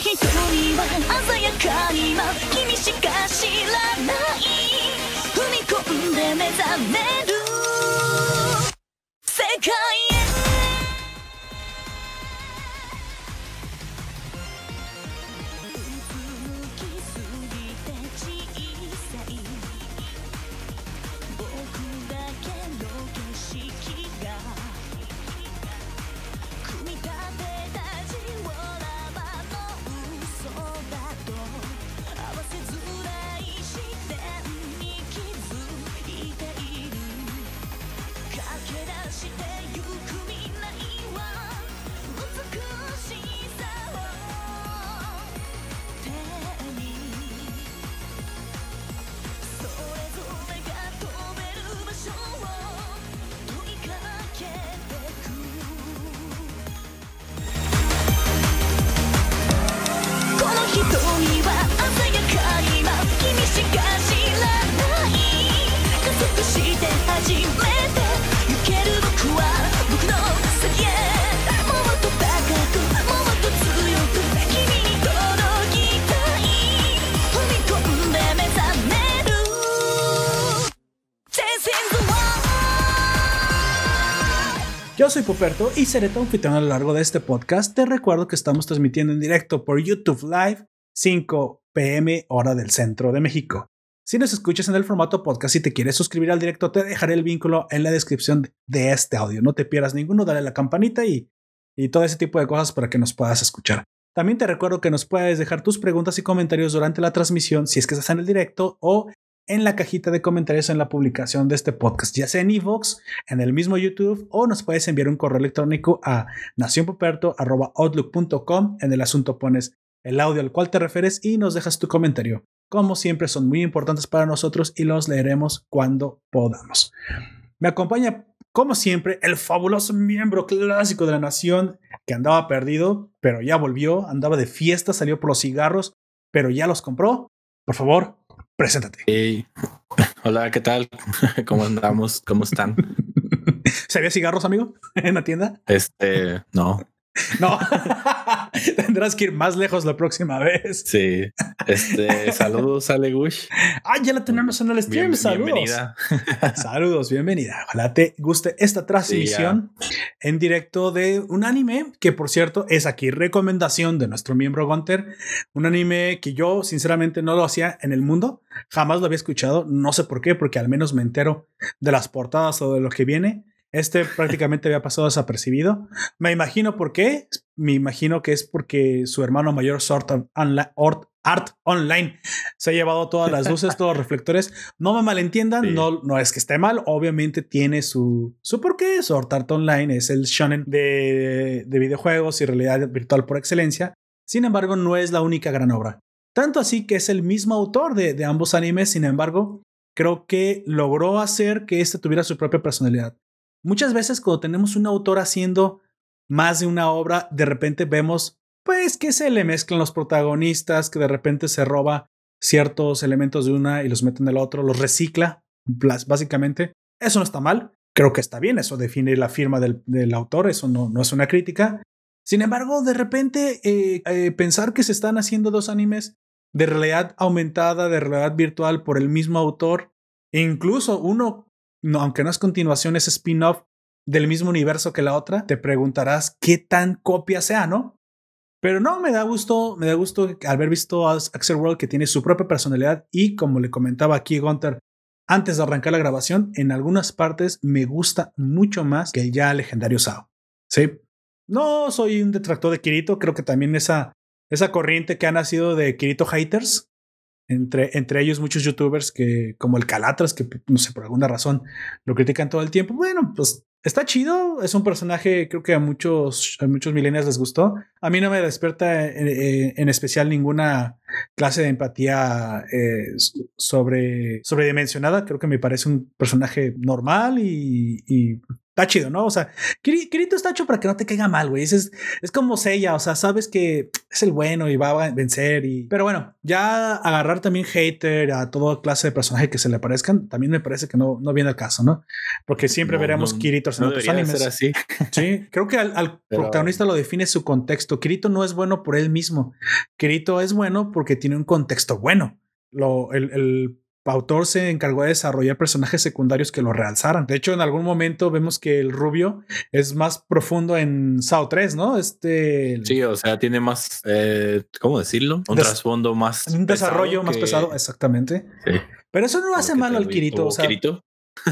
瞳は鮮やかに今君しか知らない。踏み込んで目覚め。Yo soy Poperto y seré tu anfitrión a lo largo de este podcast. Te recuerdo que estamos transmitiendo en directo por YouTube Live 5 pm hora del centro de México. Si nos escuchas en el formato podcast y te quieres suscribir al directo, te dejaré el vínculo en la descripción de este audio. No te pierdas ninguno, dale la campanita y, y todo ese tipo de cosas para que nos puedas escuchar. También te recuerdo que nos puedes dejar tus preguntas y comentarios durante la transmisión si es que estás en el directo o en la cajita de comentarios en la publicación de este podcast, ya sea en iVoox, en el mismo YouTube o nos puedes enviar un correo electrónico a nacionpoperto.outlook.com. En el asunto pones el audio al cual te refieres y nos dejas tu comentario. Como siempre, son muy importantes para nosotros y los leeremos cuando podamos. Me acompaña, como siempre, el fabuloso miembro clásico de la nación que andaba perdido, pero ya volvió, andaba de fiesta, salió por los cigarros, pero ya los compró. Por favor, preséntate. Hey. Hola, ¿qué tal? ¿Cómo andamos? ¿Cómo están? ¿Se había cigarros, amigo? ¿En la tienda? Este, no. No. Tendrás que ir más lejos la próxima vez. Sí. Este, saludos, Ale Gush. Ah, ya la tenemos en el stream. Bien- Saludos. Bienvenida. Saludos, bienvenida. Ojalá te guste esta transmisión en directo de un anime que, por cierto, es aquí recomendación de nuestro miembro Gunter. Un anime que yo, sinceramente, no lo hacía en el mundo. Jamás lo había escuchado. No sé por qué, porque al menos me entero de las portadas o de lo que viene. Este prácticamente había pasado desapercibido. Me imagino por qué. Me imagino que es porque su hermano mayor, Sword Art Onli- Ort- Art Online, se ha llevado todas las luces, todos los reflectores. No me malentiendan, Sí. no, no es que esté mal. Obviamente tiene su, su porqué. Sword Art Online es el shonen de, de videojuegos y realidad virtual por excelencia. Sin embargo, no es la única gran obra. Tanto así que es el mismo autor de, de ambos animes. Sin embargo, creo que logró hacer que este tuviera su propia personalidad. Muchas veces cuando tenemos un autor haciendo más de una obra, de repente vemos pues que se le mezclan los protagonistas, que de repente se roba ciertos elementos de una y los mete en el otro, los recicla, básicamente. Eso no está mal, creo que está bien, eso define la firma del, del autor, eso no, no es una crítica. Sin embargo, de repente eh, eh, pensar que se están haciendo dos animes de realidad aumentada, de realidad virtual por el mismo autor, e incluso uno no, aunque no es continuación, es spin-off del mismo universo que la otra, te preguntarás qué tan copia sea, ¿no? Pero no, me da gusto, me da gusto haber visto a Axel World que tiene su propia personalidad y como le comentaba aquí Gunter antes de arrancar la grabación, en algunas partes me gusta mucho más que el ya legendario Sao. Sí. No soy un detractor de Kirito, creo que también esa, esa corriente que ha nacido de Kirito haters, entre, entre ellos muchos youtubers que, como el Calatras, que no sé, por alguna razón lo critican todo el tiempo. Bueno, pues está chido. Es un personaje, creo que a muchos, a muchos millennials les gustó. A mí no me despierta en, en- en especial ninguna clase de empatía eh, sobre, sobredimensionada. Creo que me parece un personaje normal y, y está chido, ¿no? O sea, Kiri- Kirito está hecho para que no te caiga mal, güey. Es, es, como Seiya, o sea, sabes que es el bueno y va a vencer. Y... Pero bueno, ya agarrar también hater a toda clase de personaje que se le parezcan, también me parece que no, no viene al caso, ¿no? Porque siempre No, veremos no, Kiritos en No otros animes. ser así. Sí, creo que al, al Pero- protagonista lo define su contexto. Kirito no es bueno por él mismo. Kirito es bueno porque tiene un contexto bueno. Lo, el, el autor se encargó de desarrollar personajes secundarios que lo realzaran. De hecho, en algún momento vemos que el rubio es más profundo en SAO 3, ¿no? Este. Sí, o sea, tiene más, eh, ¿cómo decirlo? Un trasfondo más. un desarrollo más pesado, exactamente. Sí, Pero eso no lo hace malo al Kirito. O sea, Kirito.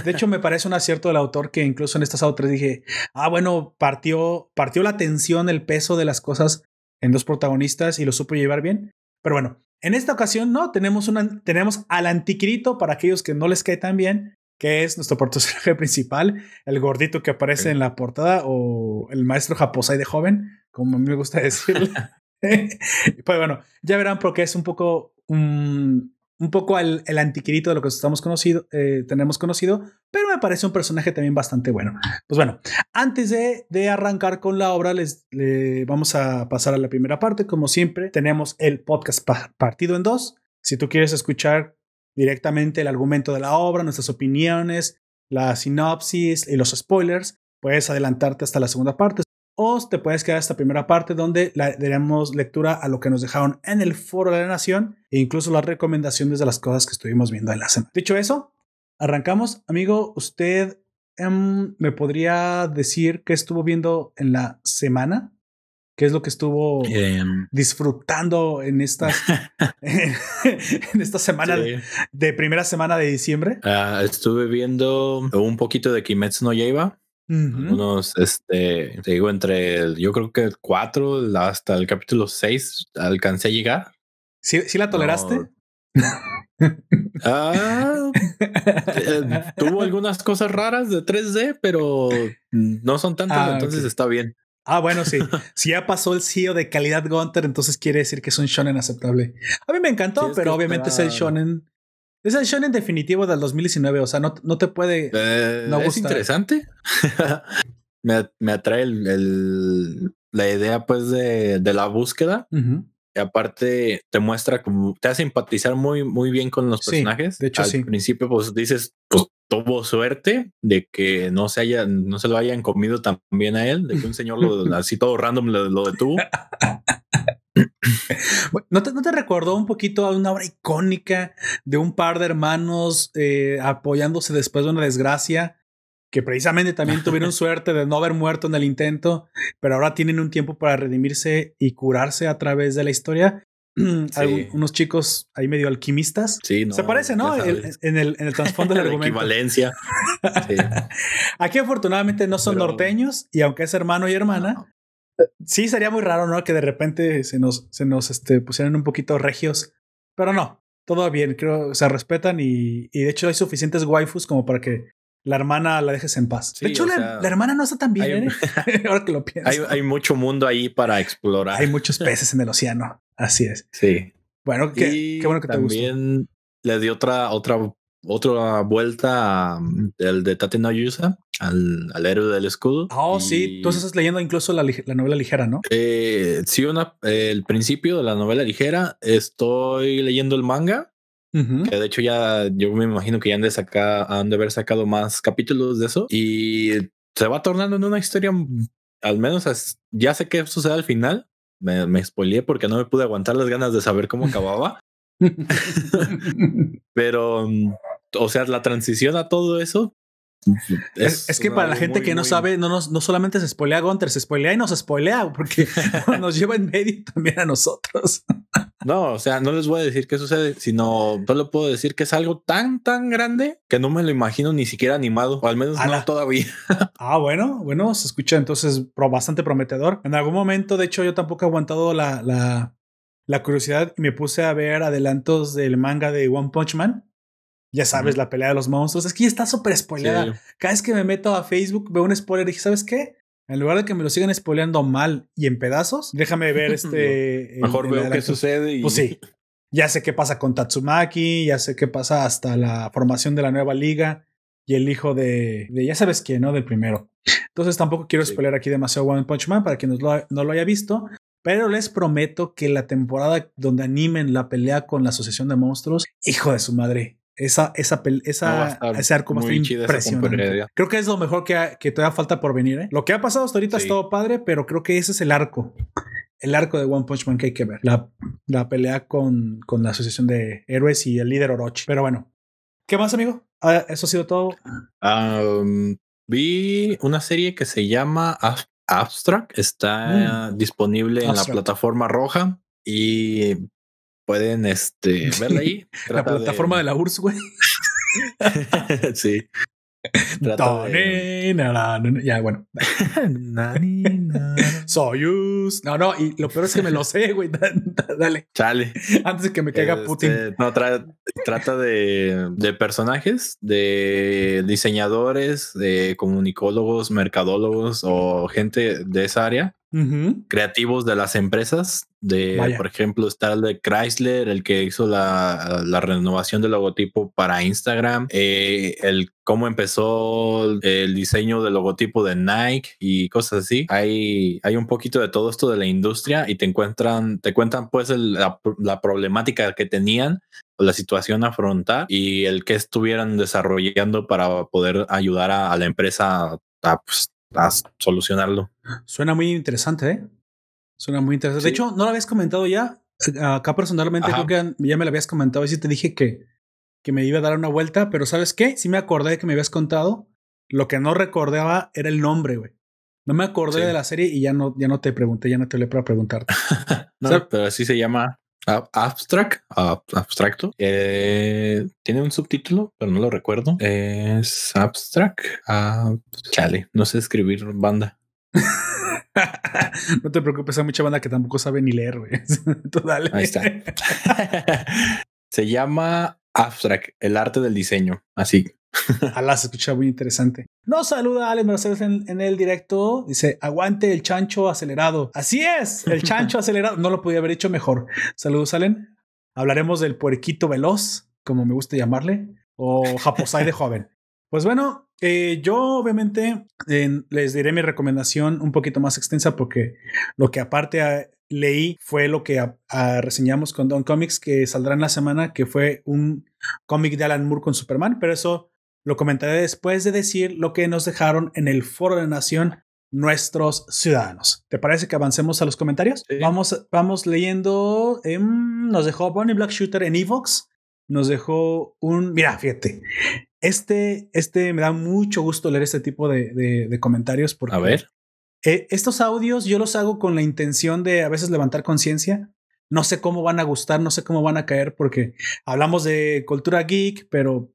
De hecho, me parece un acierto del autor que incluso en esta SAO 3 dije, ah, bueno, partió, partió la tensión, el peso de las cosas en dos protagonistas y lo supo llevar bien. Pero bueno, en esta ocasión no, tenemos, una, tenemos al antiquirito para aquellos que no les cae tan bien, que es nuestro personaje principal, el gordito que aparece Sí. en la portada o el maestro Japosai de joven, como a mí me gusta decirle. pues bueno, ya verán porque es un poco un, un poco el, el antiquirito de lo que estamos conocido, eh, tenemos conocido, pero me parece un personaje también bastante bueno. Pues bueno, antes de, de arrancar con la obra, les le vamos a pasar a la primera parte. Como siempre, tenemos el podcast pa- partido en dos. Si tú quieres escuchar directamente el argumento de la obra, nuestras opiniones, la sinopsis y los spoilers, puedes adelantarte hasta la segunda parte. O te puedes quedar la primera parte donde le daremos lectura a lo que nos dejaron en el foro de la nación e incluso las recomendaciones de las cosas que estuvimos viendo en la semana. Dicho eso, arrancamos. Amigo, usted em, me podría decir qué estuvo viendo en la semana, qué es lo que estuvo Em, disfrutando en estas en esta semana sí. de, de primera semana de diciembre. Ah, estuve viendo un poquito de Kimetsu no Yaiba. Ujú. Unos, este, te digo, entre el, yo creo que el 4 hasta el capítulo 6 alcancé a llegar. ¿Sí, sí la toleraste? Ah, eh, tuvo algunas cosas raras de 3D, pero no son tantas, Ah, entonces está bien. Ah, bueno, sí. si ya pasó el CEO de calidad Gunter, entonces quiere decir que es un shonen aceptable. A mí me encantó, Sí, pero obviamente es el shonen. Es el shonen definitivo del 2019. O sea, no, no te puede. Eh, No es interesante. me, me atrae el, el- la idea, pues, de, de la búsqueda. Ujú. Y aparte, te muestra como te hace simpatizar muy, muy bien con los Sí, personajes. de hecho, Al sí. principio, pues dices, pues tuvo suerte de que no se haya, no se lo hayan comido también a él, de que un señor lo, así todo random lo, lo detuvo. ¿No te, ¿No te recordó un poquito a una obra icónica de un par de hermanos eh, apoyándose después de una desgracia? Que precisamente también tuvieron suerte de no haber muerto en el intento, pero ahora tienen un tiempo para redimirse y curarse a través de la historia. Algún- unos chicos ahí medio alquimistas. Sí, no, Se parece, ¿no? El- en, el, en el trasfondo del La argumento. equivalencia. Sí. Aquí afortunadamente no son Pero- norteños y aunque es hermano y hermana, sí sería muy raro, ¿no? Que de repente se nos, se nos este, pusieran un poquito regios, pero no, todo bien, creo se respetan y, y de hecho hay suficientes waifus como para que la hermana la dejes en paz. Sí, de hecho, la, sea, la hermana no está tan bien, ¿eh? ahora que lo pienso. Hay, hay mucho mundo ahí para explorar. Hay muchos peces en el océano, así es. Sí. Bueno, qué, qué bueno que te gustó. también le di otra, otra, otra vuelta a, el de Tate no Yusa, al, al héroe del escudo. Oh, Y, sí, tú estás leyendo incluso la, la novela ligera, ¿no? eh, sí, una, eh, el principio de la novela ligera. Estoy leyendo el manga, Ujú. que de hecho ya yo me imagino que ya han de sacar, han de haber sacado más capítulos de eso. Y se va tornando en una historia, al menos es- ya sé qué sucede al final. Me, me spoileé porque no me pude aguantar las ganas de saber cómo acababa. Pero, mm, o sea, la transición a todo eso. Es, es que para la gente muy, que no muy- sabe, no, nos, no solamente se spoilea a Gunter, se spoilea y nos spoilea porque nos lleva en medio también a nosotros. No, o sea, no les voy a decir qué sucede, sino solo puedo decir que es algo tan, tan grande que no me lo imagino ni siquiera animado, o al menos Ala. no todavía. Ah, bueno, bueno, se escucha entonces bastante prometedor. En algún momento, de hecho, yo tampoco he aguantado la, la, la curiosidad y me puse a ver adelantos del manga de One Punch Man. Ya sabes, la pelea de los monstruos. Es que ya está súper spoileada. Sí. Cada vez que me meto a Facebook, veo un spoiler y dije, ¿sabes qué? En lugar de que me lo sigan spoileando mal y en pedazos, déjame ver este. el- Mejor el veo qué sucede y Pues sí. Ya sé qué pasa con Tatsumaki, ya sé qué pasa hasta la formación de la nueva liga y el hijo de, de ya sabes quién, ¿no? Del primero. Entonces tampoco quiero Sí. spoiler aquí demasiado One Punch Man para quien no lo, no lo haya visto, Pero les prometo que la temporada donde animen la pelea con la Asociación de Monstruos, hijo de su madre, esa, esa, esa, ese arco va a estar impresionante. Creo que es lo mejor que, que todavía falta por venir. ¿eh? Lo que ha pasado hasta ahorita es todo padre, pero creo que ese es el arco. El arco de One Punch Man que hay que ver. La, la pelea con, con la Asociación de Héroes y el líder Orochi. Pero bueno, ¿qué más, amigo? Ah, eso ha sido todo. vi una serie que se llama Abstract. Está mm. disponible en la plataforma roja y pueden este, verla ahí. la plataforma de... la URSS, güey. sí. Ya, bueno. Soyuz. No, no, y lo peor es que me lo sé, güey. Dale. Chale. Antes de que me caiga este, Putin. No, trata de, de, personajes, de diseñadores, de comunicólogos, mercadólogos o gente de esa área creativos de las empresas. De, por ejemplo, está el de Chrysler, el que hizo la, la renovación del logotipo para Instagram, eh, el cómo empezó el diseño del logotipo de Nike y cosas así. Hay, hay un poquito de todo esto de la industria y te encuentran, te cuentan pues la, la problemática que tenían la situación a afrontar y el que estuvieran desarrollando para poder ayudar a, la empresa a, pues, a solucionarlo. Suena muy interesante, ¿eh? Suena muy interesante. De hecho, no lo habías comentado ya. Acá personalmente creo que ya me lo habías comentado y sí te dije que, que me iba a dar una vuelta, pero ¿sabes qué? Sí me acordé de que me habías contado. Lo que no recordaba era el nombre, güey. No me acordé de la serie y ya no, ya no te pregunté, ya no te le para preguntarte. no, pero así se llama Abstract, abstracto. Eh, tiene un subtítulo, pero no lo recuerdo. Es Abstract. chale, no sé escribir banda. no te preocupes, hay mucha banda que tampoco sabe ni leer. Ahí está. Se llama Abstract, el arte del diseño. Así. Alá, se escucha muy interesante. Nos saluda Alex Mercedes en, el directo. Dice, aguante el chancho acelerado. Así es, el chancho acelerado. No lo podía haber hecho mejor. Saludos, Allen. Hablaremos del puerquito veloz, como me gusta llamarle, o Japosai de joven. Pues bueno, eh, yo obviamente les diré mi recomendación un poquito más extensa porque lo que aparte ah, leí fue lo que reseñamos con Don Comics que saldrá en la semana, que fue un cómic de Alan Moore con Superman, pero eso lo comentaré después de decir lo que nos dejaron en el Foro de la Nación nuestros ciudadanos. ¿Te parece que avancemos a los comentarios? Vamos, vamos leyendo. Em, nos dejó Bonnie Black Shooter en Evox. Nos dejó un. Mira, fíjate. Este, este me da mucho gusto leer este tipo de, comentarios porque. A ver. Eh, estos audios yo los hago con la intención de a veces levantar conciencia. No sé cómo van a gustar, no sé cómo van a caer porque hablamos de cultura geek, pero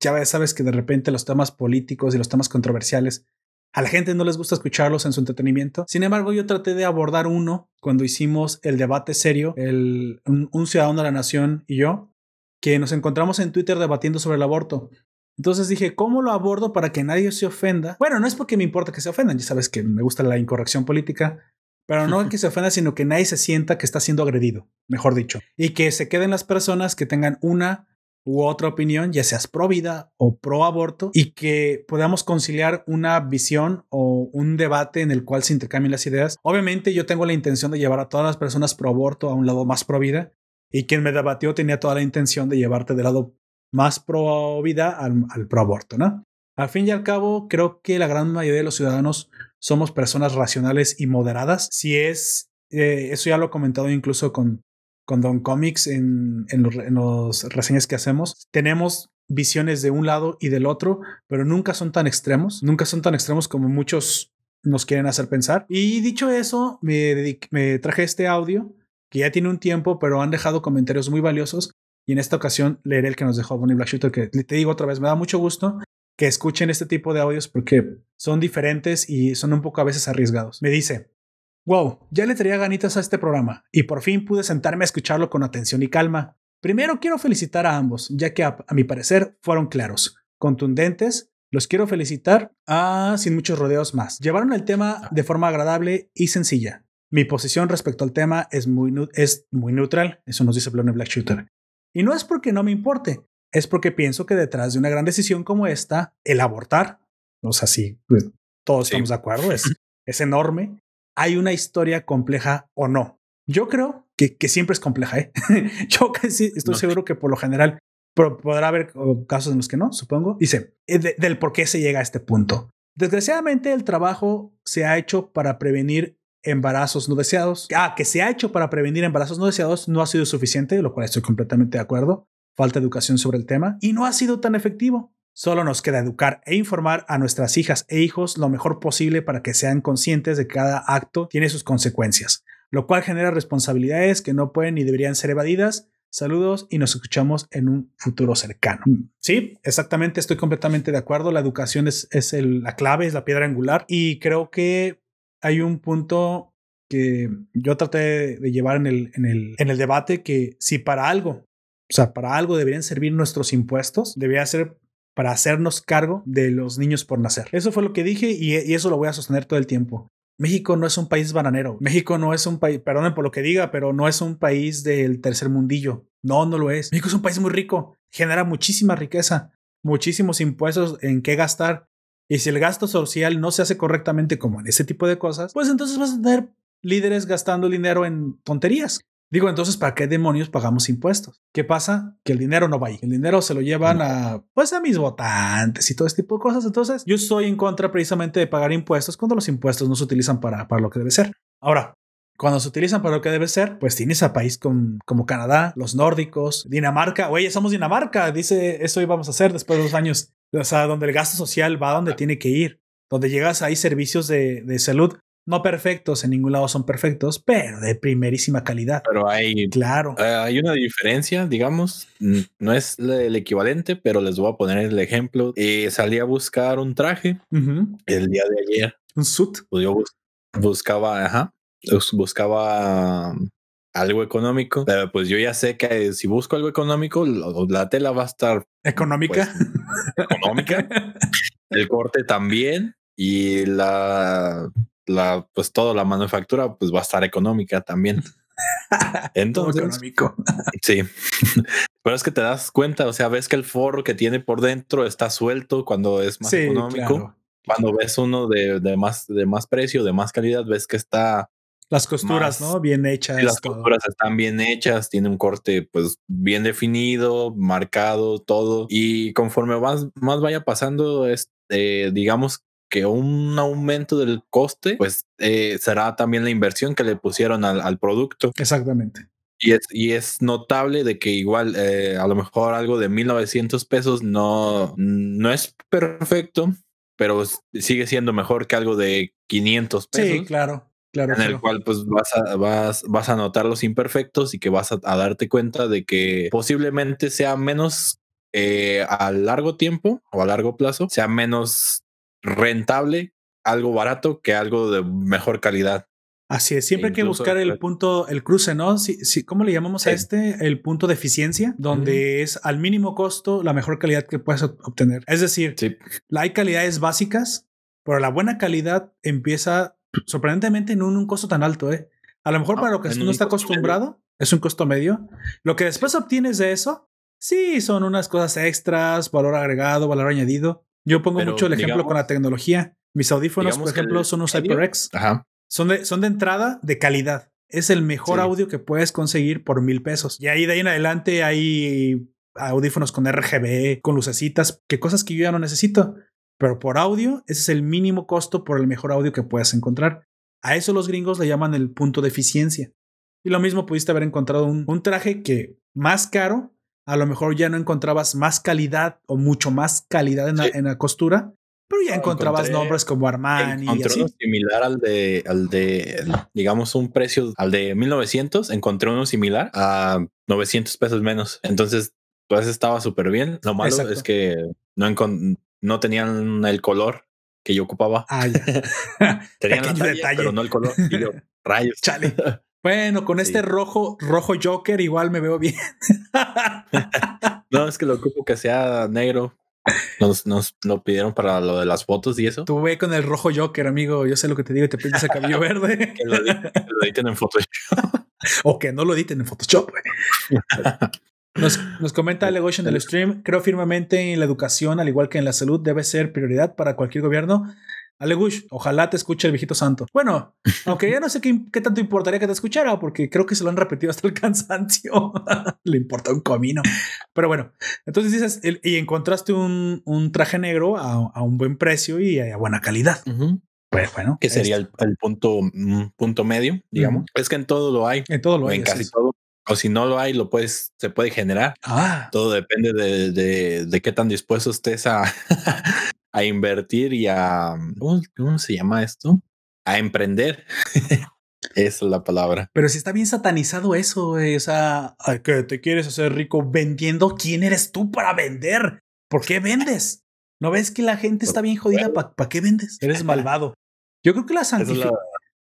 ya sabes que de repente los temas políticos y los temas controversiales a la gente no les gusta escucharlos en su entretenimiento. Sin embargo, yo traté de abordar uno cuando hicimos el debate serio, el, un, ciudadano de la nación y yo, que nos encontramos en Twitter debatiendo sobre el aborto. Entonces dije, ¿cómo lo abordo para que nadie se ofenda? Bueno, no es porque me importa que se ofendan, ya sabes que me gusta la incorrección política, pero no que se ofenda, sino que nadie se sienta que está siendo agredido, mejor dicho, y que se queden las personas que tengan una u otra opinión, ya seas pro vida o pro aborto, y que podamos conciliar una visión o un debate en el cual se intercambien las ideas. Obviamente yo tengo la intención de llevar a todas las personas pro aborto a un lado más pro vida, y quien me debatió tenía toda la intención de llevarte del lado más pro vida al, pro aborto, ¿no? Al fin y al cabo, creo que la gran mayoría de los ciudadanos somos personas racionales y moderadas. Si es, eh, eso ya lo he comentado incluso con, con Don Comics en, en, los, reseñas que hacemos. Tenemos visiones de un lado y del otro, pero nunca son tan extremos, nunca son tan extremos como muchos nos quieren hacer pensar. Y dicho eso, me, me traje este audio que ya tiene un tiempo, pero han dejado comentarios muy valiosos. Y en esta ocasión leeré el que nos dejó Bonnie Black Shooter, que te digo otra vez, me da mucho gusto que escuchen este tipo de audios porque son diferentes y son un poco a veces arriesgados. Me dice, Wow, ya le traía ganitas a este programa y por fin pude sentarme a escucharlo con atención y calma. Primero quiero felicitar a ambos, ya que a, mi parecer fueron claros, contundentes. Los quiero felicitar ah, sin muchos rodeos más. Llevaron el tema ah. de forma agradable y sencilla. Mi posición respecto al tema es muy, es muy neutral, eso nos dice Blonde Black Shooter. Y no es porque no me importe, es porque pienso que detrás de una gran decisión como esta, el abortar, o sea, sí, pues, todos estamos de acuerdo, es, es enorme hay una historia compleja o no. Yo creo que, que siempre es compleja. ¿eh? Yo casi estoy No. seguro que por lo general pero podrá haber casos en los que no, supongo. Dice, eh, de- del por qué se llega a este punto. Desgraciadamente, el trabajo se ha hecho para prevenir embarazos no deseados. Ah, que se ha hecho para prevenir embarazos no deseados no ha sido suficiente, lo cual estoy completamente de acuerdo. Falta educación sobre el tema y no ha sido tan efectivo. Solo nos queda educar e informar a nuestras hijas e hijos lo mejor posible para que sean conscientes de que cada acto tiene sus consecuencias, lo cual genera responsabilidades que no pueden ni deberían ser evadidas. Saludos y nos escuchamos en un futuro cercano. Sí, exactamente, estoy completamente de acuerdo. La educación es, es el- la clave, es la piedra angular y creo que hay un punto que yo traté de, de llevar en el, en, el, en el debate que si para algo, o sea, para algo deberían servir nuestros impuestos, debería ser para hacernos cargo de los niños por nacer. Eso fue lo que dije y, eso lo voy a sostener todo el tiempo. México no es un país bananero. México no es un país, perdonen por lo que diga, pero no es un país del tercer mundillo. No, no lo es. México es un país muy rico. Genera muchísima riqueza, muchísimos impuestos en qué gastar. Y si el gasto social no se hace correctamente como en ese tipo de cosas, pues entonces vas a tener líderes gastando dinero en tonterías. Digo, entonces, ¿para qué demonios pagamos impuestos? ¿Qué pasa? Que el dinero no va ahí. El dinero se lo llevan a, pues, a mis votantes y todo este tipo de cosas. Entonces, yo estoy en contra precisamente de pagar impuestos cuando los impuestos no se utilizan para, para lo que debe ser. Ahora, cuando se utilizan para lo que debe ser, pues tienes a país con- como Canadá, los nórdicos, Dinamarca. Oye, somos Dinamarca. Dice, eso íbamos a hacer después de dos años. O sea, donde el gasto social va donde tiene que ir. Donde llegas, hay servicios de, de salud no perfectos, en ningún lado son perfectos, pero de primerísima calidad. Pero hay, Claro. eh, hay una diferencia, digamos, no es el equivalente, pero les voy a poner el ejemplo. Eh, salí a buscar un traje el día de ayer. Un suit. Pues yo bus- buscaba, ajá, bus- buscaba algo económico, pero pues yo ya sé que si busco algo económico, la tela va a estar Económica. económica, el corte también y la, la, pues todo, la manufactura, pues va a estar económica también. Entonces, económico. sí, pero es que te das cuenta, o sea, ves que el forro que tiene por dentro está suelto cuando es más Sí, económico. claro. Cuando ves uno de, de más, de más precio, de más calidad, ves que está Las costuras, Más- ¿no? Bien hechas. Las todo. costuras están bien hechas, tiene un corte pues bien definido, marcado, todo. Y conforme más, más vaya pasando, este, digamos que un aumento del coste, pues eh, será también la inversión que le pusieron al, al producto. Exactamente. Y es, y es notable de que igual eh, a lo mejor algo de 1900 pesos no, no es perfecto, pero sigue siendo mejor que algo de 500 pesos Sí, claro. Claro. en el claro. cual pues vas a, vas, vas a notar los imperfectos y que vas a, a darte cuenta de que posiblemente sea menos eh, a largo tiempo o a largo plazo, sea menos rentable algo barato que algo de mejor calidad. Así es. Siempre hay que buscar el punto, el cruce, ¿no? Sí, sí, ¿Cómo le llamamos a este? El punto de eficiencia, donde es al mínimo costo la mejor calidad que puedes ob- obtener. Es decir, Sí, la- hay calidades básicas, pero la buena calidad empieza sorprendentemente en un, un costo tan alto, ¿eh? A lo mejor No, para lo que uno un está acostumbrado es un costo medio. Lo que después obtienes de eso, sí, son unas cosas extras, valor agregado, valor añadido. Yo pongo Pero mucho el ejemplo con la tecnología. Mis audífonos, por ejemplo, el son unos HyperX. ajá. Son de, son de entrada de calidad. Es el mejor Sí. audio que puedes conseguir por mil pesos. Y ahí de ahí en adelante hay audífonos con RGB, con lucecitas, que cosas que yo ya no necesito. Pero por audio, ese es el mínimo costo por el mejor audio que puedas encontrar. A eso los gringos le llaman el punto de eficiencia. Y lo mismo pudiste haber encontrado un, un traje que más caro, a lo mejor ya no encontrabas más calidad o mucho más calidad en, la, en la costura, pero ya encontrabas encontré- nombres como Armani y así. uno similar al de, al de, digamos, un precio al de 1900. Encontré uno similar a 900 pesos menos. Entonces, pues estaba súper bien. Lo malo Exacto. es que no, no tenían el color que yo ocupaba. Ah, ya. Tenían la talla, detalle. pero no el color. Y yo, rayos. Chale. Bueno, con este rojo, rojo Joker igual me veo bien. No, es que lo ocupo que sea negro. Nos, nos lo pidieron para lo de las fotos y eso. Tú ve con el rojo Joker, amigo. Yo sé lo que te digo y te pintas el cabello verde. Que lo editen, que lo editen en Photoshop. o que no lo editen en Photoshop. Nos, nos comenta Legotion del stream. Creo firmemente en la educación, al igual que en la salud, debe ser prioridad para cualquier gobierno. Alegush, ojalá te escuche el viejito santo. Bueno, aunque ya no sé qué, qué tanto importaría que te escuchara, porque creo que se lo han repetido hasta el cansancio. Le importa un comino. Pero bueno, entonces dices, el- y encontraste un, un traje negro a, a un buen precio y a buena calidad. Pues bueno, Que sería el, el punto, mm, punto medio, digamos. Es que en todo lo hay, en todo lo o hay, en casi todo. O si no lo hay, lo puedes, se puede generar. Ah, Todo depende de, de, de qué tan dispuesto estés a, a invertir y a ¿cómo, cómo se llama esto? A emprender. Esa es la palabra. pero si está bien satanizado eso, güey. O sea, ¿a ¿qué te quieres hacer rico vendiendo? ¿Quién eres tú para vender? ¿Por qué vendes? ¿No ves que la gente está bien jodida? ¿Para qué vendes? Eres malvado. Yo creo que la, la-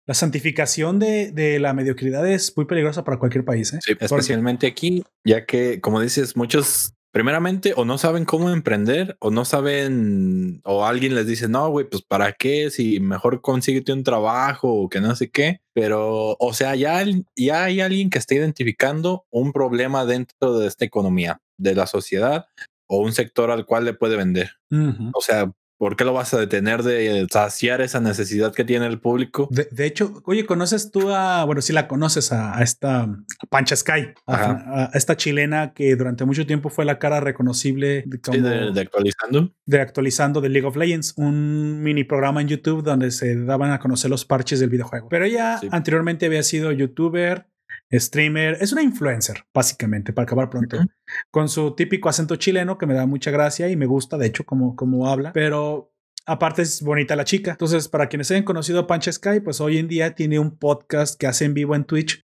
la santificación de, de la mediocridad es muy peligrosa para cualquier país. ¿eh? sí, Porque- especialmente aquí, ya que, como dices, muchos primeramente o no saben cómo emprender o no saben o alguien les dice, no, güey, pues para qué, si mejor consíguete un trabajo o que no sé qué. Pero, o sea, ya, ya hay alguien que está identificando un problema dentro de esta economía, de la sociedad o un sector al cual le puede vender. O sea, ¿por qué lo vas a detener de saciar esa necesidad que tiene el público? De, de hecho, oye, ¿conoces tú a, bueno, sí la conoces a, a esta a Pancha Sky, a, a esta chilena que durante mucho tiempo fue la cara reconocible de, como Sí, de, de actualizando. de actualizando de League of Legends, un mini programa en YouTube donde se daban a conocer los parches del videojuego. Pero ella Sí. anteriormente había sido youtuber, streamer, es una influencer, básicamente, para acabar pronto, con su típico acento chileno que me da mucha gracia y me gusta, de hecho, como, como habla, pero aparte es bonita la chica. Entonces, para quienes hayan conocido a Pancha Sky, pues hoy en día tiene un podcast que hace en vivo en Twitch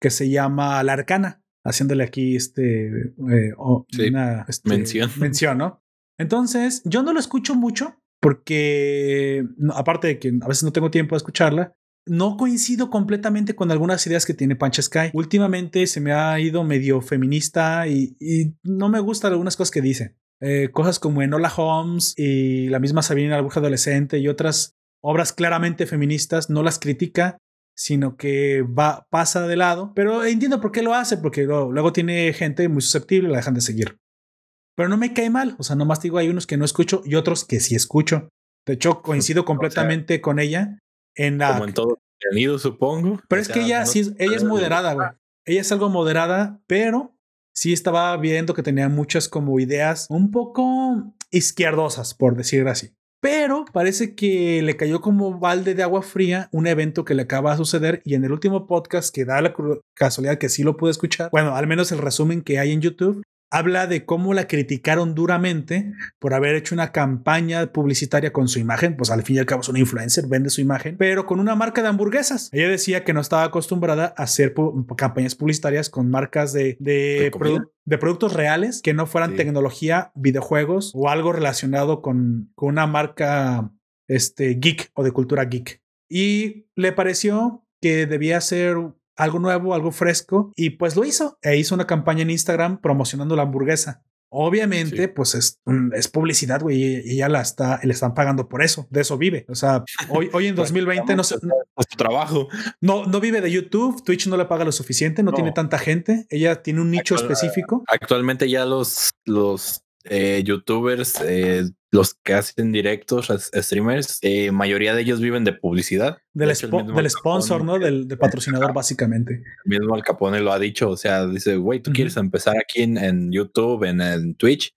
que se llama La Arcana, haciéndole aquí este, eh, Sí, una este, mención. mención, ¿no? Entonces, yo no lo escucho mucho porque, no, aparte de que a veces no tengo tiempo de escucharla, no coincido completamente con algunas ideas que tiene Pancha Sky. Últimamente se me ha ido medio feminista y, y no me gustan algunas cosas que dice. Eh, cosas como Enola Holmes y la misma Sabrina la bruja adolescente y otras obras claramente feministas, no las critica, sino que va, pasa de lado. Pero entiendo por qué lo hace, porque luego, luego tiene gente muy susceptible y la dejan de seguir. Pero no me cae mal, o sea, nomás digo, hay unos que no escucho y otros que sí escucho. De hecho, coincido completamente con ella en la... Como en todo contenido, supongo. Pero es que ella no- sí, ella es moderada, güey. Ella es algo moderada, pero sí estaba viendo que tenía muchas como ideas un poco izquierdosas, por decir así. Pero parece que le cayó como balde de agua fría un evento que le acaba de suceder y en el último podcast que da la casualidad que sí lo pude escuchar, bueno, al menos el resumen que hay en YouTube, habla de cómo la criticaron duramente por haber hecho una campaña publicitaria con su imagen, pues al fin y al cabo es una influencer, vende su imagen, pero con una marca de hamburguesas. Ella decía que no estaba acostumbrada a hacer pu- campañas publicitarias con marcas de, de, productos reales que no fueran Sí. tecnología, videojuegos o algo relacionado con, con una marca este, geek o de cultura geek. Y le pareció que debía ser algo nuevo, algo fresco, y pues lo hizo. E hizo una campaña en Instagram promocionando la hamburguesa. Obviamente, Sí. pues es, mm, es publicidad, güey, y ella la está, le están pagando por eso, de eso vive. O sea, hoy, hoy en 2020 no, se- Es tu trabajo. no, no vive de YouTube, Twitch no le paga lo suficiente, no, No. tiene tanta gente, ella tiene un nicho Actual- específico. Actualmente ya los, los eh, youtubers, eh, los que hacen directos, streamers, eh, mayoría de ellos viven de publicidad. Del, De hecho, el spo- mismo del sponsor, Capone- ¿no? Del, del patrocinador, básicamente. El mismo Al Capone lo ha dicho, o sea, dice, güey, tú quieres empezar aquí en, en YouTube, en, en Twitch,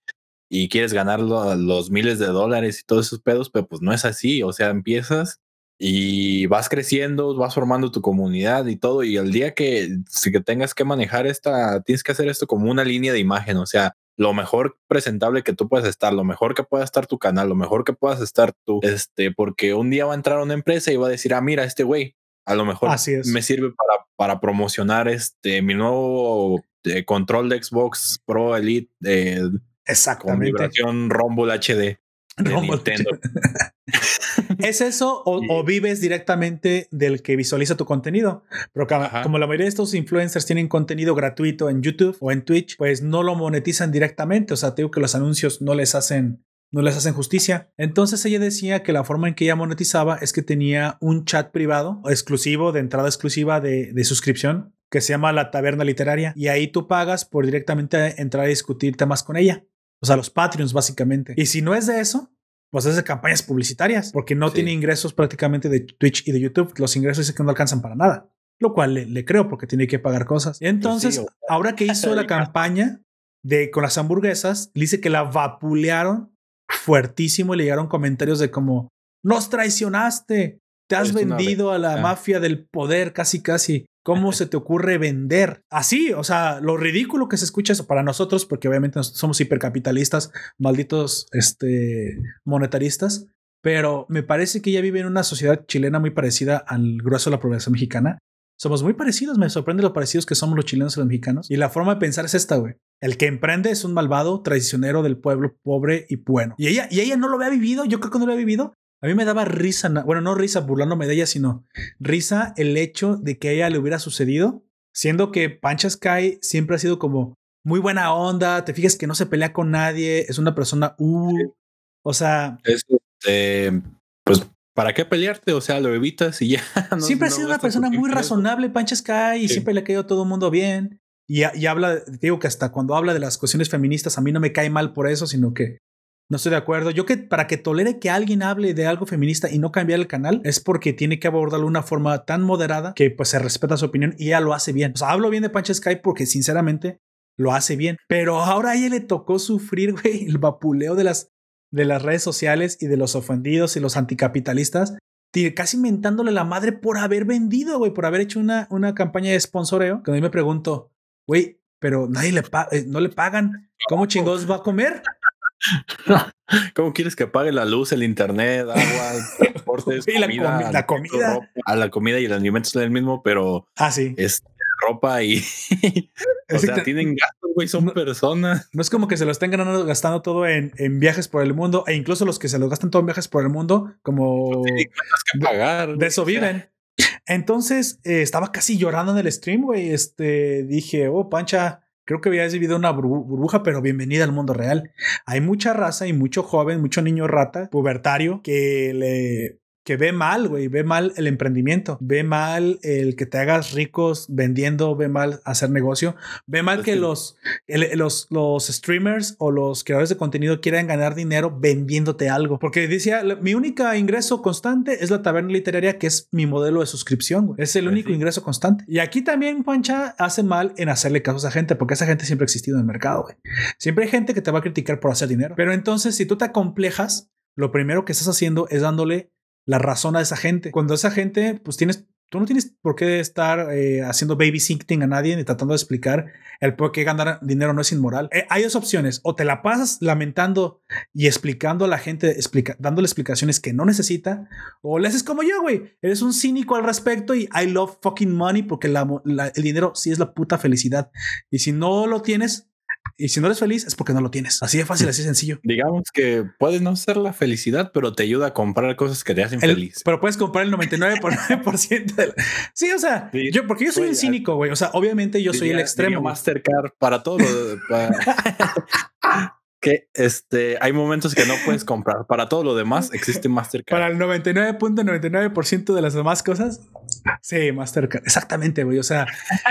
y quieres ganar lo- los miles de dólares y todos esos pedos, pero pues no es así, o sea, empiezas y vas creciendo, vas formando tu comunidad y todo, y el día que, si que tengas que manejar esta, tienes que hacer esto como una línea de imagen, o sea, lo mejor presentable que tú puedas estar, lo mejor que pueda estar tu canal, lo mejor que puedas estar tú, este, porque un día va a entrar una empresa y va a decir, ah, mira, este güey, a lo mejor Así es. me sirve para, para promocionar este mi nuevo eh, control de Xbox Pro Elite eh, con Exactamente. vibración Rumble HD de Rumble. Nintendo. ¿Es eso o, Sí. o vives directamente del que visualiza tu contenido? Pero como la mayoría de estos influencers tienen contenido gratuito en YouTube o en Twitch, pues no lo monetizan directamente. O sea, te digo que los anuncios no les hacen no les hacen justicia. Entonces ella decía que la forma en que ella monetizaba es que tenía un chat privado exclusivo, de entrada exclusiva de, de suscripción, que se llama la taberna literaria. Y ahí tú pagas por directamente entrar a discutir temas con ella. O sea, los Patreons básicamente. Y si no es de eso, pues hace campañas publicitarias porque no Sí. tiene ingresos prácticamente de Twitch y de YouTube. Los ingresos dice que no alcanzan para nada, lo cual le, le creo porque tiene que pagar cosas. Y entonces, ahora que hizo la campaña de con las hamburguesas, dice que la vapulearon fuertísimo y le llegaron comentarios de como nos traicionaste, te has Es vendido a la Ah. mafia del poder casi casi. ¿Cómo se te ocurre vender? Así, o sea, lo ridículo que se escucha eso para nosotros, porque obviamente somos hipercapitalistas, malditos este, monetaristas, pero me parece que ella vive en una sociedad chilena muy parecida al grueso de la población mexicana. Somos muy parecidos, me sorprende lo parecidos que somos los chilenos y los mexicanos. Y la forma de pensar es esta, güey. El que emprende es un malvado traicionero del pueblo pobre y bueno. Y ella, y ella no lo había vivido, yo creo que no lo había vivido. A mí me daba risa, bueno, no risa burlándome de ella, sino risa el hecho de que a ella le hubiera sucedido, siendo que Pancha Sky siempre ha sido como muy buena onda, te fijas que no se pelea con nadie, es una persona, uh, o sea, Es, este, pues, ¿para qué pelearte? O sea, lo evitas y ya. no- siempre ha sido una persona muy razonable, Pancha Sky, y Sí. siempre le ha caído a todo el mundo bien. Y, y habla, digo que hasta cuando habla de las cuestiones feministas, a mí no me cae mal por eso, sino que no estoy de acuerdo. Yo que para que tolere que alguien hable de algo feminista y no cambiar el canal, es porque tiene que abordarlo de una forma tan moderada que pues se respeta su opinión y ella lo hace bien. O sea, hablo bien de Pancha Sky porque sinceramente lo hace bien. Pero ahora a ella le tocó sufrir, güey, el vapuleo de las, de las redes sociales y de los ofendidos y los anticapitalistas ti- casi mentándole la madre por haber vendido, güey, por haber hecho una, una campaña de sponsoreo. Que a mí me pregunto, güey, pero nadie le paga, no le pagan. ¿Cómo chingados va a comer? ¿Cómo quieres que pague la luz, el internet, agua, transportes, Y la comida, comi- la comida. ropa? a la comida y el alimento es el mismo, pero Ah, sí. es ropa y o sea, tienen gastos, güey, son No- personas. No es como que se lo estén ganando, gastando todo en, en viajes por el mundo, e incluso los que se lo gastan todo en viajes por el mundo, como que pagar. de eso viven. Entonces eh, estaba casi llorando en el stream, güey. Este dije, oh, Pancha, creo que habías vivido una burbu- burbuja, pero bienvenida al mundo real. Hay mucha raza y mucho joven, mucho niño rata, pubertario, que le que ve mal, güey, ve mal el emprendimiento, ve mal el que te hagas ricos vendiendo, ve mal hacer negocio, ve mal Es que los, el- los, los streamers o los creadores de contenido quieran ganar dinero vendiéndote algo. Porque decía, "La- mi única ingreso constante es la taberna literaria, que es mi modelo de suscripción. güey. Es el Pues único sí. ingreso constante. Y aquí también, Pancha, hace mal en hacerle caso a esa gente, porque esa gente siempre ha existido en el mercado. güey. Siempre hay gente que te va a criticar por hacer dinero. Pero entonces, si tú te acomplejas, lo primero que estás haciendo es dándole la razón a esa gente. Cuando esa gente, pues tienes, tú no tienes por qué estar eh, haciendo babysitting a nadie ni tratando de explicar el por qué ganar dinero no es inmoral. Eh, hay dos opciones, o te la pasas lamentando y explicando a la gente, explica, dándole explicaciones que no necesita, o le haces como yo, güey. Eres un cínico al respecto y I love fucking money porque el dinero sí es la puta felicidad. Y si no lo tienes, y si no eres feliz, es porque no lo tienes. Así de fácil, así de sencillo. Digamos que puede no ser la felicidad, pero te ayuda a comprar cosas que te hacen El- feliz. pero puedes comprar el 99% de la- Sí, o sea, Sí, yo, porque yo soy un cínico, güey. O sea, obviamente yo soy el extremo. Mastercard para todo. lo para- que este hay momentos que no puedes comprar. Para todo lo demás existe Mastercard. Para el 99.99% de las demás cosas, sí, Mastercard. Exactamente, güey. O sea,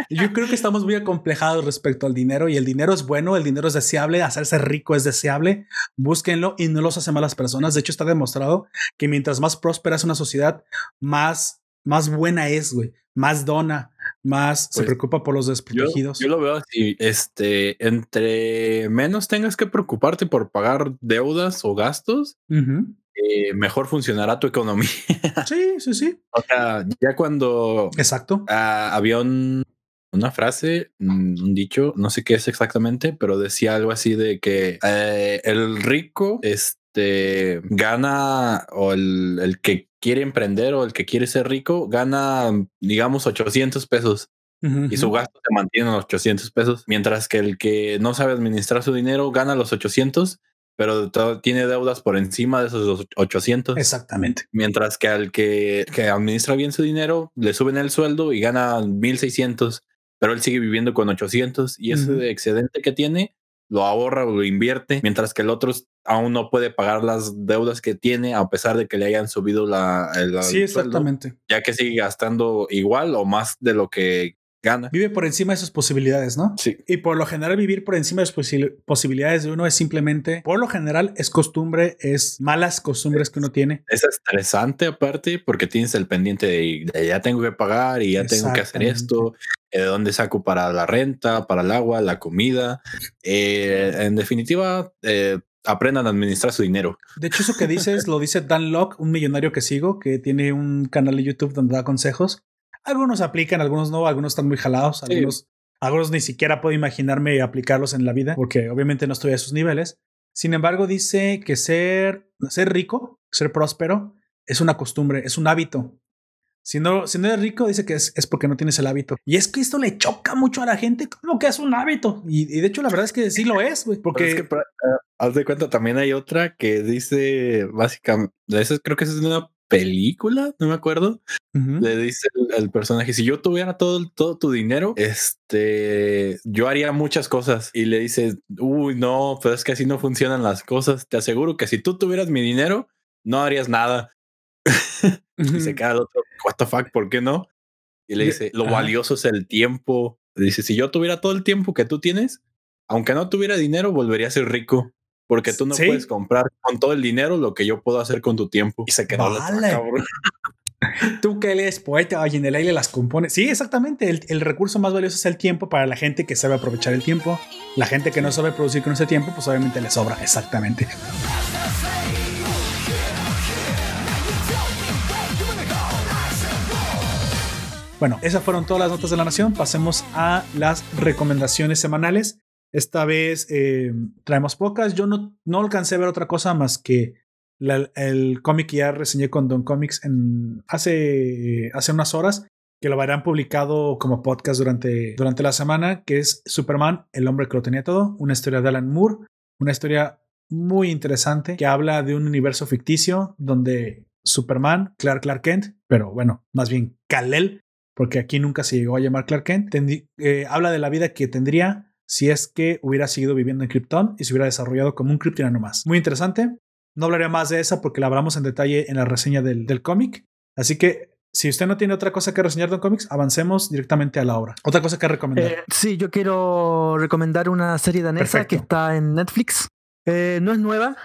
yo creo que estamos muy acomplejados respecto al dinero y el dinero es bueno, el dinero es deseable, hacerse rico es deseable. Búsquenlo y no los hace malas personas. De hecho, está demostrado que mientras más próspera es una sociedad, más, más buena es, güey. Más dona, más se Pues, preocupa por los Yo, desprotegidos. yo lo veo así, este, entre menos tengas que preocuparte por pagar deudas o gastos, Ujú. Eh, mejor funcionará tu economía. Sí, sí, sí. o sea, ya cuando Exacto. ah, había un- una frase, mm, un dicho, no sé qué es exactamente, pero decía algo así de que eh, el rico, este, gana o el, el que quiere emprender o el que quiere ser rico gana, digamos, 800 pesos y su gasto se mantiene en los 800 pesos, mientras que el que no sabe administrar su dinero gana los 800, pero tiene deudas por encima de esos dos 800. Exactamente. Mientras que al que, que administra bien su dinero, le suben el sueldo y gana 1600, pero él sigue viviendo con 800 y ese excedente que tiene lo ahorra o lo invierte, mientras que el otro aún no puede pagar las deudas que tiene a pesar de que le hayan subido la, el, Sí, el sueldo, exactamente. ya que sigue gastando igual o más de lo que gana. Vive por encima de sus posibilidades, ¿no? Sí. Y por lo general vivir por encima de sus posi- posibilidades de uno es simplemente, por lo general es costumbre, es malas costumbres que uno tiene. Es estresante aparte porque tienes el pendiente de, de ya tengo que pagar y ya tengo que hacer esto, eh, de dónde saco para la renta, para el agua, la comida. Eh, en definitiva, eh, aprendan a administrar su dinero. De hecho, eso que dices lo dice Dan Locke, un millonario que sigo, que tiene un canal de YouTube donde da consejos. Algunos aplican, algunos no, algunos están muy jalados, Sí. algunos, algunos ni siquiera puedo imaginarme aplicarlos en la vida, porque obviamente no estoy a sus niveles. Sin embargo, dice que ser, ser rico, ser próspero, es una costumbre, es un hábito. Si no, si no eres rico, dice que es, es porque no tienes el hábito. Y es que esto le choca mucho a la gente, como que es un hábito. Y, y de hecho, la verdad es que sí lo es, güey, porque es que, eh, haz de cuenta, también hay otra que dice básicamente, esa creo que es una película, no me acuerdo. Le dice el, el personaje, si yo tuviera todo, todo tu dinero, este, yo haría muchas cosas. Y le dice, uy, no, pero es que así no funcionan las cosas. Te aseguro que si tú tuvieras mi dinero, no harías nada. Y se queda el otro, what the fuck, ¿por qué no? Y le dice, lo valioso es el tiempo. Dice, si yo tuviera todo el tiempo que tú tienes, aunque no tuviera dinero, volvería a ser rico. Porque tú no Sí. puedes comprar con todo el dinero lo que yo puedo hacer con tu tiempo. Y se quedó Vale. cabrón. Tú que lees poeta y en el aire las compone. Sí, exactamente. El, el recurso más valioso es el tiempo para la gente que sabe aprovechar el tiempo. La gente que no sabe producir con ese tiempo, pues obviamente le sobra. Exactamente. Bueno, esas fueron todas las notas de la nación. Pasemos a las recomendaciones semanales. Esta vez eh, traemos pocas. Yo no, no alcancé a ver otra cosa más que el cómic que ya reseñé con Don Comics hace, hace unas horas, que lo habrán publicado como podcast durante, durante la semana, que es Superman, el hombre que lo tenía todo, una historia de Alan Moore, una historia muy interesante que habla de un universo ficticio donde Superman, Clark Clark Kent, pero bueno, más bien Kal-El, porque aquí nunca se llegó a llamar Clark Kent, eh, habla de la vida que tendría si es que hubiera seguido viviendo en Krypton y se hubiera desarrollado como un kryptoniano más. Muy interesante. No hablaré más de esa porque la hablamos en detalle en la reseña del, del cómic. Así que si usted no tiene otra cosa que reseñar de un cómics, avancemos directamente a la obra. Otra cosa que recomendar. Eh, sí, yo quiero recomendar una serie danesa Perfecto. que está en Netflix. Eh, no es nueva,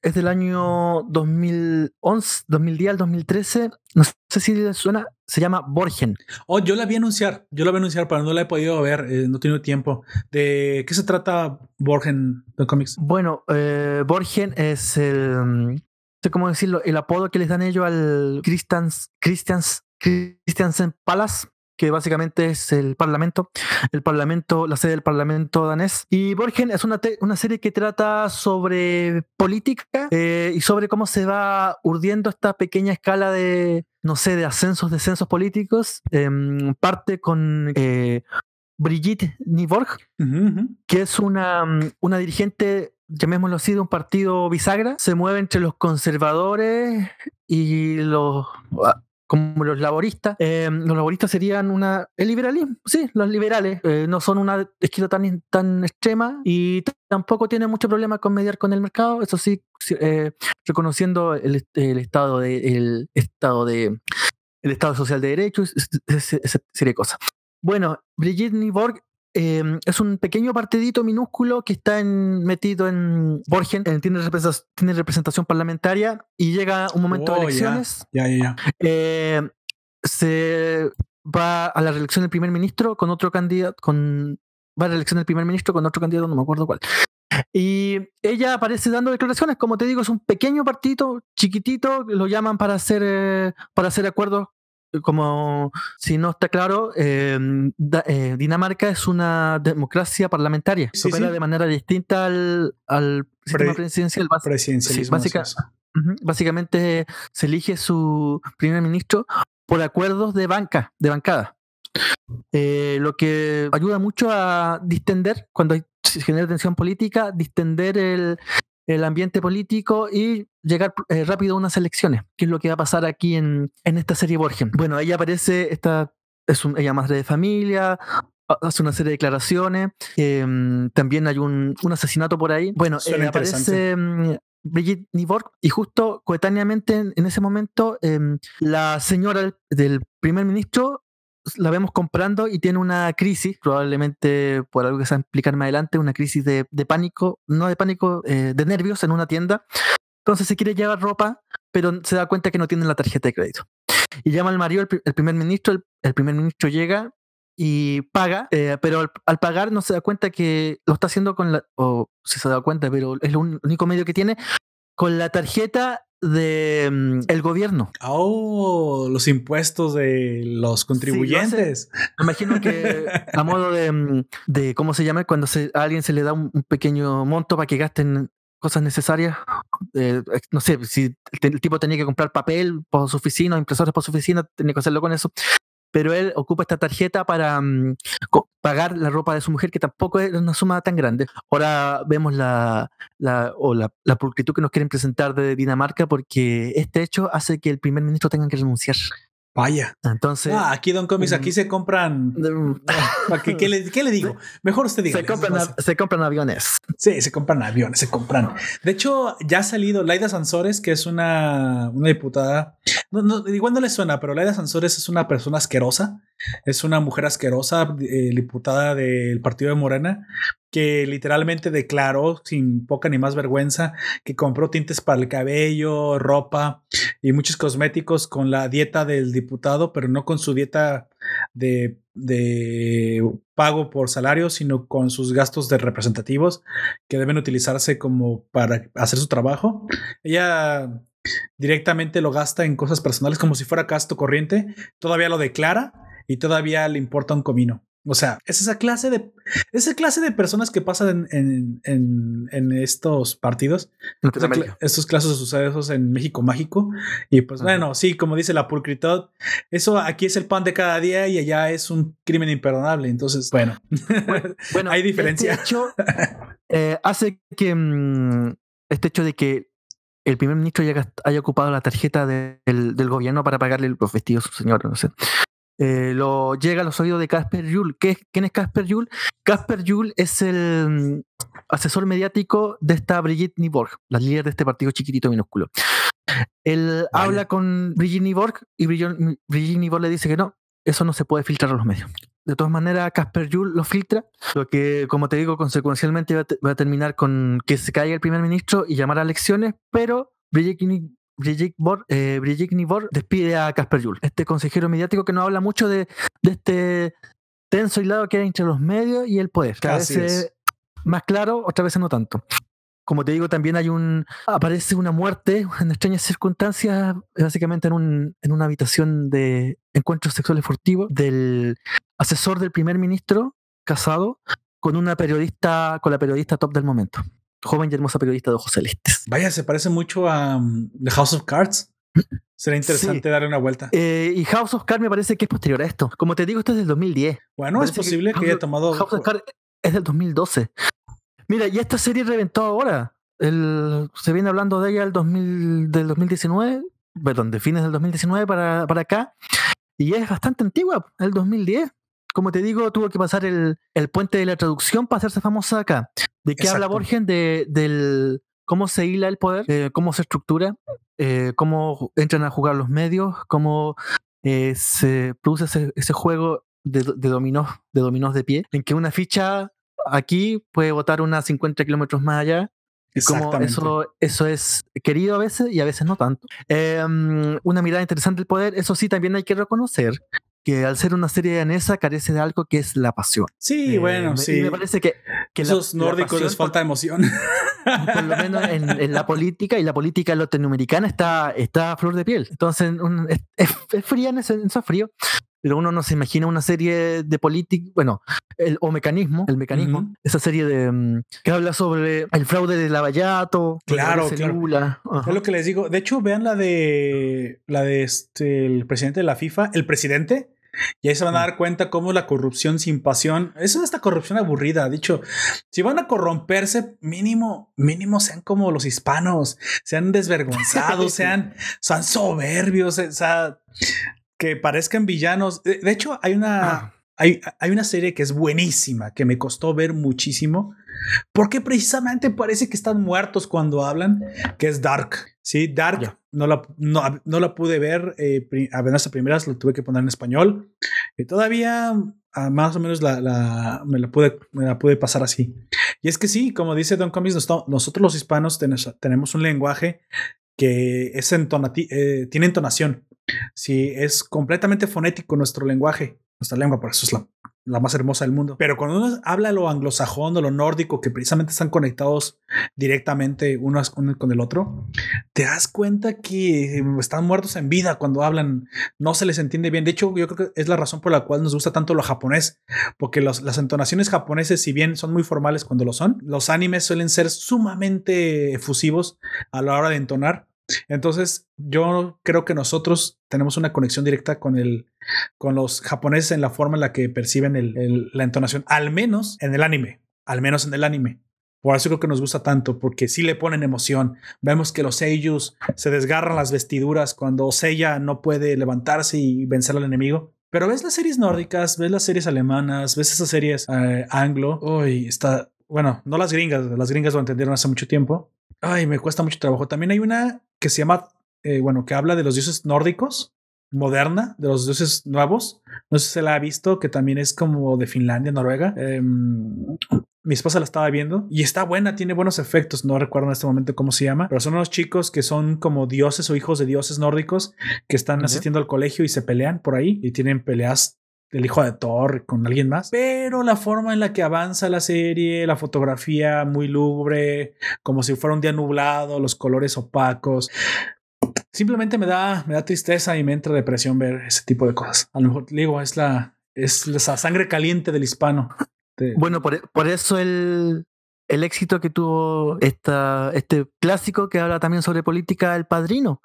es del año 2011, 2010 al 2013. No sé si les suena, se llama Borgen. Oh, yo la vi anunciar. Yo la vi anunciar, pero no la he podido ver. eh, no he tenido tiempo. ¿De qué se trata Borgen de cómics? Bueno, eh, Borgen es el, mm, no sé cómo decirlo, el apodo que les dan ellos al Christians, Christians, Christiansen Palace, que básicamente es el parlamento, el parlamento, la sede del parlamento danés. Y Borgen es una, una serie que trata sobre política eh, y sobre cómo se va urdiendo esta pequeña escala de, no sé, de ascensos, descensos políticos. Em, parte con eh, Brigitte Niborg, que es una, mm, una dirigente, llamémoslo así, de un partido bisagra, se mueve entre los conservadores y los ah, como los laboristas. Eh, los laboristas serían una el liberalismo, sí, los liberales eh, no son una izquierda tan, tan extrema y tampoco tienen mucho problema con mediar con el mercado, eso sí, eh, reconociendo el, el estado de estado de el estado social de derechos, serie de cosas. Bueno, Brigitte Niborg eh, es un pequeño partidito minúsculo que está en- metido en Borgen, eh, tiene, representación, tiene representación parlamentaria y llega un momento Oh, de elecciones. Ya, ya, ya. eh, se va a la reelección del primer ministro con otro candidato, con va a la reelección del primer ministro con otro candidato, no me acuerdo cuál. Y ella aparece dando declaraciones, como te digo, es un pequeño partito, chiquitito, lo llaman para hacer, eh, para hacer acuerdos. Como si no está claro, eh, da- eh, Dinamarca es una democracia parlamentaria. Sí, opera sí. de manera distinta al, al sistema Pre- presidencial. Sí, básica-. Básicamente se elige su primer ministro por acuerdos de banca, de bancada. Eh, lo que ayuda mucho a distender, cuando hay- se genera tensión política, distender el, el ambiente político y llegar eh, rápido a unas elecciones, que es lo que va a pasar aquí en, en esta serie Borgen. Bueno, ella aparece, esta, es un, ella madre de familia, ha- hace una serie de declaraciones, em, también hay un, un asesinato por ahí. Bueno, eh, aparece mm, Brigitte Niborg y justo coetáneamente en, en ese momento em, la señora del, del primer ministro la vemos comprando y tiene una crisis, probablemente por algo que se va a explicar más adelante, una crisis de, de pánico, no de pánico, eh, de nervios en una tienda. Entonces se quiere llevar ropa, pero se da cuenta que no tiene la tarjeta de crédito. Y llama al marido, el, el primer ministro, el, el primer ministro llega y paga, eh, pero al, al pagar no se da cuenta que lo está haciendo con la, o si se da cuenta, pero es el único medio que tiene, con la tarjeta de mm, el gobierno. Oh, los impuestos de los contribuyentes. Me imagino que a modo de, mm, de ¿cómo se llama? Cuando se, a alguien se le da un, un pequeño monto para que gasten cosas necesarias. eh, no sé, si el, tipo tenía que comprar papel para su oficina, impresores para su oficina, tenía que hacerlo con eso. Pero él ocupa esta tarjeta para mm, pagar la ropa de su mujer, que tampoco es una suma tan grande. Ahora vemos la, la, o la, la pulcritud que nos quieren presentar de Dinamarca, porque este hecho hace que el primer ministro tenga que renunciar. Vaya. Entonces, Ah, aquí, Don Comis, aquí Mm. se compran. mm, ¿Para qué, qué le, qué le digo? Mejor usted diga. se, compran, av- se compran aviones. Sí, se compran aviones, se compran. De hecho, ya ha salido Laida Sansores, que es una, una diputada. No, no, igual no le suena, pero Laida Sansores es una persona asquerosa. Es una mujer asquerosa, eh, diputada del partido de Morena, que literalmente declaró sin poca ni más vergüenza que compró tintes para el cabello, ropa y muchos cosméticos con la dieta del diputado, pero no con su dieta de, de pago por salario, sino con sus gastos de representativos que deben utilizarse como para hacer su trabajo. Ella directamente lo gasta en cosas personales como si fuera gasto corriente, todavía lo declara y todavía le importa un comino. O sea, es esa clase de esa clase de personas que pasan en, en, en, en estos partidos, Latinoamérica. estos clases de sucesos en México mágico. Y pues Ajá. bueno, sí, como dice la pulcritud, eso aquí es el pan de cada día y allá es un crimen imperdonable. Entonces, bueno, Bueno, hay diferencia. Este hecho eh, hace que mm, este hecho de que el primer ministro haya, ocupado la tarjeta de- del, del gobierno para pagarle los vestidos a su señora, no sé. Eh, lo llega a los oídos de Casper Yul. ¿Qué, es- ¿Quién es Casper Yul? Casper Yul es el mm, asesor mediático de esta Brigitte Niborg, la líder de este partido chiquitito minúsculo. Él habla con Brigitte Niborg y Brigitte Niborg le dice que no, eso no se puede filtrar a los medios. De todas maneras, Casper Yul lo filtra, lo que, como te digo, consecuencialmente va a, te- va a terminar con que se caiga el primer ministro y llamar a elecciones, pero Brigitte, Brigitte, Bor- eh, Brigitte Nibor despide a Casper Yul, este consejero mediático que no habla mucho de, de este tenso hilado que hay entre los medios y el poder, que a Así veces es. más claro, otras veces no tanto. Como te digo, también hay un. aparece una muerte en extrañas circunstancias, básicamente en, un, en una habitación de encuentros sexuales furtivos del asesor del primer ministro casado con una periodista, con la periodista top del momento. Joven y hermosa periodista de ojos celestes. Vaya, se parece mucho a um, The House of Cards. Será interesante Sí. darle una vuelta. Eh, y House of Cards me parece que es posterior a esto. Como te digo, esto es del 2010. Bueno, es que posible que, haya tomado. House of Cards es del 2012. Mira, y esta serie reventó ahora. El- se viene hablando de ella el 2000, del 2019, perdón, de fines del 2019 para, para acá. Y es bastante antigua, el 2010. Como te digo, tuvo que pasar el, el puente de la traducción para hacerse famosa acá. ¿De qué habla Exacto. Borgen? De, del cómo se hila el poder, eh, cómo se estructura, eh, cómo entran a jugar los medios, cómo eh, se produce ese, ese juego de, de dominós de dominós de pie, en que una ficha aquí puede botar unas 50 kilómetros más allá. Y como eso, eso es querido a veces y a veces no tanto. Eh, una mirada interesante del poder, eso sí, también hay que reconocer que al ser una serie danesa carece de algo que es la pasión. Sí, Eh, bueno, me- sí. Me parece que, que la nórdicos les falta emoción. por, por lo menos en, en la política y la política latinoamericana está, está a flor de piel. Entonces un- es, es- fría en ese, en ese frío, pero uno no se imagina una serie de política, bueno, el, o mecanismo, el mecanismo, Ujú. esa serie de mm, que habla sobre el fraude de Lavallato, Claro, Rodríguez claro. Es lo que les digo. De hecho, vean la de la de este el presidente de la FIFA, el presidente. Y ahí se van a dar cuenta cómo la corrupción sin pasión es esta corrupción aburrida. Dicho, si van a corromperse, mínimo, mínimo sean como los hispanos, sean desvergonzados, sean, sean soberbios, o sea, que parezcan villanos. De, de hecho, hay una, Ah. hay, hay una serie que es buenísima, que me costó ver muchísimo, porque precisamente parece que están muertos cuando hablan, que es Dark. Sí, Dark no la, no, no la pude ver, eh, apenas a primeras lo tuve que poner en español. Y todavía ah, más o menos la, la- me, la pude, me la pude pasar así. Y es que sí, como dice Don Comics, nos- nosotros los hispanos tenemos un lenguaje que es entonati- eh, tiene entonación. Sí, es completamente fonético nuestro lenguaje, nuestra lengua, por eso es la, la más hermosa del mundo. Pero cuando uno habla lo anglosajón o lo nórdico, que precisamente están conectados directamente unos con el otro, te das cuenta que están muertos en vida cuando hablan, no se les entiende bien. De hecho, yo creo que es la razón por la cual nos gusta tanto lo japonés, porque las entonaciones japoneses, si bien son muy formales cuando lo son, los animes suelen ser sumamente efusivos a la hora de entonar. Entonces, yo creo que nosotros tenemos una conexión directa con el, con los japoneses en la forma en la que perciben el- la entonación, al menos en el anime, al menos en el anime. Por eso creo que nos gusta tanto, porque sí le ponen emoción. Vemos que los seiyus se desgarran las vestiduras cuando Seiya no puede levantarse y vencer al enemigo. Pero ves las series nórdicas, ves las series alemanas, ves esas series eh, anglo. Uy, está. Bueno, no las gringas, las gringas lo entendieron hace mucho tiempo. Ay, me cuesta mucho trabajo. También hay una que se llama, eh, bueno, que habla de los dioses nórdicos, moderna, de los dioses nuevos. No sé si se la ha visto, que también es como de Finlandia, Noruega. Em, mi esposa la estaba viendo y está buena, tiene buenos efectos. No recuerdo en este momento cómo se llama, pero son unos chicos que son como dioses o hijos de dioses nórdicos que están asistiendo al colegio y se pelean por ahí y tienen peleas del hijo de Thor con alguien más. Pero la forma en la que avanza la serie, la fotografía muy lúgubre, como si fuera un día nublado, los colores opacos. Simplemente me da, me da tristeza y me entra depresión ver ese tipo de cosas. A lo mejor digo, es la, es la sangre caliente del hispano. Bueno, por, por eso el, el éxito que tuvo esta, este clásico que habla también sobre política, El Padrino,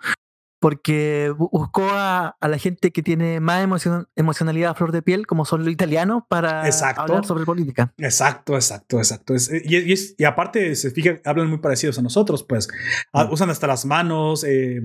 porque bu- buscó a, a la gente que tiene más emocion- emocionalidad a flor de piel, como son los italianos, para Exacto. hablar sobre política. Exacto, exacto, exacto. Es- y, y es- y aparte, se fija, hablan muy parecidos a nosotros, pues Ah, Mm. usan hasta las manos. eh,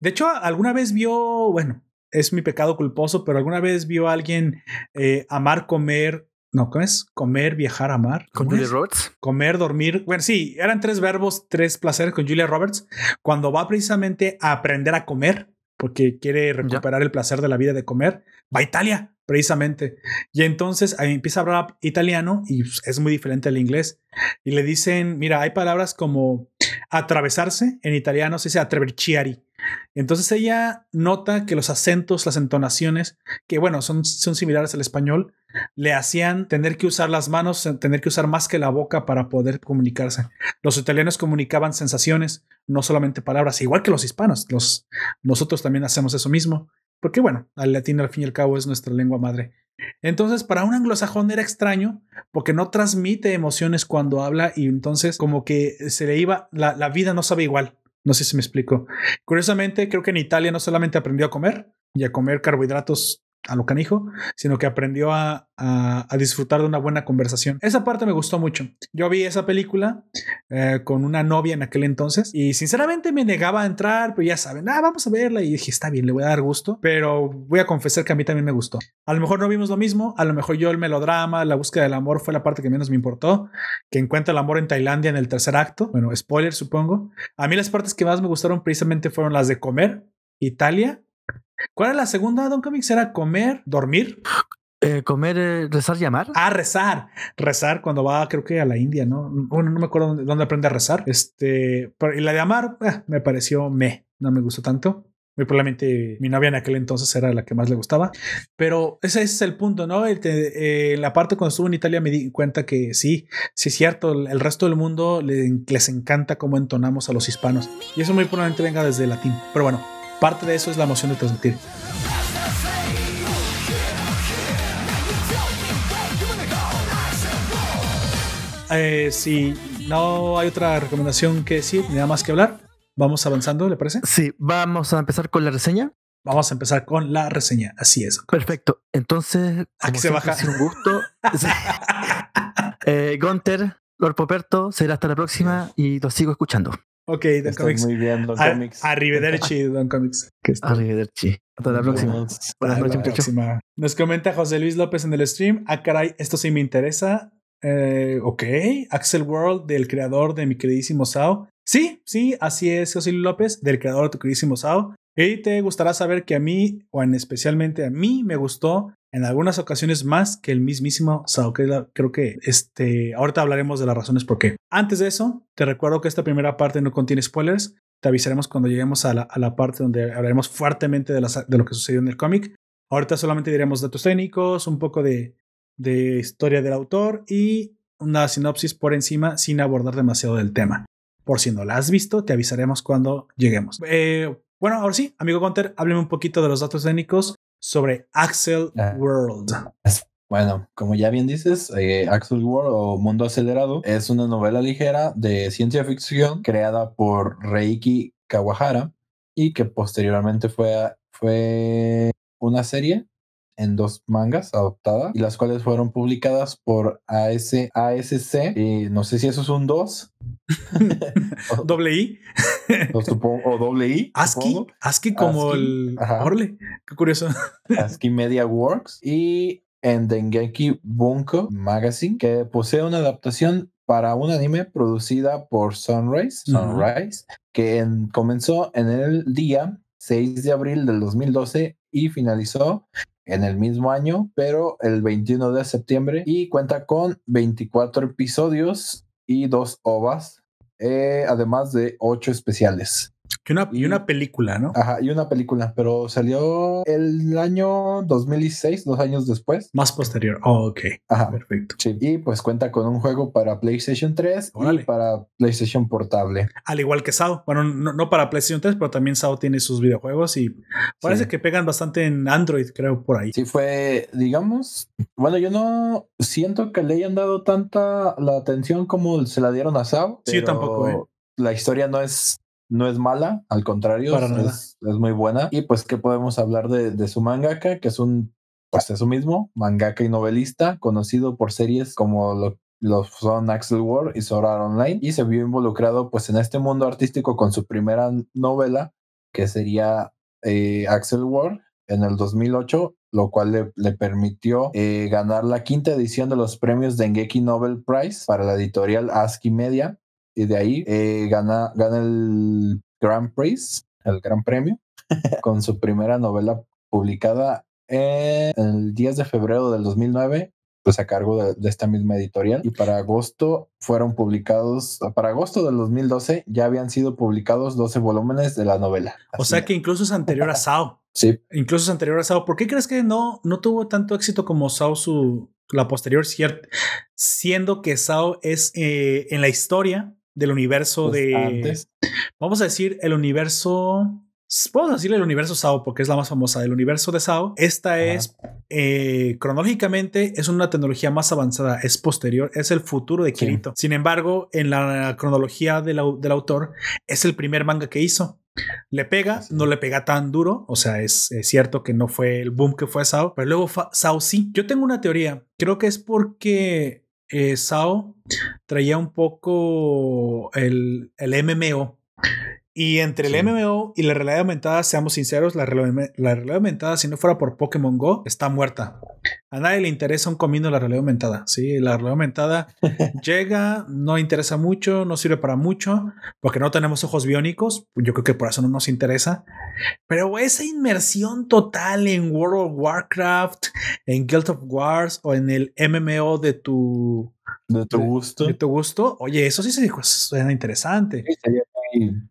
de hecho, alguna vez vio, bueno, es mi pecado culposo, pero alguna vez vio a alguien eh, amar, comer. No, ¿cómo es? Comer, viajar, amar. Con ¿Cómo Julia es? Roberts. Comer, dormir. Bueno, sí, eran tres verbos, tres placeres con Julia Roberts. Cuando va precisamente a aprender a comer, porque quiere recuperar el placer de la vida de comer, va a Italia, precisamente. Y entonces ahí empieza a hablar italiano y pues, es muy diferente al inglés. Y le dicen, mira, hay palabras como atravesarse, en italiano se dice attraversiari. Entonces ella nota que los acentos, las entonaciones, que bueno, son, son similares al español, le hacían tener que usar las manos, tener que usar más que la boca para poder comunicarse. Los italianos comunicaban sensaciones, no solamente palabras, igual que los hispanos. Nosotros también hacemos eso mismo, porque bueno, al latín al fin y al cabo es nuestra lengua madre. Entonces, para un anglosajón era extraño porque no transmite emociones cuando habla y entonces como que se le iba, la, la vida no sabe igual. No sé si me explico. Curiosamente, creo que en Italia no solamente aprendió a comer y a comer carbohidratos a lo canijo, sino que aprendió a, a, disfrutar de una buena conversación. Esa parte me gustó mucho. Yo vi esa película eh, con una novia en aquel entonces y sinceramente me negaba a entrar, pero ya saben, ah, vamos a verla y dije, está bien, le voy a dar gusto, pero voy a confesar que a mí también me gustó. A lo mejor no vimos lo mismo, a lo mejor yo el melodrama, la búsqueda del amor fue la parte que menos me importó, que encuentra el amor en Tailandia en el tercer acto, bueno, spoiler supongo. A mí las partes que más me gustaron precisamente fueron las de comer, Italia. ¿Cuál era la segunda, Don Comics? ¿Era comer, dormir? Eh, comer, eh, rezar y amar. Ah, rezar. Rezar cuando va, creo que a la India, ¿no? Bueno, no me acuerdo dónde, dónde aprende a rezar. Este, pero- y la de amar, eh, me pareció me, no me gustó tanto. Muy probablemente mi novia en aquel entonces era la que más le gustaba. Pero ese es el punto, ¿no? El te- eh, la parte cuando estuve en Italia me di cuenta que sí, sí es cierto, el el resto del mundo le- les encanta cómo entonamos a los hispanos. Y eso muy probablemente venga desde el latín. Pero bueno, parte de eso es la emoción de transmitir. Eh, si no hay otra recomendación que decir, nada más que hablar, vamos avanzando, ¿le parece? Sí, vamos a empezar con la reseña. Vamos a empezar con la reseña. Así es. Perfecto. Entonces, Aquí se baja. un gusto. Eh, Gunter, Lord Poperto, será hasta la próxima y los sigo escuchando. Ok, Don Estás Comics. muy bien, Don A- Comics. Arrivederci, Don Comics. Que Arrivederci. Hasta la próxima. Nos- Buenas Hasta noches, la muchachos. próxima. Nos comenta José Luis López en el stream. Ah, caray, esto sí me interesa. Eh, ok, Axel World, del creador de mi queridísimo Sao, Sí, sí, así es, José Luis López, del creador de tu queridísimo Sao. Y te gustará saber que a mí, o en especialmente a mí, me gustó en algunas ocasiones más que el mismísimo Sao. Que la- creo que este, ahorita hablaremos de las razones por qué. Antes de eso, te recuerdo que esta primera parte no contiene spoilers. Te avisaremos cuando lleguemos a la, a la parte donde hablaremos fuertemente de, las- de lo que sucedió en el cómic. Ahorita solamente diremos datos técnicos, un poco de, de historia del autor y una sinopsis por encima sin abordar demasiado del tema. Por si no la has visto, te avisaremos cuando lleguemos. Eh, bueno, ahora sí, amigo Gunter, hábleme un poquito de los datos técnicos sobre Axel Ah. World. Bueno, como ya bien dices, eh, Axel World o Mundo Acelerado es una novela ligera de ciencia ficción creada por Reiki Kawahara y que posteriormente fue, fue una serie en dos mangas adoptada y las cuales fueron publicadas por AS, ASC y no sé si eso es un 2 o, Doble I. o supongo- o doble I ASCII. ASCII como ASCII, el. Órale, qué curioso. ASCII Media Works y en Dengeki Bunko Magazine, que posee una adaptación para un anime producida por Sunrise. Sunrise que en- comenzó en el día 6 de abril del 2012 y finalizó en el mismo año, pero el 21 de septiembre y cuenta con 24 episodios y dos ovas, eh, además de 8 especiales. Y una, y una película, ¿no? Ajá, y una película, pero salió el año 2016, dos años después. Más posterior. Oh, ok. Ajá. Perfecto. Sí. Y pues cuenta con un juego para PlayStation 3 Órale. y para PlayStation Portable. Al igual que Sao. Bueno, no, no para PlayStation 3, pero también Sao tiene sus videojuegos y parece Sí. que pegan bastante en Android, creo, por ahí. Sí, fue, digamos, bueno, yo no siento que le hayan dado tanta la atención como se la dieron a Sao. Sí, yo tampoco, ¿eh? La historia no es, no es mala, al contrario, es, es muy buena. Y pues, ¿qué podemos hablar de, de su mangaka? Que es un, pues eso mismo, mangaka y novelista, conocido por series como lo, lo son Axel War y Sword Art Online. Y se vio involucrado pues en este mundo artístico con su primera novela, que sería eh, Axel War en el 2008, lo cual le, le permitió eh, ganar la quinta edición de los premios Dengeki Nobel Prize para la editorial ASCII Media. Y de ahí eh, gana, gana el Grand Prix, el Gran Premio, con su primera novela publicada en el 10 de febrero del 2009 pues a cargo de, de, esta misma editorial y para agosto fueron publicados, para agosto del 2012 ya habían sido publicados 12 volúmenes de la novela. O sea que incluso es anterior a Sao. Sí. Incluso es anterior a Sao. ¿Por qué crees que no, no tuvo tanto éxito como Sao su la posterior, siendo que Sao es eh, en la historia del universo Pues de... antes. Vamos a decir el universo... Vamos a decirle el universo Sao porque es la más famosa del universo de Sao. Esta Ajá. es eh, cronológicamente es una tecnología más avanzada, es posterior, es el futuro de Sí. Kirito. Sin embargo, en la cronología del, au- del autor es el primer manga que hizo. Le pega, no le pega tan duro, o sea, es, es cierto que no fue el boom que fue Sao, pero luego Sao sí. Yo tengo una teoría, creo que es porque eh, Sao traía un poco el, el MMO. Y entre Sí. el MMO y la realidad aumentada, seamos sinceros, la realidad, la realidad aumentada, si no fuera por Pokémon Go, está muerta. A nadie le interesa un comino la realidad aumentada. Sí, la realidad aumentada llega, no interesa mucho, no sirve para mucho, porque no tenemos ojos biónicos. Yo creo que por eso no nos interesa. Pero esa inmersión total en World of Warcraft, en Guild of Wars o en el MMO de tu, De tu gusto. de tu gusto, oye, eso sí se dijo, suena interesante.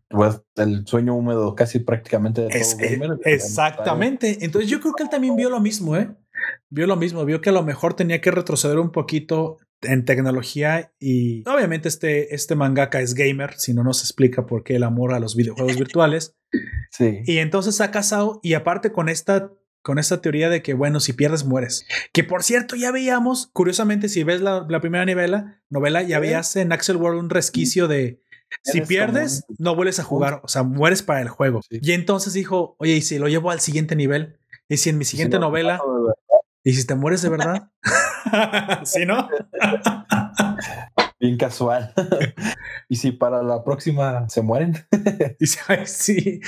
Pues, el sueño húmedo casi prácticamente de todo Es- eh, gamer. exactamente. Entonces yo creo que él también vio lo mismo, ¿eh? Vio lo mismo, vio que a lo mejor tenía que retroceder un poquito en tecnología y obviamente este, este mangaka es gamer, si no nos explica por qué el amor a los videojuegos virtuales. Sí. Y entonces ha casado y aparte con esta con esta teoría de que bueno, si pierdes mueres. Que por cierto, ya veíamos, curiosamente, si ves la, la primera novela, novela, ya veías en Axel World un resquicio de si pierdes, como no vuelves a jugar, o sea, mueres para el juego. Sí. Y entonces dijo, oye, y si lo llevo al siguiente nivel, y si en mi siguiente no, novela, no, verdad. y si te mueres de verdad, ¿sí, no? Bien casual. y si para la próxima se mueren. Y dice, "Ay, sí.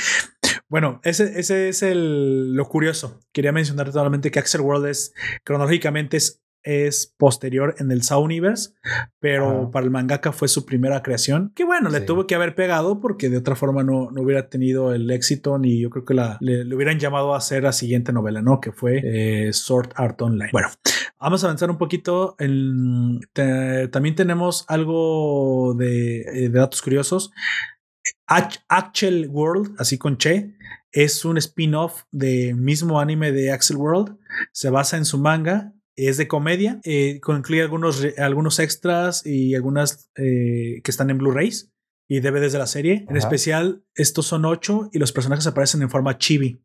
Bueno, ese, ese es el, lo curioso. Quería mencionar totalmente que Axel World es cronológicamente es es posterior en el Universe, pero para el mangaka fue su primera creación. Que bueno, le tuvo que haber pegado porque de otra forma no, no hubiera tenido el éxito ni yo creo que la, le, le hubieran llamado a hacer la siguiente novela, ¿no? Que fue eh, Sword Art Online. Bueno, vamos a avanzar un poquito. En, te- también tenemos algo de, eh, de datos curiosos. Actual World, así con Che, es un spin-off de mismo anime de Axel World. Se basa en su manga. Es de comedia, eh, incluye algunos, algunos extras y algunas eh, que están en Blu-rays y DVDs de la serie. En especial, estos son ocho y los personajes aparecen en forma chibi.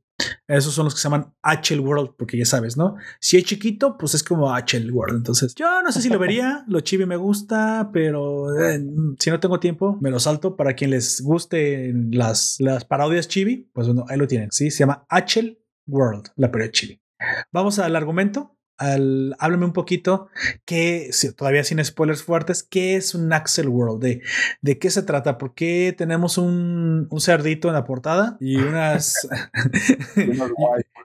Esos son los que se llaman H.L. World, porque ya sabes, ¿no? Si es chiquito, pues es como H.L. World. Entonces, yo no sé si lo vería. Lo chibi me gusta, pero eh, si no tengo tiempo, me lo salto. Para quien les guste las, las parodias chibi, pues bueno, ahí lo tienen. Sí, se llama H.L. World, la parodia chibi. Vamos al argumento. Al, háblame un poquito que si- todavía sin spoilers fuertes, ¿qué es un Axel World? ¿De, de qué se trata? ¿Por qué tenemos un, un cerdito en la portada y unas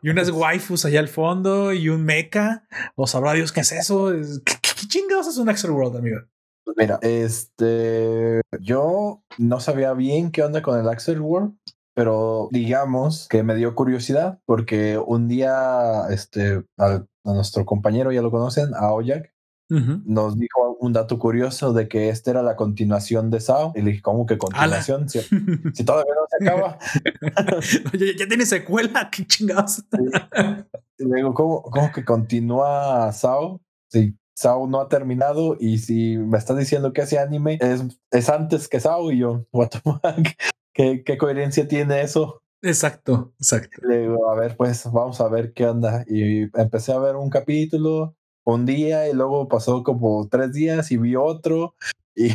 y unas waifus allá al fondo y un mecha? ¿O sabrá Dios qué es eso? Es- ¿Qué, qué- qué chingados es un Axel World, amigo? Pues Mira, este, yo no sabía bien qué onda con el Axel World, pero digamos que me dio curiosidad porque un día, este, al- a nuestro compañero, ya lo conocen, a Oyak, nos dijo un dato curioso de que esta era la continuación de Sao. Y le dije, ¿cómo que continuación? Si, si todavía no se acaba. Oye, ya tiene secuela, qué chingados. Y le digo, ¿cómo, cómo que continúa Sao? Si Sao no ha terminado y si me estás diciendo que ese anime es, es antes que Sao y yo, what the fuck? ¿Qué, qué coherencia tiene eso? Exacto, exacto. Le digo, a ver, pues vamos a ver qué onda. Y empecé a ver un capítulo un día y luego pasó como tres días y vi otro y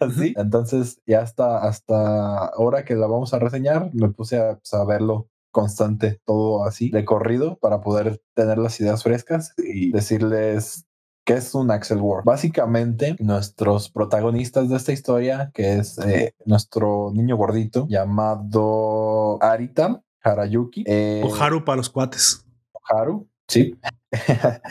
así. Entonces ya hasta, hasta ahora que la vamos a reseñar, me puse a, pues, a verlo constante, todo así, de corrido, para poder tener las ideas frescas y decirles qué es un Axel World. Básicamente, nuestros protagonistas de esta historia, que es eh, nuestro niño gordito llamado Arita Harayuki. eh, O Haru para los cuates. Haru, sí.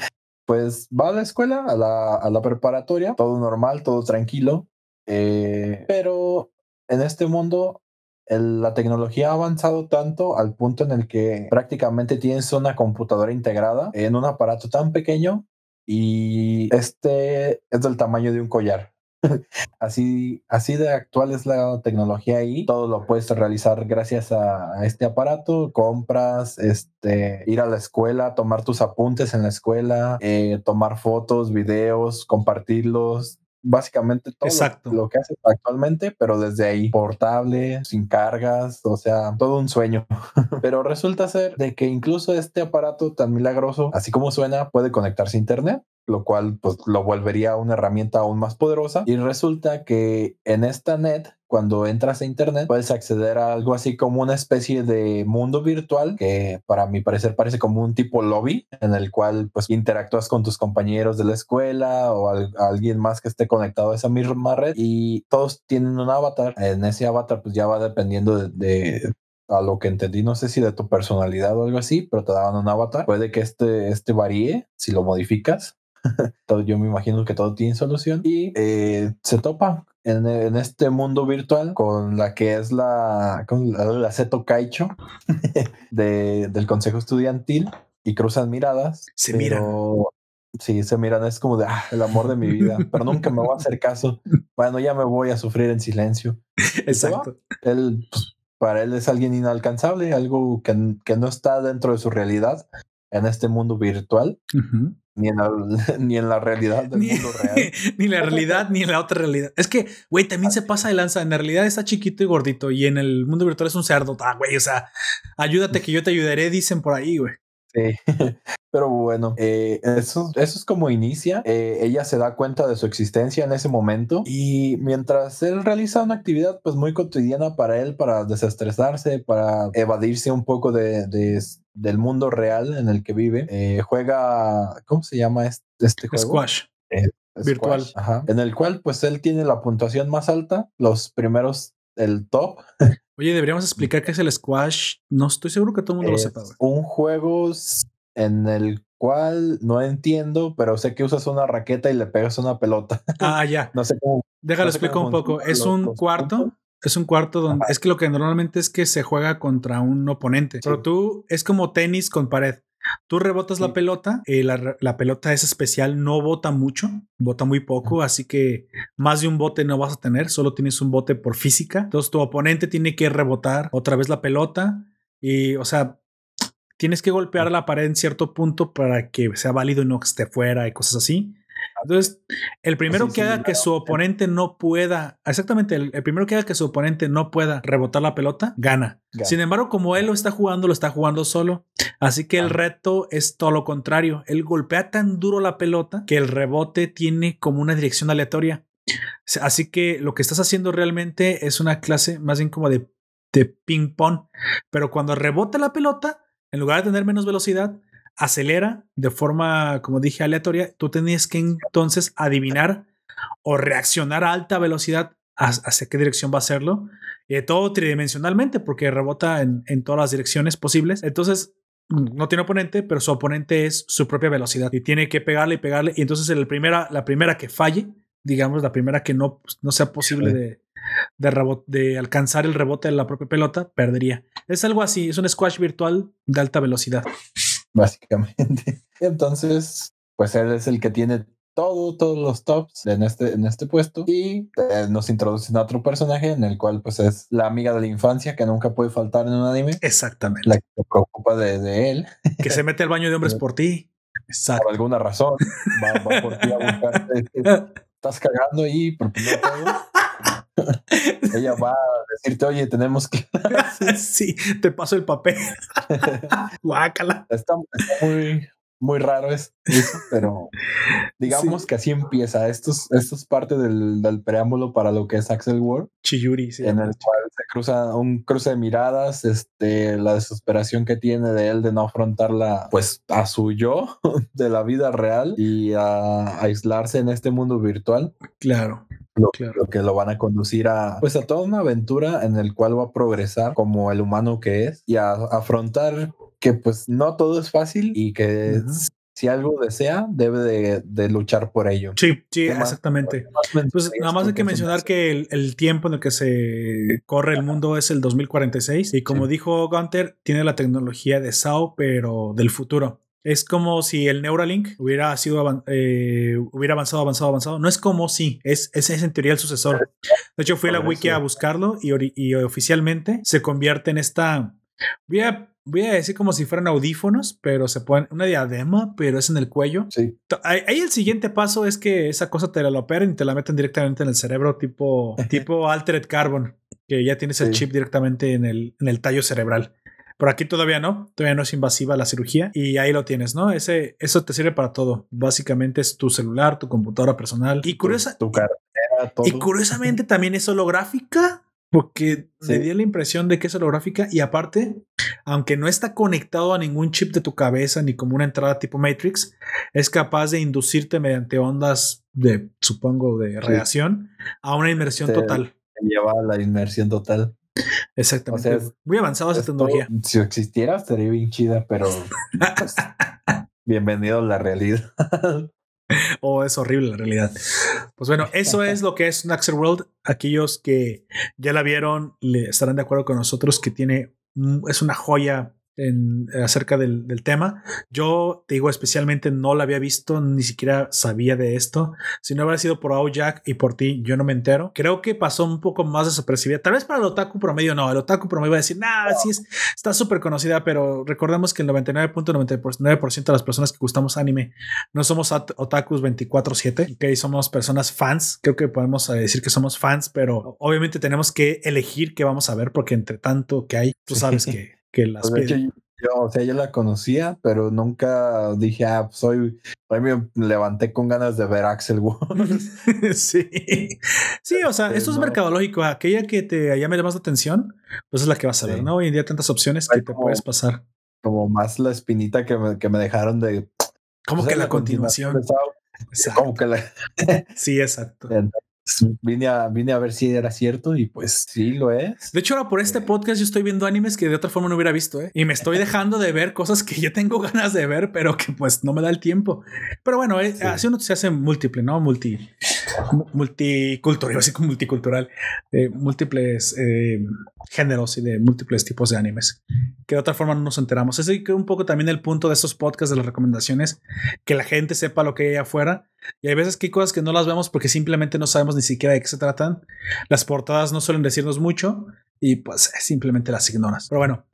pues va a la escuela, a la, a la preparatoria, todo normal, todo tranquilo. eh, pero en este mundo la tecnología ha avanzado tanto al punto en el que prácticamente tienes una computadora integrada en un aparato tan pequeño y este es del tamaño de un collar. Así, así de actual es la tecnología ahí. Todo lo puedes realizar gracias a, este aparato. Compras, este, ir a la escuela, tomar tus apuntes en la escuela, eh, tomar fotos, videos, compartirlos. Básicamente todo lo- que haces actualmente, pero desde ahí, portable, sin cargas, o sea, todo un sueño. pero resulta ser de que incluso este aparato tan milagroso, así como suena, puede conectarse a internet lo cual pues lo volvería una herramienta aún más poderosa y resulta que en esta net cuando entras a internet puedes acceder a algo así como una especie de mundo virtual que para mi parecer parece como un tipo lobby en el cual pues interactúas con tus compañeros de la escuela o al- alguien más que esté conectado a esa misma red y todos tienen un avatar en ese avatar pues ya va dependiendo de, de a lo que entendí, no sé si de tu personalidad o algo así, pero te daban un avatar. Puede que este, este varíe si lo modificas. yo me imagino que todo tiene solución y eh, se topa en, en, este mundo virtual con la que es la, con la, la Seto Kaicho de, del Consejo Estudiantil y cruzan miradas. Se miran. Sí, se miran, es como de ah, el amor de mi vida, pero nunca me voy a hacer caso. Bueno, ya me voy a sufrir en silencio. Exacto. Él, pues, para él es alguien inalcanzable, algo que, que, no está dentro de su realidad en este mundo virtual. Uh -huh. Ni en, la, ni en la realidad del ni, mundo real. ni la realidad, ni en la otra realidad. Es que, güey, también se pasa de lanza. En la realidad está chiquito y gordito. Y en el mundo virtual es un cerdo. Ah, güey, o sea, ayúdate que yo te ayudaré, dicen por ahí, güey. Sí, pero bueno, eh, eso, eso es como inicia. Eh, ella se da cuenta de su existencia en ese momento y mientras él realiza una actividad pues muy cotidiana para él, para desestresarse, para evadirse un poco de, de del mundo real en el que vive, eh, juega, ¿cómo se llama este, este juego? Squash. Squash, Virtual. Ajá, en el cual pues él tiene la puntuación más alta, los primeros, el top. Oye, deberíamos explicar qué es el squash. No estoy seguro que todo el mundo es lo sepa. Güey. Un juego en el cual no entiendo, pero sé que usas una raqueta y le pegas una pelota. Ah, ya. No sé cómo. Déjalo no sé explico cómo un poco. Es un cuarto. puntos. Es un cuarto donde es que lo que normalmente es que se juega contra un oponente, pero tú es como tenis con pared. Tú rebotas la pelota, y la, re- la pelota es especial, no bota mucho, bota muy poco, así que más de un bote no vas a tener, solo tienes un bote por física. Entonces tu oponente tiene que rebotar otra vez la pelota y, o sea, tienes que golpear la pared en cierto punto para que sea válido y no que esté fuera y cosas así. Entonces, el primero Sí, que sí, haga que su oponente no pueda, exactamente, el, el primero que haga que su oponente no pueda rebotar la pelota, gana. Gana. Sin embargo, como él lo está jugando, lo está jugando solo. Así que el reto es todo lo contrario. Él golpea tan duro la pelota que el rebote tiene como una dirección aleatoria. Así que lo que estás haciendo realmente es una clase más bien como de, de ping pong. Pero cuando rebota la pelota, en lugar de tener menos velocidad, acelera de forma, como dije, aleatoria. Tú tenías que entonces adivinar o reaccionar a alta velocidad ha- hacia qué dirección va a hacerlo. Eh, todo tridimensionalmente, porque rebota en, en todas las direcciones posibles. Entonces, no tiene oponente, pero su oponente es su propia velocidad y tiene que pegarle y pegarle. Y entonces, el primera, la primera que falle, digamos, la primera que no, no sea posible Sí. de, de, rebot- de alcanzar el rebote de la propia pelota, perdería. Es algo así, es un squash virtual de alta velocidad. básicamente. Entonces, pues él es el que tiene todo, todos los tops en este, en este puesto y eh, nos introducen a otro personaje en el cual pues es la amiga de la infancia que nunca puede faltar en un anime, Exactamente. la que se preocupa de, de él que se mete al baño de hombres por ti. Exacto. por alguna razón, va, va por ti a buscarte, estás cagando ahí, pues no. Ella va a decirte, oye, tenemos que... sí, te paso el papel. Guácala. Está, está muy, muy raro es- eso, pero digamos Sí. que así empieza. Esto es, esto es parte del, del preámbulo para lo que es Axel World, Chiyuri, sí. en el cual se cruza un cruce de miradas, este, la desesperación que tiene de él de no afrontarla, pues a su yo de la vida real y a aislarse en este mundo virtual. Claro. Lo, Claro. lo que lo van a conducir a pues a toda una aventura en el cual va a progresar como el humano que es y a, afrontar que pues no todo es fácil y que si algo desea debe de, de luchar por ello. Sí, sí, exactamente. Más Pues nada más hay que mencionar que el, el tiempo en el que se corre el mundo es el 2046 y como Sí. dijo Gunter, tiene la tecnología de SAO pero del futuro. Es como si el Neuralink hubiera sido eh, hubiera avanzado, avanzado, avanzado. No es como si, es, es, es en teoría el sucesor. De hecho, fui a la Por wiki a buscarlo y, oficialmente se convierte en esta. Voy a, voy a decir como si fueran audífonos, pero se ponen una diadema, pero es en el cuello. Sí, Ahí el siguiente paso es que esa cosa te la operen y te la meten directamente en el cerebro, tipo, tipo Altered Carbon, que ya tienes el Sí. chip directamente en el, en el tallo cerebral. Por aquí todavía no, todavía no es invasiva la cirugía y ahí lo tienes, ¿no? Ese, eso te sirve para todo. Básicamente es tu celular, tu computadora personal. Y, curiosa, tu, tu cartera, todo. y curiosamente también es holográfica, porque Sí. me dio la impresión de que es holográfica y aparte, aunque no está conectado a ningún chip de tu cabeza ni como una entrada tipo Matrix, es capaz de inducirte mediante ondas de, supongo, de radiación a una inmersión Te- total. Lleva a la inmersión total. Exactamente. o sea, Muy avanzada esa tecnología. si existiera, estaría bien chida, pero pues, bienvenido a la realidad. Oh, es horrible la realidad. Pues bueno, eso es lo que es Naxer World. Aquellos que ya la vieron le estarán de acuerdo con nosotros que tiene es una joya en, acerca del, del tema. Yo te digo, especialmente no la había visto, ni siquiera sabía de esto. Si no hubiera sido por Jack y por ti, yo no me entero. Creo que pasó un poco más desapercibida. Tal vez para el otaku promedio no. El otaku promedio va a decir, nah, sí es, está súper conocida, pero recordemos que el 99.99% de las personas que gustamos anime no somos otakus 24/7, ok, somos personas fans, creo que podemos eh, decir que somos fans, pero obviamente tenemos que elegir qué vamos a ver porque entre tanto que hay, tú sabes que, que las Pues, de hecho, yo, o sea, yo la conocía, pero nunca dije, ah, pues hoy, hoy me levanté con ganas de ver Axel World. sí, sí, o sea, Este, esto es mercadológico, aquella que te llame más la atención, pues es la que vas a ver. ¿no? Hoy en día tantas opciones Hay que te puedes pasar. Como más la espinita que me, que me dejaron de. Como pues, que la continuación. Exacto. Como que la. Sí, exacto. Entonces, vine a, vine a ver si era cierto y pues sí lo es. De hecho, ahora por este podcast yo estoy viendo animes que de otra forma no hubiera visto, ¿eh? Y me estoy dejando de ver cosas que yo tengo ganas de ver, pero que pues no me da el tiempo. Pero bueno, eh, así uno se hace múltiple, ¿no? Multi, mu- multicultural, iba a decir como multicultural, eh, múltiples eh, géneros y de múltiples tipos de animes, que de otra forma no nos enteramos. Ese es un poco también el punto de estos podcasts, de las recomendaciones, que la gente sepa lo que hay afuera. Y hay veces que hay cosas que no las vemos porque simplemente no sabemos ni siquiera de qué se tratan. Las portadas no suelen decirnos mucho y pues simplemente las ignoras. Pero bueno,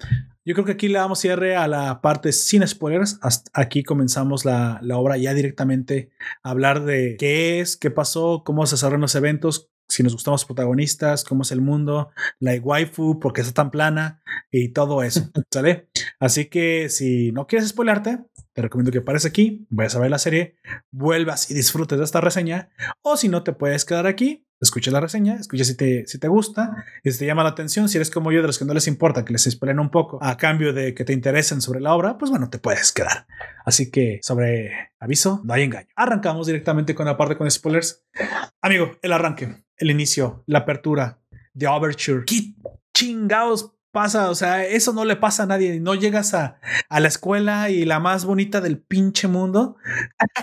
yo creo que aquí le damos cierre a la parte sin spoilers. Hasta aquí comenzamos la, la obra ya directamente a hablar de qué es, qué pasó, cómo se desarrollan los eventos, si nos gustan los protagonistas, cómo es el mundo, la waifu, por qué está tan plana y todo eso, ¿sale? Así que si no quieres spoilarte, te recomiendo que pares aquí, vayas a ver la serie, vuelvas y disfrutes de esta reseña, o si no te puedes quedar aquí, escucha la reseña, escucha si te, si te gusta y si te llama la atención, si eres como yo de los que no les importa que les spoilen un poco a cambio de que te interesen sobre la obra, pues bueno, te puedes quedar. Así que sobre aviso, no hay engaño. Arrancamos directamente con la parte con spoilers. Amigo, el arranque, el inicio, la apertura, The Overture. ¿Qué chingados pasa? O sea, eso no le pasa a nadie. No llegas a, a la escuela y la más bonita del pinche mundo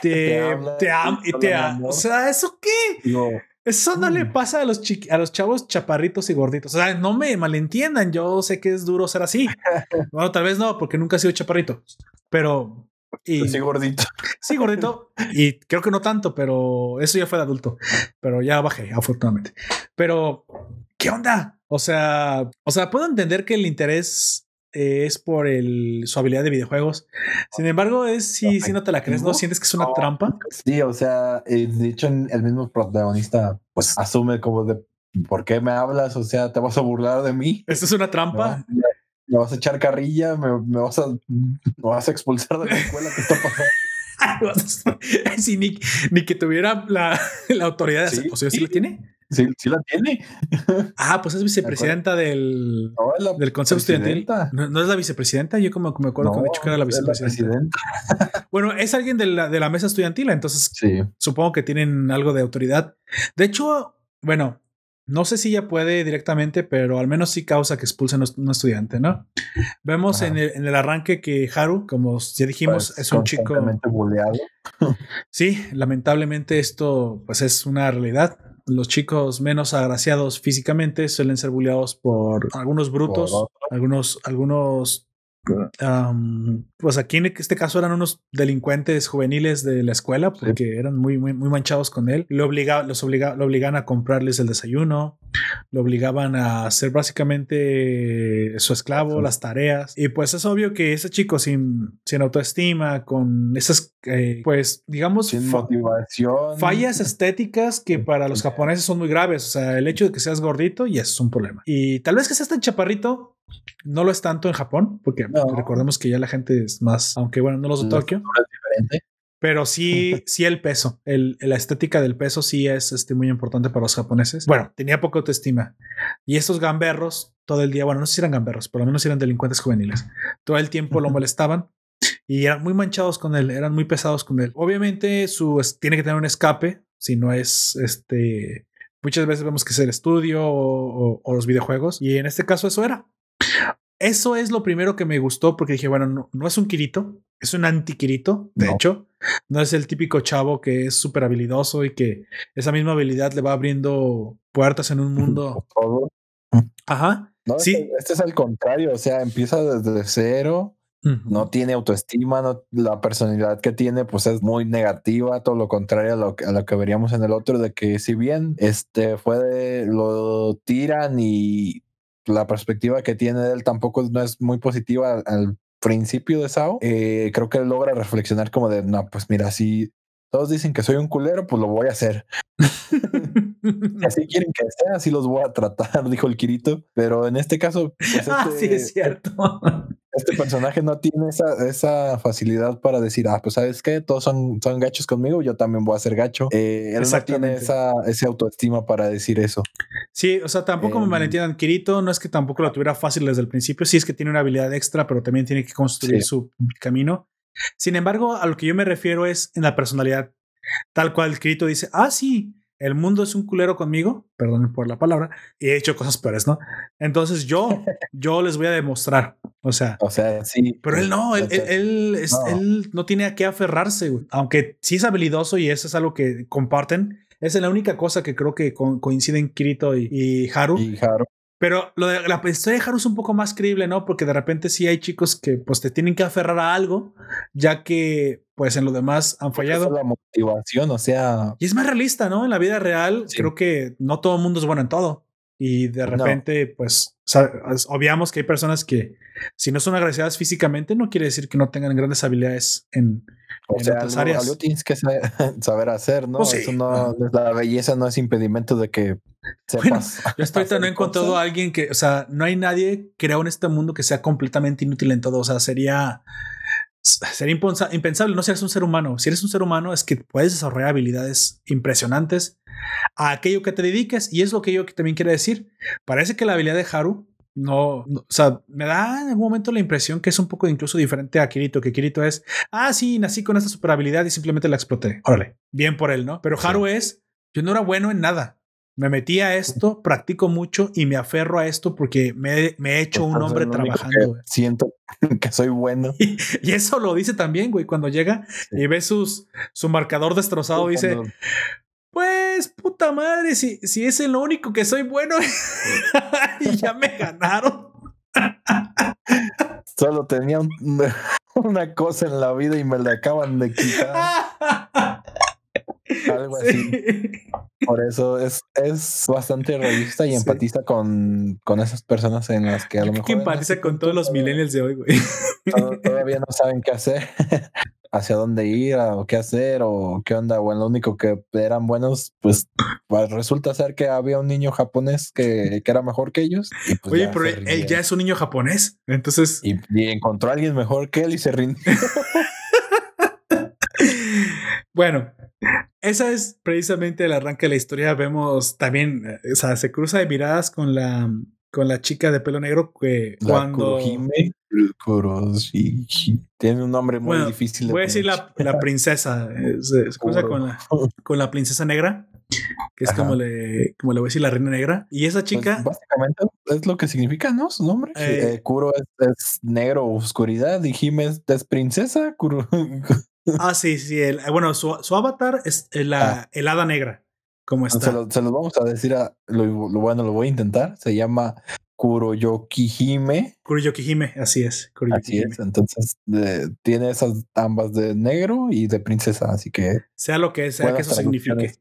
te, Te habla, te am-. O sea, ¿eso qué? No, Eso no le pasa a los, a los chavos chaparritos y gorditos. O sea, no me malentiendan. Yo sé que es duro ser así. bueno, tal vez no, porque nunca he sido chaparrito. Pero. Y, sí, gordito. Sí, gordito. Y creo que no tanto, pero eso ya fue de adulto. Pero ya bajé, afortunadamente. Pero, ¿qué onda? O sea, o sea, puedo entender que el interés eh, es por el, su habilidad de videojuegos. Sin embargo, es si, si no te la crees, ¿no? ¿Sientes que es una trampa? Sí, o sea, eh, de hecho, el mismo protagonista pues asume como de ¿por qué me hablas? O sea, te vas a burlar de mí. ¿Esto es una ¿Me vas, trampa? Me vas a echar carrilla, me, me vas a me vas a expulsar de la escuela. ¿Qué está pasando? sí, ni, ni que tuviera la, la autoridad de hacer. Sí. Pues ¿sí la tiene? Sí, sí la tiene. Ah, pues es vicepresidenta del, No, del Consejo Estudiantil. ¿No, no es la vicepresidenta? Yo como me acuerdo que me he dicho que era la es vicepresidenta. presidenta. Bueno, es alguien de la, de la mesa estudiantil, entonces Sí. supongo que tienen algo de autoridad. De hecho, bueno, no sé si ella puede directamente, pero al menos sí causa que expulsen a un estudiante, ¿no? Vemos en el, en el arranque que Haru, como ya dijimos, Pues, es un chico. buleado. Sí, lamentablemente esto pues es una realidad. Los chicos menos agraciados físicamente suelen ser bulleados por algunos brutos, Por algunos, algunos, pues aquí en este caso eran unos delincuentes juveniles de la escuela porque eran muy, muy, muy manchados con él. Lo obliga, los obliga, lo obligaban a comprarles el desayuno, lo obligaban a hacer básicamente su esclavo, Sí. las tareas. Y pues es obvio que ese chico sin, sin autoestima, con esas, eh, pues digamos, Sin motivación. fallas estéticas que para los japoneses son muy graves. O sea, el hecho de que seas gordito y eso es un problema. Y tal vez que seas tan chaparrito, no lo es tanto en Japón, porque No. recordemos que ya la gente es más, aunque bueno, no los de Tokio, diferente. pero sí, sí el peso, el, la estética del peso sí es este, muy importante para los japoneses. Bueno, tenía poca autoestima. Y estos gamberros, todo el día, bueno, no sé si eran gamberros, por lo menos eran delincuentes juveniles. Todo el tiempo lo molestaban y eran muy manchados con él, eran muy pesados con él. Obviamente, su tiene que tener un escape, si no es este. Muchas veces vemos que es el estudio o, o- o los videojuegos, y en este caso eso era. Eso es lo primero que me gustó porque dije, bueno, no, no es un Kirito, es un anti-Kirito, de No. hecho. No es el típico chavo que es súper habilidoso y que esa misma habilidad le va abriendo puertas en un mundo. Todo. Ajá. No, Sí. este, este es al contrario, o sea, empieza desde cero, no tiene autoestima, no, la personalidad que tiene pues es muy negativa, todo lo contrario a lo, que- a lo que veríamos en el otro, de que si bien este fue de, lo tiran y la perspectiva que tiene él tampoco no es muy positiva al, principio de Sao, eh, creo que él logra reflexionar como de, no, pues mira, si todos dicen que soy un culero, pues lo voy a hacer. Si así quieren que sea, así los voy a tratar, dijo el Kirito. Pero en este caso, pues ah, sí, este- es cierto. este personaje no tiene esa, esa facilidad para decir, ah, pues sabes qué, todos son, son gachos conmigo, yo también voy a ser gacho. Eh, él no tiene esa, esa autoestima para decir eso. Sí, o sea, tampoco me Em. malentiendan. Kirito no es que tampoco lo tuviera fácil desde el principio. Sí es que tiene una habilidad extra, pero también tiene que construir Sí. su camino. Sin embargo, a lo que yo me refiero es en la personalidad. Tal cual Kirito dice, ah, sí, el mundo es un culero conmigo, perdón por la palabra, y he hecho cosas peores, ¿no? Entonces yo, yo les voy a demostrar, o sea, O sea, sí. pero él no, él, él, él es- no. él no tiene a qué aferrarse, güey. aunque sí es habilidoso y eso es algo que comparten. Esa es la única cosa que creo que co- coinciden Kirito y, y Haru. Y Haru. Pero lo de la historia de Haru es un poco más creíble, ¿no? Porque de repente sí hay chicos que pues te tienen que aferrar a algo, ya que pues en lo demás han fallado. es la motivación, o sea, Y es más realista, ¿no? En la vida real Sí. creo que no todo el mundo es bueno en todo. Y de No. repente, pues, sa- as- obviamos que hay personas que, si no son agradecidas físicamente, no quiere decir que no tengan grandes habilidades en... o En sea, otras áreas. algo tienes que saber, saber hacer, ¿no? Pues sí. Eso no, la belleza no es impedimento de que Bueno. Yo he hacer encontrado a alguien que, o sea, no hay nadie creo en este mundo que sea completamente inútil en todo. O sea, sería, sería impensable. No si eres un ser humano. Si eres un ser humano es que puedes desarrollar habilidades impresionantes a aquello que te dediques. Y es lo que yo también quiero decir. Parece que la habilidad de Haru no, no- o sea, me da en algún momento la impresión que es un poco incluso diferente a Kirito, que Kirito es, ah, sí, nací con esta super habilidad y simplemente la exploté. Órale, bien por él, ¿no? Pero Sí. Haru es, yo no era bueno en nada. Me metí a esto, practico mucho y me aferro a esto porque me, me he hecho un Entonces, hombre lo trabajando. que. Siento que soy bueno. Y, y eso lo dice también, güey, cuando llega Sí. y ve sus, su marcador destrozado, dice, Cuando- pues puta madre, si, si es el único que soy bueno y ya me ganaron. Solo tenía un- una cosa en la vida y me la acaban de quitar. Algo así. Sí. Por eso es, es bastante realista y Sí. empatiza con, con esas personas en las que a lo mejor. que empatiza con todos los millennials de hoy, güey. to- Todavía no saben qué hacer, hacia dónde ir, o qué hacer, o qué onda. Bueno, lo único que eran buenos, pues, pues, resulta ser que había un niño japonés que, que era mejor que ellos. y, pues, Oye, pero él, ya es un niño japonés. Entonces, Y, y encontró a alguien mejor que él y se rindió. bueno, esa es precisamente el arranque de la historia. Vemos también, eh, o sea, se cruza de miradas con la, con la chica de pelo negro que La cuando... Kurohime. Kuroshi- Tiene un nombre muy Bueno, difícil. de Voy a decir la, princesa. eh, Se, se cruza con la, con la princesa negra, que es Ajá. como le, como le voy a decir la reina negra. Y esa Pues, chica, básicamente es lo que significa, ¿no? Su nombre. Eh, Eh, Kuro es, es negro, oscuridad, y Hime es, es princesa. Kuro. ah, sí, sí, el- bueno, su, su avatar es la Ah. el hada negra, como está. se, lo, se los vamos a decir a lo, lo bueno, lo voy a intentar. Se llama Kuroyoki Hime. Kuroyoki Hime, así es. Así es. Entonces eh, tiene esas ambas de negro y de princesa. Así que Sea lo que sea que eso signifique.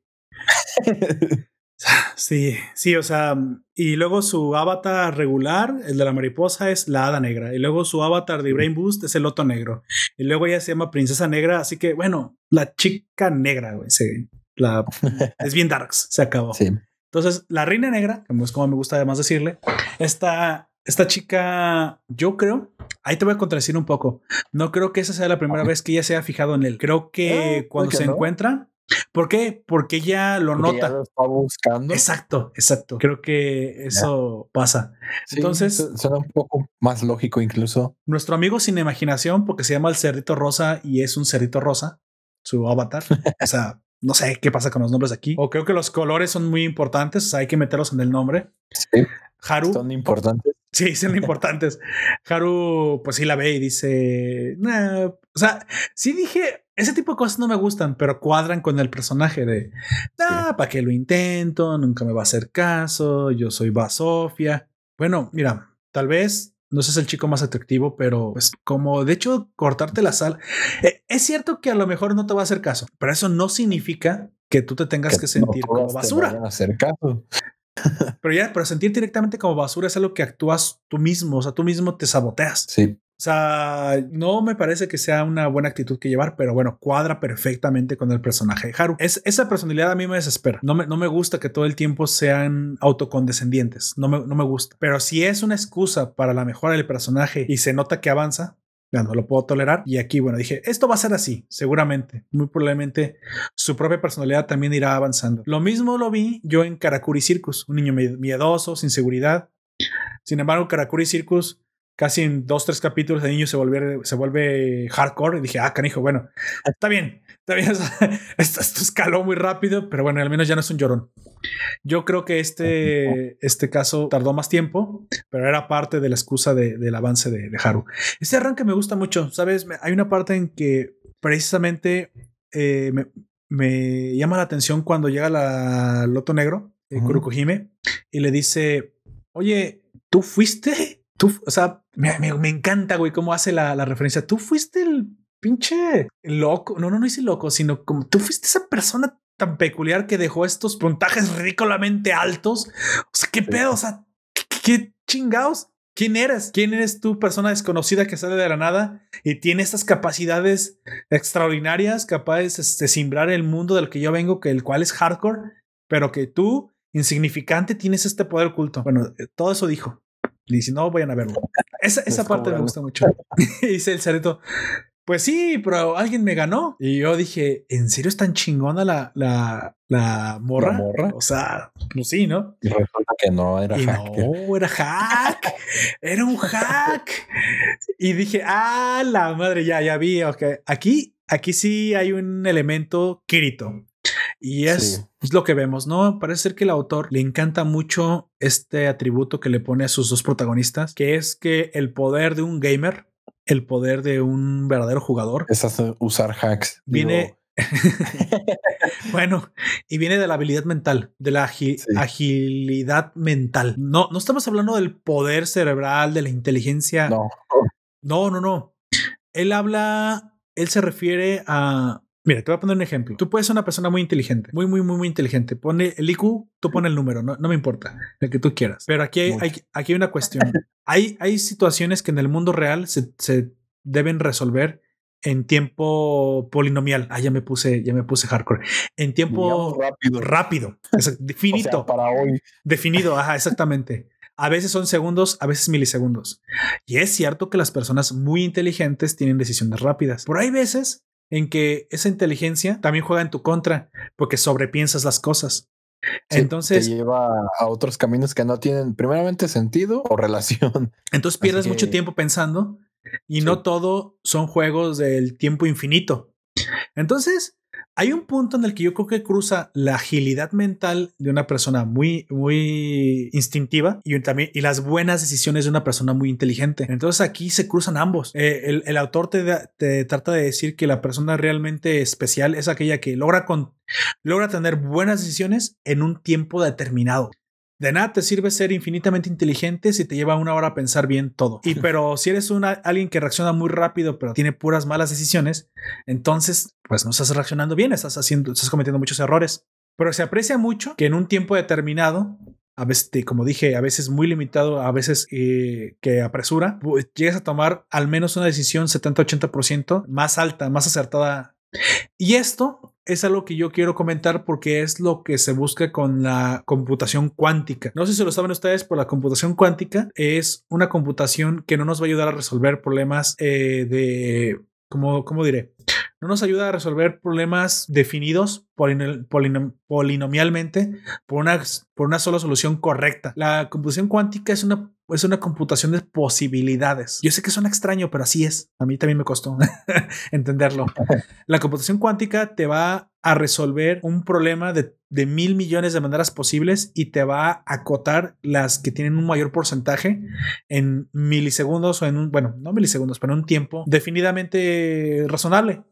Sí, sí, o sea, y luego su avatar regular, el de la mariposa, es la hada negra. Y luego su avatar de Brain Boost es el loto negro. Y luego ella se llama princesa negra. Así que, bueno, la chica negra, güey. sí, la, es bien darks, se acabó. sí. Entonces, la reina negra, como es como me gusta además decirle, esta, esta chica, yo creo, ahí te voy a contradecir un poco. No creo que esa sea la primera vez que ella se haya fijado en él. Creo que Ah, cuando ¿por qué se no? encuentra, ¿por qué? Porque ella lo Porque ya nota. lo está buscando. Exacto, exacto. Creo que eso pasa. Sí, Entonces- su- suena un poco más lógico incluso. Nuestro amigo sin imaginación, porque se llama el cerdito rosa y es un cerdito rosa, su avatar. o sea, no sé qué pasa con los nombres aquí. O creo que los colores son muy importantes, o sea, hay que meterlos en el nombre. Sí, Haru. son importantes. Sí, son importantes. Haru, pues sí la ve y dice, "Nah", o sea, sí dije, ese tipo de cosas no me gustan, pero cuadran con el personaje de, ah, ¿para qué lo intento? Nunca me va a hacer caso, yo soy Basofia. Bueno, mira, tal vez no seas el chico más atractivo, pero pues como de hecho cortarte la sal, eh, es cierto que a lo mejor no te va a hacer caso, pero eso no significa que tú te tengas que, no sentir como todas te basura. hacer caso. Pero ya, pero sentir directamente como basura es algo que actúas tú mismo, o sea, tú mismo te saboteas. Sí, O sea, no me parece que sea una buena actitud que llevar, pero bueno, cuadra perfectamente con el personaje de Haru. Es, esa personalidad a mí me desespera. No me, no me gusta que todo el tiempo sean autocondescendientes. No me, no me gusta. Pero si es una excusa para la mejora del personaje y se nota que avanza, ya no lo puedo tolerar. Y aquí, bueno, dije, esto va a ser así, seguramente. Muy probablemente su propia personalidad también irá avanzando. Lo mismo lo vi yo en Karakuri Circus, un niño mie- miedoso, sin seguridad. Sin embargo, Karakuri Circus casi en dos, tres capítulos de niño se vuelve, se vuelve hardcore. Y dije, ah, canijo, bueno, está bien, está bien. esto, esto escaló muy rápido, pero bueno, al menos ya no es un llorón. Yo creo que este, este caso tardó más tiempo, pero era parte de la excusa de- del avance de, de Haru. Este arranque me gusta mucho, ¿sabes? Me- Hay una parte en que precisamente eh, me, me llama la atención cuando llega la Loto Negro, eh, Ujú. Kurokohime, y le dice, oye, ¿tú fuiste? Tú, fu-" o sea, me, me- me encanta, güey, cómo hace la, la referencia. Tú fuiste el pinche loco. No, no, no hice loco, sino como tú fuiste esa persona tan peculiar que dejó estos puntajes ridículamente altos. O sea, qué pedo, o sea, qué, qué chingados. ¿Quién eres? ¿Quién eres tú, persona desconocida que sale de la nada y tiene estas capacidades extraordinarias, capaces de simbrar el mundo del que yo vengo, que el cual es hardcore, pero que tú, insignificante, tienes este poder oculto? Bueno, eh, todo eso dijo. Y si no, vayan a verlo. Esa, esa parte me gusta mucho. Y Dice el cereto, pues sí, pero alguien me ganó. Y yo dije, ¿en serio es tan chingona la, la, la morra? ¿La morra? O sea, pues sí, ¿no? Y resulta que no era Y no, era hack. Era un hack. Y dije, ah, la madre, ya, ya vi. Ok, aquí, aquí sí hay un elemento Kirito. Y es, Sí. lo que vemos, ¿no? Parece ser que el autor le encanta mucho este atributo que le pone a sus dos protagonistas, que es que el poder de un gamer, el poder de un verdadero jugador, Es hacer- usar hacks. Digo, viene, bueno, y viene de la habilidad mental, de la agi- Sí. agilidad mental. No, no estamos hablando del poder cerebral, de la inteligencia. no, no, no. no. Él habla, él se refiere a. Mira, te voy a poner un ejemplo. Tú puedes ser una persona muy inteligente, muy, muy, muy, muy inteligente. Pone el IQ, tú pone el número, no, no me importa, el que tú quieras. Pero aquí hay, hay- aquí hay una cuestión. hay, hay situaciones que en el mundo real se, se deben resolver en tiempo polinomial. Ah, ya me puse, ya me puse hardcore. En tiempo rápido. rápido, exact- O finito, sea, para hoy. definido. Ajá, exactamente. A veces son segundos, a veces milisegundos. Y es cierto que las personas muy inteligentes tienen decisiones rápidas. Pero hay veces en que esa inteligencia también juega en tu contra porque sobrepiensas las cosas. Sí, Entonces, te lleva a otros caminos que no tienen primeramente sentido o relación. entonces pierdes que- mucho tiempo pensando y Sí. no todo son juegos del tiempo infinito. Entonces, hay un punto en el que yo creo que cruza la agilidad mental de una persona muy, muy instintiva y también y las buenas decisiones de una persona muy inteligente. Entonces aquí se cruzan ambos. Eh, el, el autor te, te trata de decir que la persona realmente especial es aquella que logra, con, logra tener buenas decisiones en un tiempo determinado. De nada te sirve ser infinitamente inteligente si te lleva una hora a pensar bien todo. Y pero si eres una, alguien que reacciona muy rápido, pero tiene puras malas decisiones, entonces pues no estás reaccionando bien, estás haciendo, estás cometiendo muchos errores. Pero se aprecia mucho que en un tiempo determinado, a veces, te- como dije, a veces muy limitado, a veces eh, que apresura, pues, llegas a tomar al menos una decisión 70-80% más alta, más acertada. Y esto es algo que yo quiero comentar porque es lo que se busca con la computación cuántica. No sé si lo saben ustedes, pero la computación cuántica es una computación que no nos va a ayudar a resolver problemas eh, de, ¿cómo, ¿cómo diré? No nos ayuda a resolver problemas definidos polino- polino- polinomialmente por una, por una sola solución correcta. La computación cuántica es una, es una computación de posibilidades. Yo sé que suena extraño, pero así es. A mí también me costó entenderlo. La computación cuántica te va a resolver un problema de, de mil millones de maneras posibles y te va a acotar las que tienen un mayor porcentaje en milisegundos o en un, bueno, no milisegundos, pero en un tiempo definidamente razonable.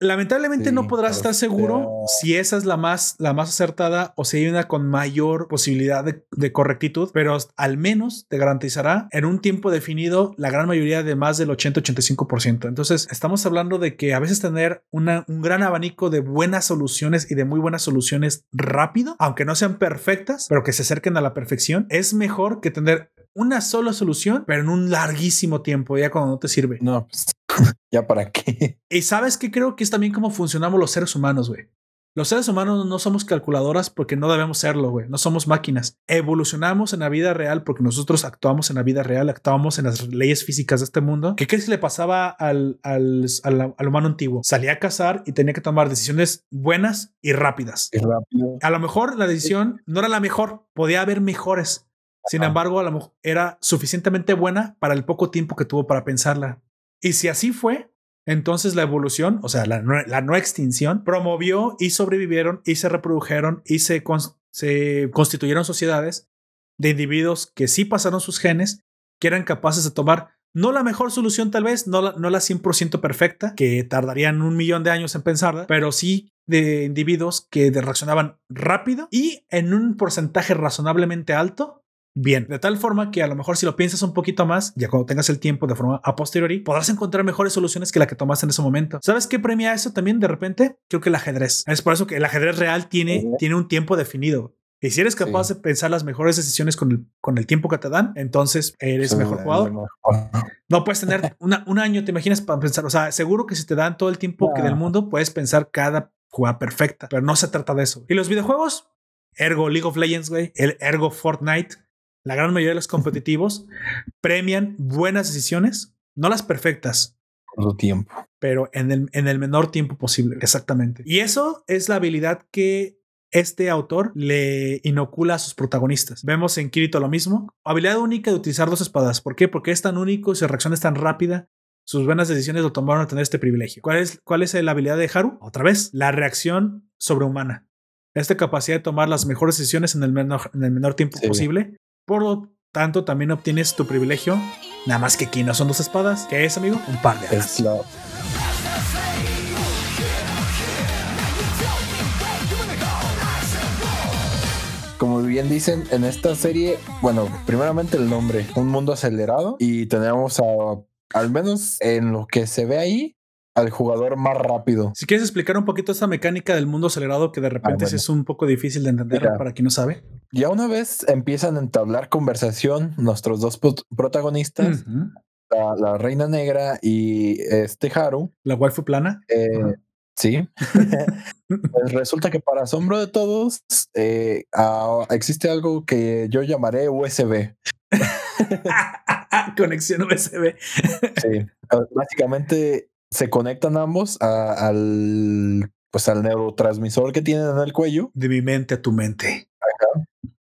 Lamentablemente Sí, no podrás estar seguro sea- si esa es la más, la más acertada o si hay una con mayor posibilidad de, de correctitud, pero al menos te garantizará en un tiempo definido la gran mayoría de más del 80-85%. Entonces estamos hablando de que a veces tener una- un gran abanico de buenas soluciones y de muy buenas soluciones rápido, aunque no sean perfectas, pero que se acerquen a la perfección, es mejor que tener una sola solución, pero en un larguísimo tiempo, ya cuando no te sirve. No, pues, ya para qué. Y sabes que creo que es también como funcionamos los seres humanos, güey. Los seres humanos no somos calculadoras porque no debemos serlo, güey. No somos máquinas. Evolucionamos en la vida real porque nosotros actuamos en la vida real, actuamos en las leyes físicas de este mundo. ¿Qué crees que le pasaba al, al, al- al humano antiguo? Salía a cazar y tenía que tomar decisiones buenas y rápidas. Rápido. A lo mejor la decisión no era la mejor, podía haber mejores. Sin embargo, a lo mejor era suficientemente buena para el poco tiempo que tuvo para pensarla. Y si así fue, entonces la evolución, o sea, la no, extinción, promovió y sobrevivieron y se reprodujeron y se, cons- se constituyeron sociedades de individuos que sí pasaron sus genes, que eran capaces de tomar no la mejor solución tal vez, no la, no la 100% perfecta, que tardarían un millón de años en pensarla, pero sí de individuos que reaccionaban rápido y en un porcentaje razonablemente alto bien. De tal forma que a lo mejor si lo piensas un poquito más, ya cuando tengas el tiempo de forma a posteriori, podrás encontrar mejores soluciones que la que tomaste en ese momento. ¿Sabes qué premia eso también de repente? Creo que el ajedrez. Es por eso que el ajedrez real tiene, tiene un tiempo definido. Y si eres capaz Sí. de pensar las mejores decisiones con el, con el tiempo que te dan, entonces eres Sí, mejor jugador. mejor. No puedes tener una- un año, te imaginas, para pensar. O sea, seguro que si te dan todo el tiempo que del mundo, puedes pensar cada jugada perfecta, pero no se trata de eso. Y los videojuegos, ergo League of Legends, güey, el ergo Fortnite, la gran mayoría de los competitivos premian buenas decisiones, no las perfectas, tiempo. pero en el, en el menor tiempo posible. Exactamente. Y eso es la habilidad que este autor le inocula a sus protagonistas. Vemos en Kirito lo mismo. Habilidad única de utilizar dos espadas. ¿Por qué? Porque es tan único y su reacción es tan rápida. Sus buenas decisiones lo tomaron a tener este privilegio. ¿Cuál es, cuál es la habilidad de Haru? Otra vez, la reacción sobrehumana. Esta capacidad de tomar las mejores decisiones en el menor, en el menor tiempo Sí. posible. Por lo tanto, también obtienes tu privilegio. Nada más que aquí no son dos espadas. ¿Qué es, amigo? Un par de alas. Como bien dicen en esta serie, bueno, primeramente el nombre, un mundo acelerado y tenemos a, al menos en lo que se ve ahí, al jugador más rápido. Si quieres explicar un poquito esta mecánica del mundo acelerado que de repente bueno. es un poco difícil de entender Mira. para quien no sabe. Ya una vez empiezan a entablar conversación nuestros dos prot- protagonistas, la, la reina negra y este Haru, La waifu plana. eh, sí, Pues resulta que para asombro de todos eh, ah, existe algo que yo llamaré USB. Conexión USB. Sí. Ah, Básicamente se conectan ambos a- al pues al neurotransmisor que tienen en el cuello De mi mente a tu mente.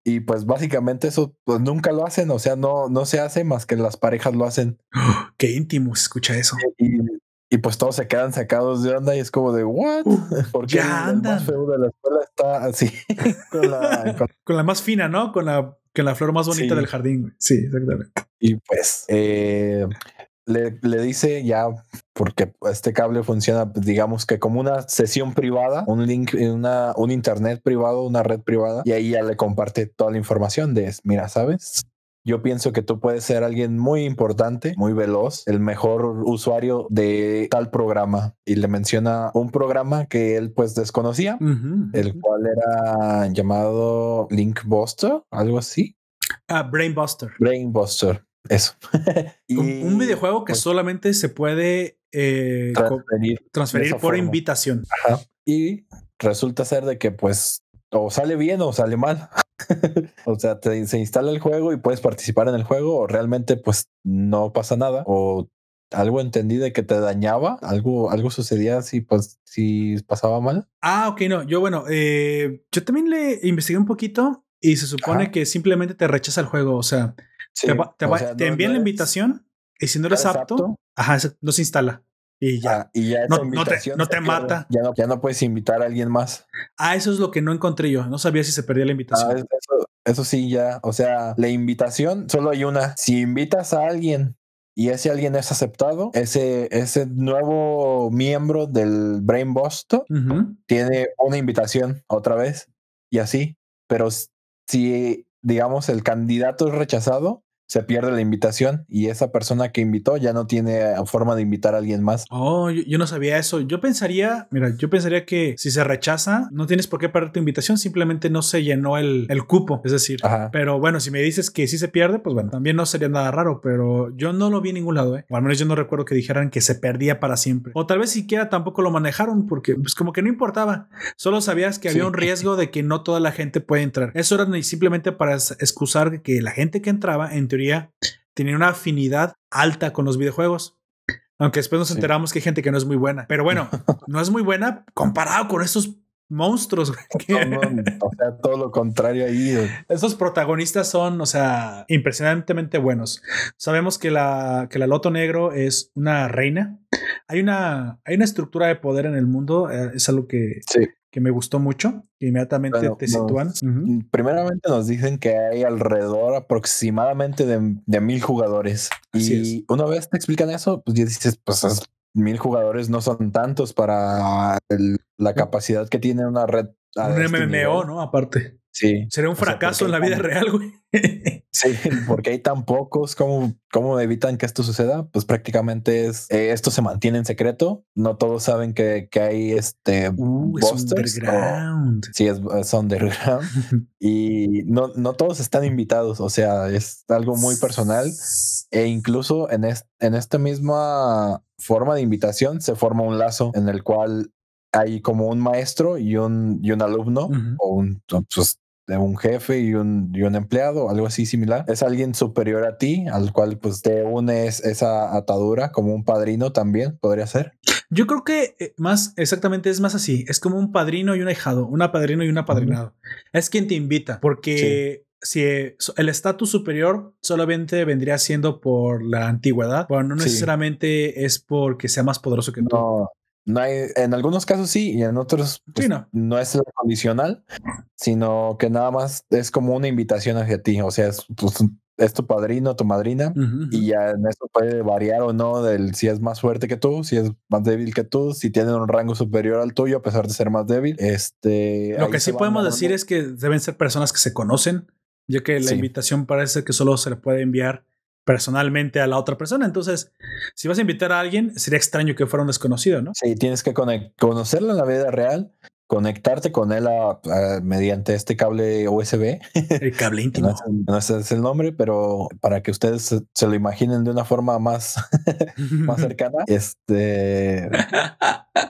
y pues básicamente eso pues nunca lo hacen, o sea, no, no se hace más que las parejas lo hacen Qué íntimo se escucha eso. y, y, pues todos se quedan sacados de onda y es como de what? Porque ya el, más feo de la escuela está así con la, con- Con la más fina, ¿no? Con la, con la flor más bonita Sí. del jardín. Sí, exactamente. y pues eh, le, le dice ya porque este cable funciona pues, digamos que como una sesión privada un link una un internet privado una red privada y ahí ya le comparte toda la información de mira sabes yo pienso que tú puedes ser alguien muy importante, muy veloz, el mejor usuario de tal programa. Y le menciona un programa que él pues desconocía, el cual era llamado Linkbuster, algo así. Ah, Brainbuster. Brainbuster, eso. Y, Un, videojuego que pues, solamente se puede eh, transferir. por forma. invitación. Ajá. Y resulta ser de que pues o sale bien o sale mal. o sea, te- se instala el juego y puedes participar en el juego o realmente pues no pasa nada o algo entendí de que te dañaba, algo, algo sucedía si pues si pasaba mal. Ah, ok, no. Yo, bueno, eh, yo también le investigué un poquito y se supone Ajá. que simplemente te rechaza el juego. O sea, Sí, te, te sea, te no- envían no la invitación y si no eres apto, apto. ajá, se instala y ya. Ah, y ya esa No- no te- no te mata. Ya no, ya no puedes invitar a alguien más. Ah, eso es lo que no encontré yo. No sabía si se perdía la Ah, invitación. eso, eso sí, ya. O sea, la invitación solo hay una. Si invitas a alguien y ese alguien es aceptado, ese, ese nuevo miembro del Brain Ujú. tiene una invitación otra vez y así. Pero si, digamos, el candidato es rechazado, se pierde la invitación y esa persona que invitó ya no tiene forma de invitar a alguien más. Oh, yo, yo no sabía eso. Yo pensaría, mira, yo pensaría que si se rechaza, no tienes por qué perder tu invitación, simplemente no se llenó el, el cupo. Es decir, Ajá. pero bueno, si me dices que sí se pierde, pues bueno, también no sería nada raro, pero yo no lo vi en ningún lado, ¿eh? O al menos yo no recuerdo que dijeran que se perdía para siempre. O tal vez siquiera tampoco lo manejaron porque pues como que no importaba. Solo sabías que había Sí. un riesgo de que no toda la gente puede entrar. Eso era simplemente para excusar que la gente que entraba, en teoría, tenía una afinidad alta con los videojuegos. Aunque después nos Sí. enteramos que hay gente que no es muy buena. Pero bueno, no es muy buena comparado con estos monstruos. que- Son, o sea, todo lo contrario ahí. Esos protagonistas son, o sea, impresionantemente buenos. Sabemos que la, que la Loto Negro es una reina. Hay una, hay una estructura de poder en el mundo. eh, es algo que, Sí. que me gustó mucho. que Inmediatamente Bueno, te nos- sitúan. Ujú. Primeramente nos dicen que hay alrededor aproximadamente de, de mil jugadores. Así y una vez te explican eso, pues ya dices, pues es- mil jugadores no son tantos para el- la capacidad que tiene una red. Un este MMO, nivel. ¿no? Aparte. Sí. Sería un O sea, fracaso en la vida real, güey. Sí, porque hay tan pocos, ¿cómo, cómo evitan que esto suceda? Pues prácticamente es, eh, esto se mantiene en secreto. No todos saben que, que hay este Uh, es o-. Sí, es, es underground. y no, no todos están invitados. O sea, es algo muy personal. E incluso en, es- en esta misma forma de invitación se forma un lazo en el cual hay como un maestro y un, y un alumno o un, pues, de un jefe y un, y un empleado, algo así similar. Es alguien superior a ti, al cual pues te unes esa atadura como un padrino también, podría ser. Yo creo que eh, más exactamente es más así. Es como un padrino y un ahijado, una padrino y un apadrinado. Es quien te invita, porque si eh, el estatus superior solamente vendría siendo por la antigüedad, bueno, no Sí. necesariamente es porque sea más poderoso que tú. No, no hay, en algunos casos sí y en otros pues, Sí, no. no es condicional, sino que nada más es como una invitación hacia ti. O sea, es, pues, es tu padrino, tu madrina. Y ya en eso puede variar o no del si es más fuerte que tú, si es más débil que tú, si tienen un rango superior al tuyo a pesar de ser más débil. Este Lo que sí podemos decir es que deben ser personas que se conocen, ya que la Sí. invitación parece que solo se le puede enviar personalmente a la otra persona. Entonces, si vas a invitar a alguien, sería extraño que fuera un desconocido, ¿no? Sí, tienes que conocerlo en la vida real, conectarte con él a- a- mediante este cable USB. El cable no íntimo. no ese es el nombre, pero para que ustedes se, se lo imaginen de una forma más, más cercana, este,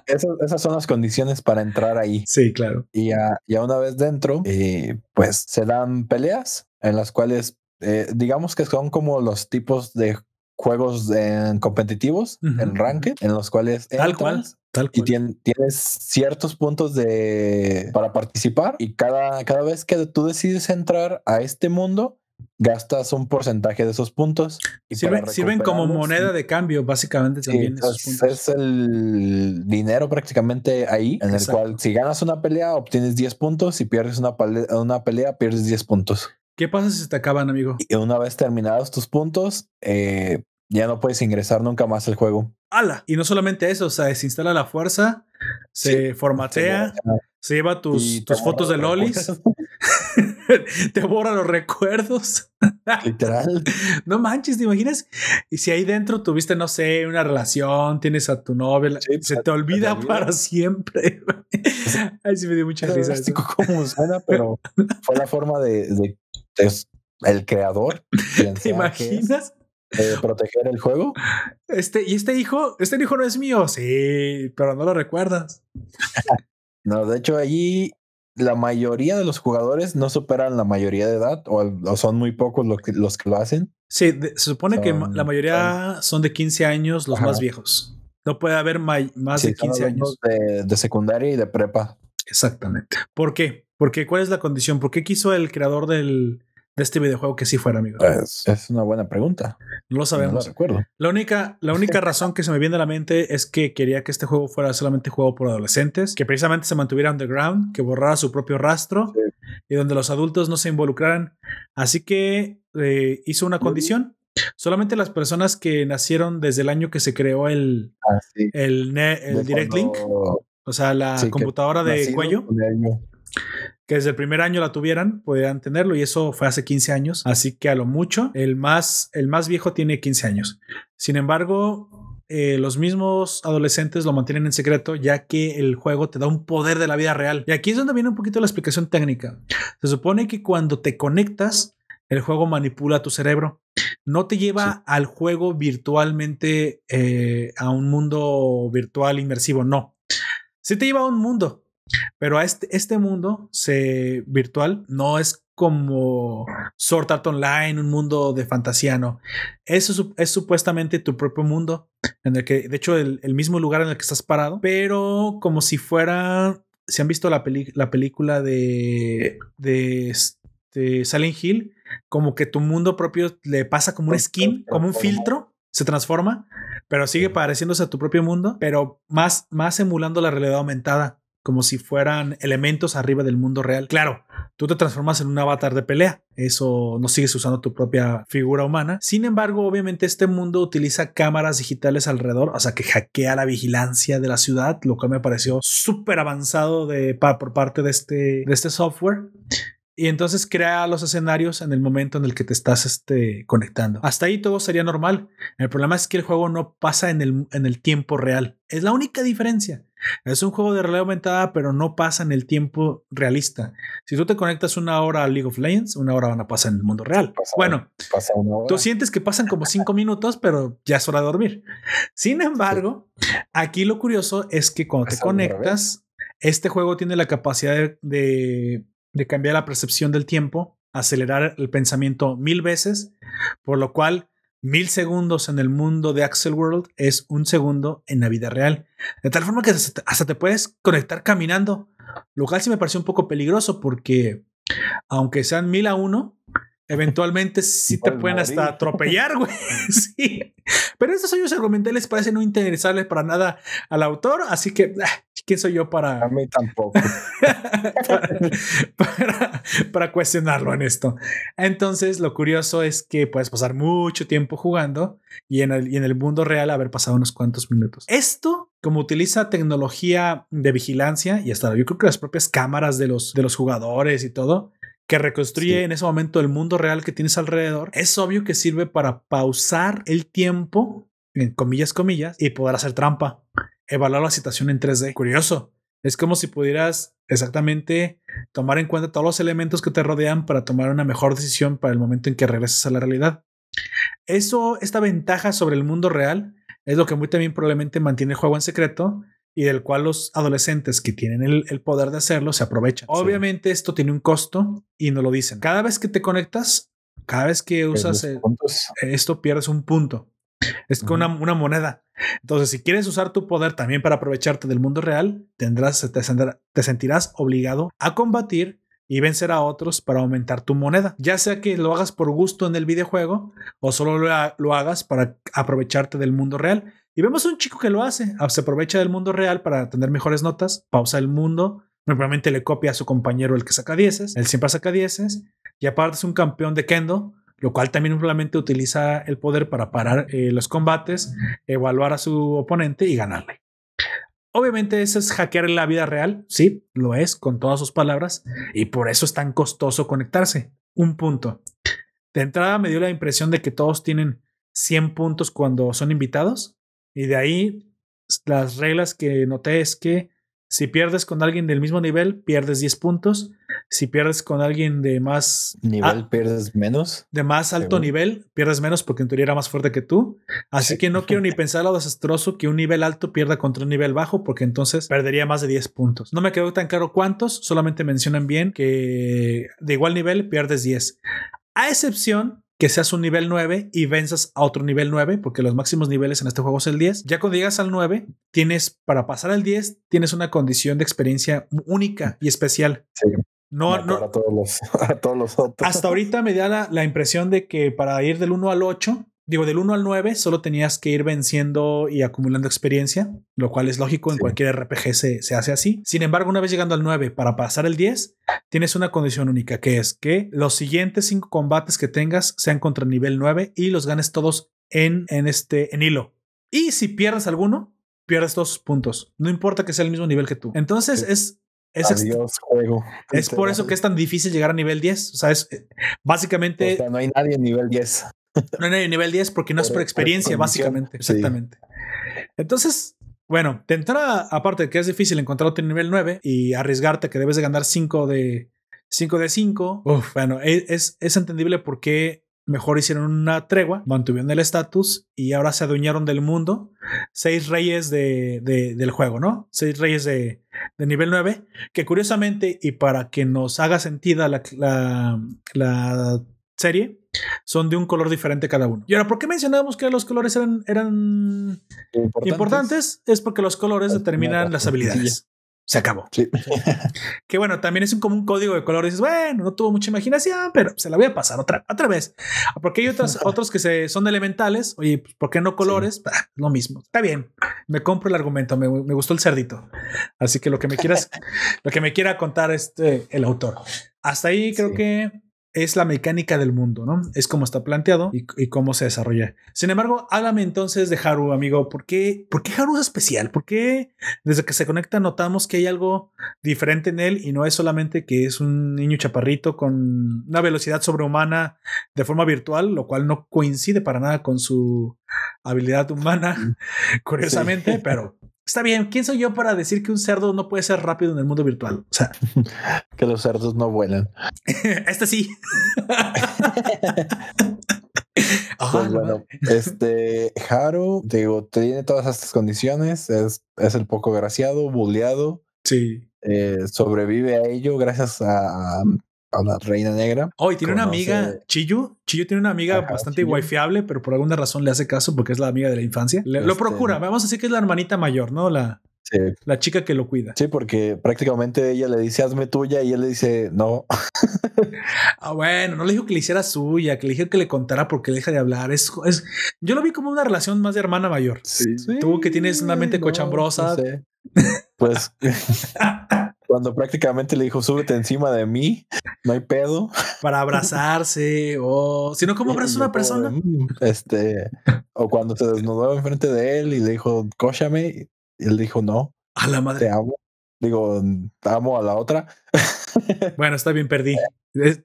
esas, esas son las condiciones para entrar ahí. sí, claro. Y ya, ya una vez dentro, eh, pues se dan peleas en las cuales, eh, digamos que son como los tipos de juegos en competitivos, Ujú. en ranked, en los cuales Tal entras cual. Tal y cual. tien- tienes ciertos puntos de para participar y cada, cada vez que tú decides entrar a este mundo gastas un porcentaje de esos puntos y Sirven, sirven como moneda de cambio, básicamente sí, también esos es, puntos. es el dinero prácticamente ahí en Exacto. el cual si ganas una pelea obtienes 10 puntos si pierdes una, una pelea pierdes 10 puntos ¿Qué pasa si se te acaban, amigo? y una vez terminados tus puntos eh, ya no puedes ingresar nunca más al juego ¡Hala! Y no solamente eso, o sea, se instala la fuerza, se formatea, se lleva tus, tus fotos de lolis, te borra los recuerdos. literal No manches, ¿te imaginas? Y si ahí dentro tuviste, no sé, una relación, tienes a tu novia, Sí, se se- te olvida te para siempre. Ay, sí me dio mucha risa. eso. como suena, pero fue la forma de, de- de- el creador ¿Te es, imaginas? de proteger el juego. Este, y este hijo, este hijo no es mío. Sí, pero no lo recuerdas. No, de hecho, allí la mayoría de los jugadores no superan la mayoría de edad o, o son muy pocos los que, los que lo hacen. Sí, de- se supone que la mayoría son de 15 años, los Ajá. más viejos. No puede haber may- más Sí, de son 15 alumnos años. De, de secundaria y de prepa. Exactamente. ¿Por qué? Porque ¿cuál es la condición? ¿Por qué quiso el creador del, de este videojuego que sí fuera, amigo? Es, es una buena pregunta. No lo No lo sabemos. recuerdo. La única, la única razón que se me viene a la mente es que quería que este juego fuera solamente jugado por adolescentes, que precisamente se mantuviera underground, que borrara su propio rastro Sí. y donde los adultos no se involucraran. Así que eh, hizo una condición. Solamente las personas que nacieron desde el año que se creó el, Ah, sí. el, Direct cuando Link, o sea, la Sí, computadora de cuello. Que desde el primer año la tuvieran, podrían tenerlo y eso fue hace 15 años. Así que a lo mucho, el más, el más viejo tiene 15 años. Sin embargo, eh, los mismos adolescentes lo mantienen en secreto ya que el juego te da un poder de la vida real. Y aquí es donde viene un poquito la explicación técnica. Se supone que cuando te conectas, el juego manipula tu cerebro. No te lleva Sí. al juego virtualmente eh, a un mundo virtual inmersivo, no. Sí te lleva a un mundo, pero a este, este mundo se, virtual no es como Sword Art Online, un mundo de fantasía, no. Eso es, es supuestamente tu propio mundo, en el que, de hecho, el, el mismo lugar en el que estás parado, pero como si fuera si han visto la, peli- la película de, de, este Silent Hill, como que tu mundo propio le pasa como un skin, como un filtro, se transforma, pero sigue pareciéndose a tu propio mundo, pero más, más emulando la realidad aumentada, como si fueran elementos arriba del mundo real. Claro, tú te transformas en un avatar de pelea, eso no sigues usando tu propia figura humana. Sin embargo, obviamente este mundo utiliza cámaras digitales alrededor, o sea que hackea la vigilancia de la ciudad, lo cual me pareció súper avanzado de, por parte de este, de este software. Y entonces crea los escenarios en el momento en el que te estás este, conectando. Hasta ahí todo sería normal. El problema es que el juego no pasa en el, en el tiempo real. Es la única diferencia. Es un juego de realidad aumentada, pero no pasa en el tiempo realista. Si tú te conectas una hora a League of Legends, una hora van a pasar en el mundo real. Pasa- Bueno, Pasa. Tú sientes que pasan como cinco minutos, pero ya es hora de dormir. Sin embargo, aquí lo curioso es que cuando te Pasa conectas, este juego tiene la capacidad de, de- de cambiar la percepción del tiempo, acelerar el pensamiento mil veces, por lo cual mil segundos en el mundo de Axel World es un segundo en la vida real. De tal forma que hasta te puedes conectar caminando, lo cual sí me pareció un poco peligroso porque aunque sean mil a uno, eventualmente sí te pueden hasta atropellar, güey. sí. Pero estos hoyos argumentales parecen no interesarles para nada al autor, así que, ah, ¿quién soy yo A para, mí tampoco. para, para- para cuestionarlo en esto? Entonces, lo curioso es que puedes pasar mucho tiempo jugando y en el, y en el mundo real haber pasado unos cuantos minutos. Esto, como utiliza tecnología de vigilancia y hasta yo creo que las propias cámaras de los, de los jugadores y todo, que reconstruye Sí. en ese momento el mundo real que tienes alrededor, es obvio que sirve para pausar el tiempo, en comillas, comillas, y poder hacer trampa, evaluar la situación en 3D. Curioso. Es como si pudieras exactamente tomar en cuenta todos los elementos que te rodean para tomar una mejor decisión para el momento en que regreses a la realidad. Eso, esta ventaja sobre el mundo real, es lo que muy también probablemente mantiene el juego en secreto y del cual los adolescentes que tienen el, el poder de hacerlo se aprovechan. Obviamente esto tiene un costo y no lo dicen. Cada vez que te conectas, cada vez que usas el- esto pierdes un punto. Es con una, una moneda. Entonces, si quieres usar tu poder también para aprovecharte del mundo real, tendrás, te, sentirás obligado a combatir y vencer a otros para aumentar tu moneda. Ya sea que lo hagas por gusto en el videojuego o solo lo, ha- lo hagas para aprovecharte del mundo real. Y vemos un chico que lo hace. ah, Se aprovecha del mundo real para tener mejores notas, pausa el mundo. Normalmente le copia a su compañero el que saca dieces. Él siempre saca dieces. Y aparte es un campeón de kendo, lo cual también simplemente utiliza el poder para parar eh, los combates, evaluar a su oponente y ganarle. Obviamente eso es hackear en la vida real, sí, lo es, con todas sus palabras, y por eso es tan costoso conectarse. Un punto. De entrada me dio la impresión de que todos tienen 100 puntos cuando son invitados, y de ahí las reglas que noté es que si pierdes con alguien del mismo nivel, pierdes 10 puntos. Si pierdes con alguien de más Nivel pierdes menos. de más alto Según. nivel, pierdes menos porque en teoría era más fuerte que tú. Así Sí. que no quiero ni pensar lo desastroso que un nivel alto pierda contra un nivel bajo, porque entonces perdería más de 10 puntos. No me quedó tan claro cuántos, solamente mencionan bien que de igual nivel pierdes 10. A excepción que seas un nivel 9 y venzas a otro nivel 9, porque los máximos niveles en este juego es el 10. Ya cuando llegas al 9, tienes, para pasar al 10, tienes una condición de experiencia única y especial. Sí. No, no, a todos los, a todos los otros. hasta ahorita me da la, la impresión de que para ir del 1 al 8, digo del 1 al 9, solo tenías que ir venciendo y acumulando experiencia, lo cual es lógico, en cualquier RPG se, se hace así. Sin embargo, una vez llegando al 9, para pasar el 10, tienes una condición única, que es que los siguientes 5 combates que tengas sean contra el nivel 9 y los ganes todos en, en, este, en hilo. Y si pierdes alguno, pierdes sus puntos. No importa que sea el mismo nivel que tú. Entonces Sí. es... Es, Adiós, juego. es por eso que es tan difícil llegar a nivel 10. O sea, es eh, básicamente O sea, no hay nadie en nivel 10. No en nivel 10 porque no es Por- por experiencia, básicamente. sí. Exactamente. Entonces, bueno, de entrada, aparte de que es difícil encontrar otro nivel 9 y arriesgarte que debes de ganar 5 de 5 de 5, uf, bueno, e- es, es entendible por qué mejor hicieron una tregua, mantuvieron el estatus y ahora se adueñaron del mundo. Seis reyes de, de- del juego, ¿no? Seis reyes de, de nivel 9, que curiosamente, y para que nos haga sentido la, la, la serie, son de un color diferente cada uno. Y ahora, ¿por qué mencionábamos que los colores eran, eran Importantes. importantes? Es porque los colores Al determinan las la habilidades. Se acabó. Sí. Que bueno, también es un, como un código de color. Dices, bueno, no tuvo mucha imaginación, pero se la voy a pasar otra, otra vez. Porque hay otros, otros que se, son elementales. Oye, pues, ¿por qué no colores? Ah, lo mismo. Está bien. Me compro el argumento. Me, me gustó el cerdito. Así que lo que me quieras, lo que me quiera contar este, el autor. Hasta ahí creo Sí. que es la mecánica del mundo, ¿no? Es como está planteado y, y cómo se desarrolla. Sin embargo, háblame entonces de Haru, amigo. ¿Por qué, ¿Por qué Haru es especial? ¿Por qué desde que se conecta notamos que hay algo diferente en él y no es solamente que es un niño chaparrito con una velocidad sobrehumana de forma virtual, lo cual no coincide para nada con su habilidad humana, curiosamente, pero está bien. ¿Quién soy yo para decir que un cerdo no puede ser rápido en el mundo virtual? O sea, Que los cerdos no vuelan. este sí. Pues bueno, este Haru, digo, tiene todas estas condiciones. Es, es el poco graciado, bulleado. sí. eh, sobrevive a ello gracias a, a- a la reina negra. Oh, y tiene una amiga, Chiyu. Chiyu tiene una amiga Ajá, bastante Chiyu. wifiable, pero por alguna razón le hace caso porque es la amiga de la infancia. Le- Lo Este- procura. Vamos a decir que es la hermanita mayor, ¿no? La, Sí, la chica que lo cuida. sí, porque prácticamente ella le dice hazme tuya y él le dice no. Ah, bueno, no le dijo que le hiciera suya, que le dijo que le contara porque le deja de hablar. Es, es, yo lo vi como una relación más de hermana mayor. Tú que tienes una mente cochambrosa. no sé. Pues cuando prácticamente le dijo súbete encima de mí, no hay pedo. para abrazarse o si no, ¿cómo abrazas a una persona? "Mm", Este, o cuando se desnudó enfrente de él y le dijo, cóchame, y él dijo, no, A la te madre. amo. Digo, amo a la otra. Bueno, está bien, perdí.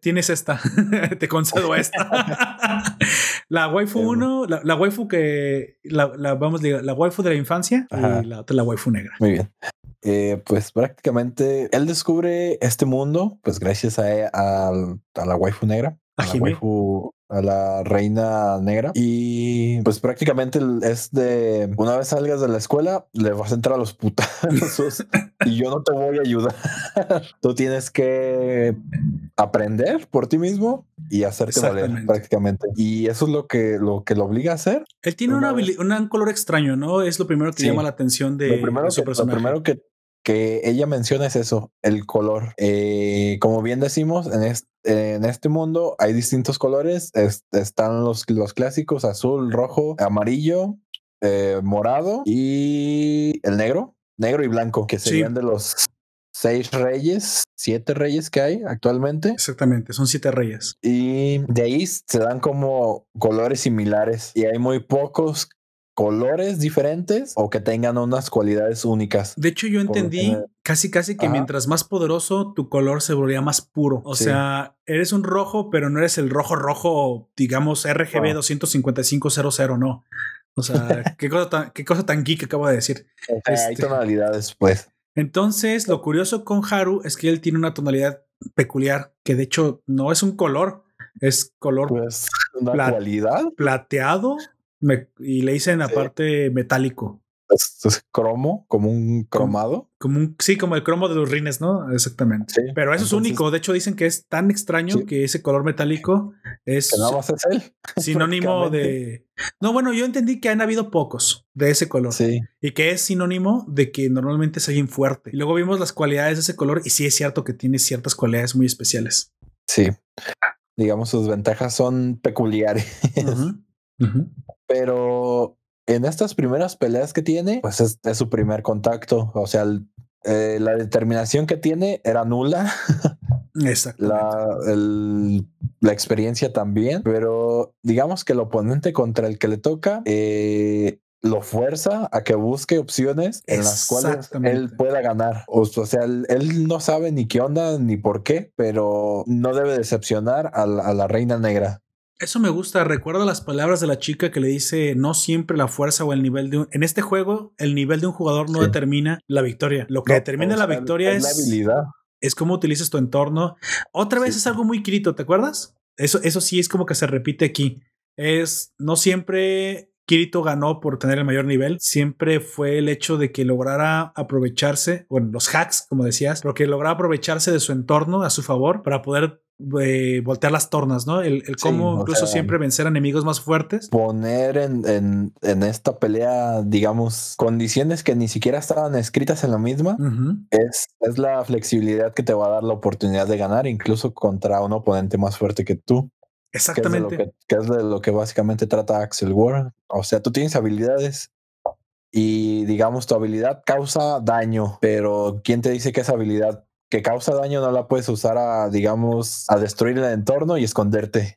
Tienes esta. Te concedo esta. la waifu Em. 1, la, la waifu que la, la- vamos a decir, la waifu de la infancia Ajá. y la otra la waifu negra. Muy bien. Eh, pues prácticamente él descubre este mundo, pues gracias a, a, a la waifu negra, A a la waifu, a la reina negra. Y pues prácticamente es de una vez salgas de la escuela, le vas a entrar a los putazos y yo no te voy a ayudar. Tú tienes que aprender por ti mismo y hacerte valer prácticamente. Y eso es lo que lo que lo obliga a hacer. Él tiene Una un color extraño, ¿no? Es lo primero que Sí. llama la atención de, lo primero, de su que, lo personaje. primero que, que ella menciona es eso, el color. Eh, como bien decimos, en, est- en este mundo hay distintos colores. Es- están los, los clásicos azul, rojo, amarillo, eh, morado y el negro, negro y blanco, que Sí. serían de los seis reyes, siete reyes que hay actualmente. Exactamente, son siete reyes. Y de ahí se dan como colores similares y hay muy pocos colores diferentes o que tengan unas cualidades únicas. De hecho, yo entendí casi casi que Ajá. mientras más poderoso, tu color se volvería más puro. O Sí. sea, eres un rojo, pero no eres el rojo rojo, digamos, RGB No. 25500, no. O sea, qué cosa tan, qué cosa tan geek acabo de decir. O sea, hay Este- tonalidades, pues. Entonces, lo curioso con Haru es que él tiene una tonalidad peculiar, que de hecho no es un color, es color Pues una Plat- cualidad plateado me- y le dicen Sí. aparte metálico. es, es cromo, como un cromado. Como un, sí, como el cromo de los rines, ¿no? Exactamente. Sí, Pero eso es único. De hecho, dicen que es tan extraño Sí. que ese color metálico es Que nada más es él. sinónimo de. No, bueno, yo entendí que han habido pocos de ese color Sí, y que es sinónimo de que normalmente es alguien fuerte. Y luego vimos las cualidades de ese color y sí es cierto que tiene ciertas cualidades muy especiales. sí. Digamos, sus ventajas son peculiares. Pero en estas primeras peleas que tiene, pues es, es su primer contacto. O sea, el- eh, la determinación que tiene era nula. Exactamente. La, experiencia también, pero digamos que el oponente contra el que le toca eh, lo fuerza a que busque opciones en las cuales él pueda ganar. O, o sea, él, él no sabe ni qué onda ni por qué, pero no debe decepcionar a la, a la reina negra. Eso me gusta. Recuerdo las palabras de la chica que le dice: No siempre la fuerza o el nivel de un. En este juego, el nivel de un jugador no Sí. determina la victoria. Lo que No, determina la victoria es, la habilidad. es cómo utilizas tu entorno. Otra vez Sí. es algo muy Kirito, ¿te acuerdas? Eso, eso sí es como que se repite aquí. Es no siempre Kirito ganó por tener el mayor nivel. Siempre fue el hecho de que lograra aprovecharse, bueno, los hacks, como decías, pero que lograra aprovecharse de su entorno a su favor para poder eh, voltear las tornas, ¿no? El, el cómo incluso sea, siempre vencer enemigos más fuertes. Poner en, en, en esta pelea, digamos, condiciones que ni siquiera estaban escritas en la misma. Es, es la flexibilidad que te va a dar la oportunidad de ganar, incluso contra un oponente más fuerte que tú. Que es, de lo Exactamente. que, que es de lo que básicamente trata Axel War. O sea, tú tienes habilidades y digamos tu habilidad causa daño, pero ¿quién te dice que esa habilidad que causa daño no la puedes usar a, digamos, a destruir el entorno y esconderte?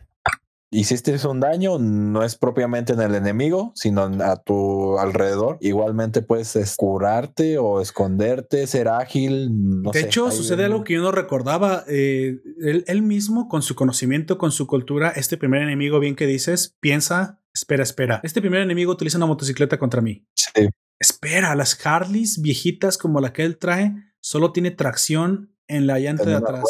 Hiciste un daño, no es propiamente en el enemigo, sino a tu alrededor. Igualmente puedes es, curarte o esconderte, ser ágil. No de sé, hecho, sucede algo que yo no recordaba. eh, él, él mismo, con su conocimiento, con su cultura, este primer enemigo, bien que dices, piensa, espera, espera. Este primer enemigo utiliza una motocicleta contra mí. Sí, Espera, las Harleys viejitas como la que él trae, solo tiene tracción en la llanta de atrás.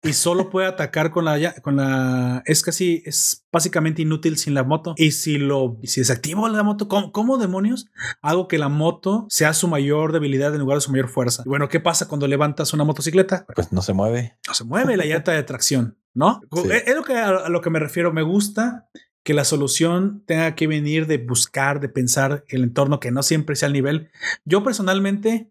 Y solo puede atacar con la, con la, es casi, es básicamente inútil sin la moto. Y si lo, si desactivo la moto, ¿cómo, cómo demonios hago que la moto sea su mayor debilidad en lugar de su mayor fuerza? Y bueno, ¿qué pasa cuando levantas una motocicleta? pues no se mueve. no se mueve la llanta de tracción, ¿no? Sí. Es lo que, a lo que me refiero. Me gusta que la solución tenga que venir de buscar, de pensar el entorno que no siempre sea el nivel. Yo personalmente,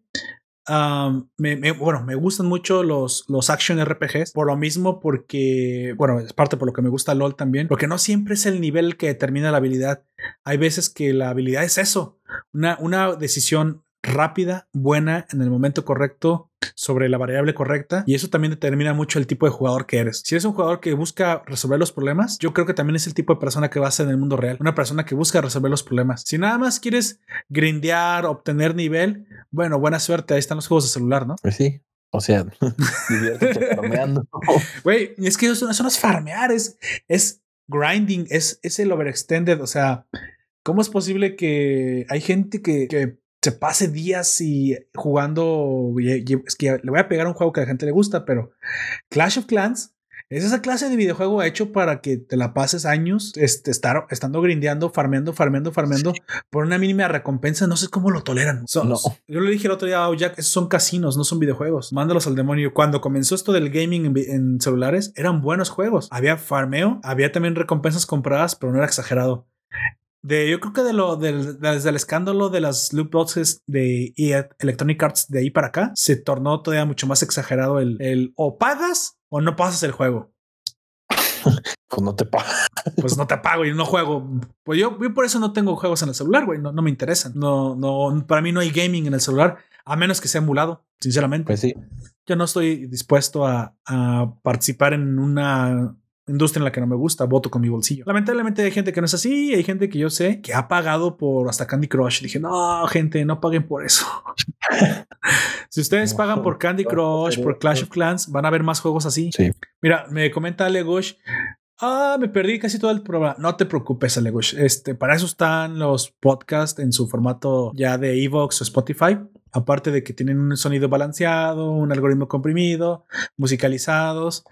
um, me, me- bueno, me gustan mucho los, los action RPGs por lo mismo, porque, bueno, es parte por lo que me gusta LOL también, porque no siempre es el nivel que determina la habilidad. Hay veces que la habilidad es eso, una, una decisión rápida, buena, en el momento correcto, sobre la variable correcta y eso también determina mucho el tipo de jugador que eres. Si eres un jugador que busca resolver los problemas, yo creo que también es el tipo de persona que va a ser en el mundo real. Una persona que busca resolver los problemas. Si nada más quieres grindear, obtener nivel, bueno, buena suerte. Ahí están los juegos de celular, ¿no? Pues sí. O sea, farmeando. Güey, es que eso, eso no es farmear, es, es grinding, es, es el overextended. O sea, ¿cómo es posible que hay gente que, que se pase días y jugando? y- y- es que le voy a pegar un juego que a la gente le gusta, pero Clash of Clans es esa clase de videojuego hecho para que te la pases años este, estar, estando grindeando, farmeando, farmeando, farmeando por una mínima recompensa. No sé cómo lo toleran. Son- No. Yo le dije el otro día a Jack, esos son casinos, no son videojuegos. Mándalos al demonio. Cuando comenzó esto del gaming en, en celulares, eran buenos juegos. Había farmeo, había también recompensas compradas, pero no era exagerado. De, yo creo que de lo del, desde el escándalo de las loot boxes de Electronic Arts de ahí para acá, se tornó todavía mucho más exagerado el, el o pagas o no pasas el juego. Pues no te pagas. Pues no te pago y no juego. Pues yo, yo por eso no tengo juegos en el celular, güey. No, no me interesan. No, no, para mí no hay gaming en el celular, a menos que sea emulado, sinceramente. Pues sí. yo no estoy dispuesto a, a participar en una industria en la que no me gusta, voto con mi bolsillo. Lamentablemente hay gente que no es así, hay gente que yo sé que ha pagado por hasta Candy Crush. Dije, no, gente, no paguen por eso. si ustedes pagan por Candy Crush, por Clash of Clans, van a ver más juegos así. Sí. Mira, me comenta Alegosh. Ah, me perdí casi todo el programa. No te preocupes, Alegosh. Este, para eso están los podcasts en su formato ya de Evox o Spotify. Aparte de que tienen un sonido balanceado, un algoritmo comprimido, musicalizados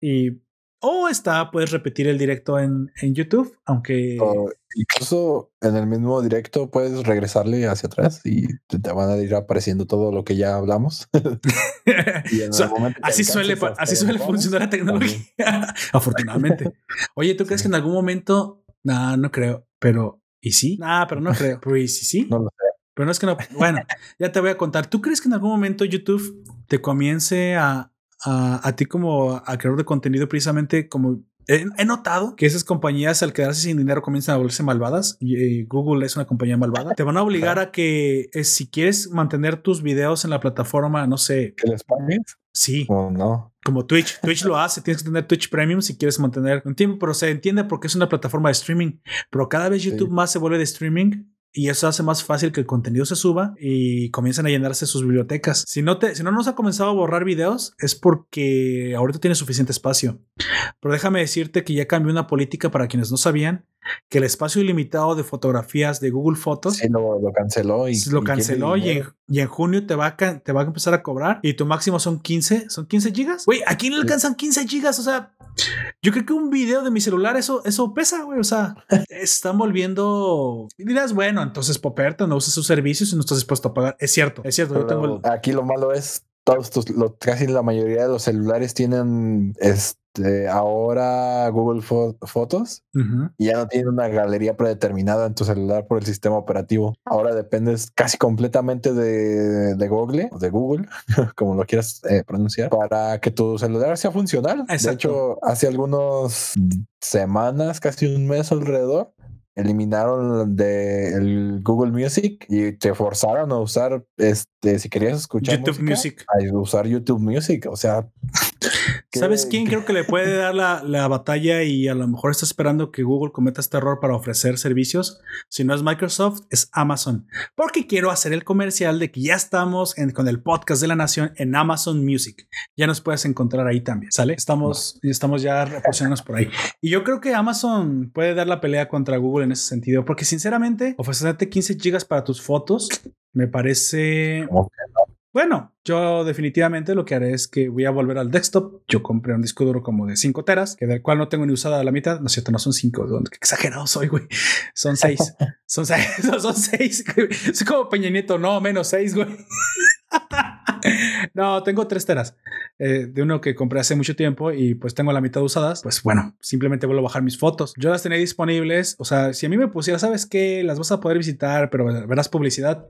y o está, puedes repetir el directo en, en YouTube, aunque O incluso en el mismo directo puedes regresarle hacia atrás y te, te van a ir apareciendo todo lo que ya hablamos. So- así suele, así suele funcionar la tecnología. Afortunadamente. Oye, ¿tú crees Sí. que en algún momento? No, no creo. Pero, ¿y sí? No, pero no creo. Pero, ¿y sí sí? No lo sé. Pero no es que no. Bueno, ya te voy a contar. ¿Tú crees que en algún momento YouTube te comience a, a, a ti como a creador de contenido precisamente como... He, notado que esas compañías al quedarse sin dinero comienzan a volverse malvadas y Google es una compañía malvada. Te van a obligar a que eh, si quieres mantener tus videos en la plataforma, no sé, ¿Que les pagues sí, o no? como Twitch. Twitch lo hace, tienes que tener Twitch Premium si quieres mantener un tiempo, pero se entiende porque es una plataforma de streaming. Pero cada vez Sí. YouTube más se vuelve de streaming y eso hace más fácil que el contenido se suba y comienzan a llenarse sus bibliotecas. Si no, te, si no nos ha comenzado a borrar videos es porque ahorita tiene suficiente espacio. Pero déjame decirte que ya cambió una política para quienes no sabían que el espacio ilimitado de fotografías de Google Fotos Sí, lo, lo canceló y lo canceló y en, y en junio te va, a, te va a empezar a cobrar y tu máximo son 15, son 15 gigas. Güey, ¿a quién le alcanzan 15 gigas? O sea, yo creo que un video de mi celular, eso, eso pesa, güey. O sea, están volviendo. Y dirás, bueno, entonces Poperta no usa sus servicios y no estás dispuesto a pagar. Es cierto, es cierto. Yo tengo el. Aquí lo malo es todos tus, lo- casi la mayoría de los celulares tienen este ahora Google Fo- Fotos Ujú. ya no tiene una galería predeterminada en tu celular por el sistema operativo. Ahora dependes casi completamente de, de Google, o de Google, como lo quieras eh, pronunciar, para que tu celular sea funcional. De Exacto. hecho, hace algunos semanas, casi un mes alrededor, eliminaron de el Google Music y te forzaron a usar, este, si querías escuchar YouTube música, Music. a usar YouTube Music. O sea, ¿qué- ¿Sabes quién creo que le puede dar la, la batalla y a lo mejor está esperando que Google cometa este error para ofrecer servicios? Si no es Microsoft, es Amazon. Porque quiero hacer el comercial de que ya estamos en- con el podcast de la nación en Amazon Music. Ya nos puedes encontrar ahí también, ¿sale? Estamos, estamos ya posicionándonos por ahí. Y yo creo que Amazon puede dar la pelea contra Google en ese sentido, porque sinceramente, ofrecerte 15 gigas para tus fotos me parece ¿Cómo bueno, yo definitivamente lo que haré es que voy a volver al desktop. Yo compré un disco duro como de 5 teras, que del cual no tengo ni usada la mitad. No es cierto, no son 5. Qué exagerado soy, güey. Son 6. son 6. Son 6. Soy como Peña Nieto. No, menos 6, güey. no, tengo 3 teras eh, de uno que compré hace mucho tiempo y pues tengo la mitad usadas. Pues bueno, simplemente vuelvo a bajar mis fotos. Yo las tenía disponibles. O sea, si a mí me pusiera, ¿sabes qué? Las vas a poder visitar, pero verás publicidad.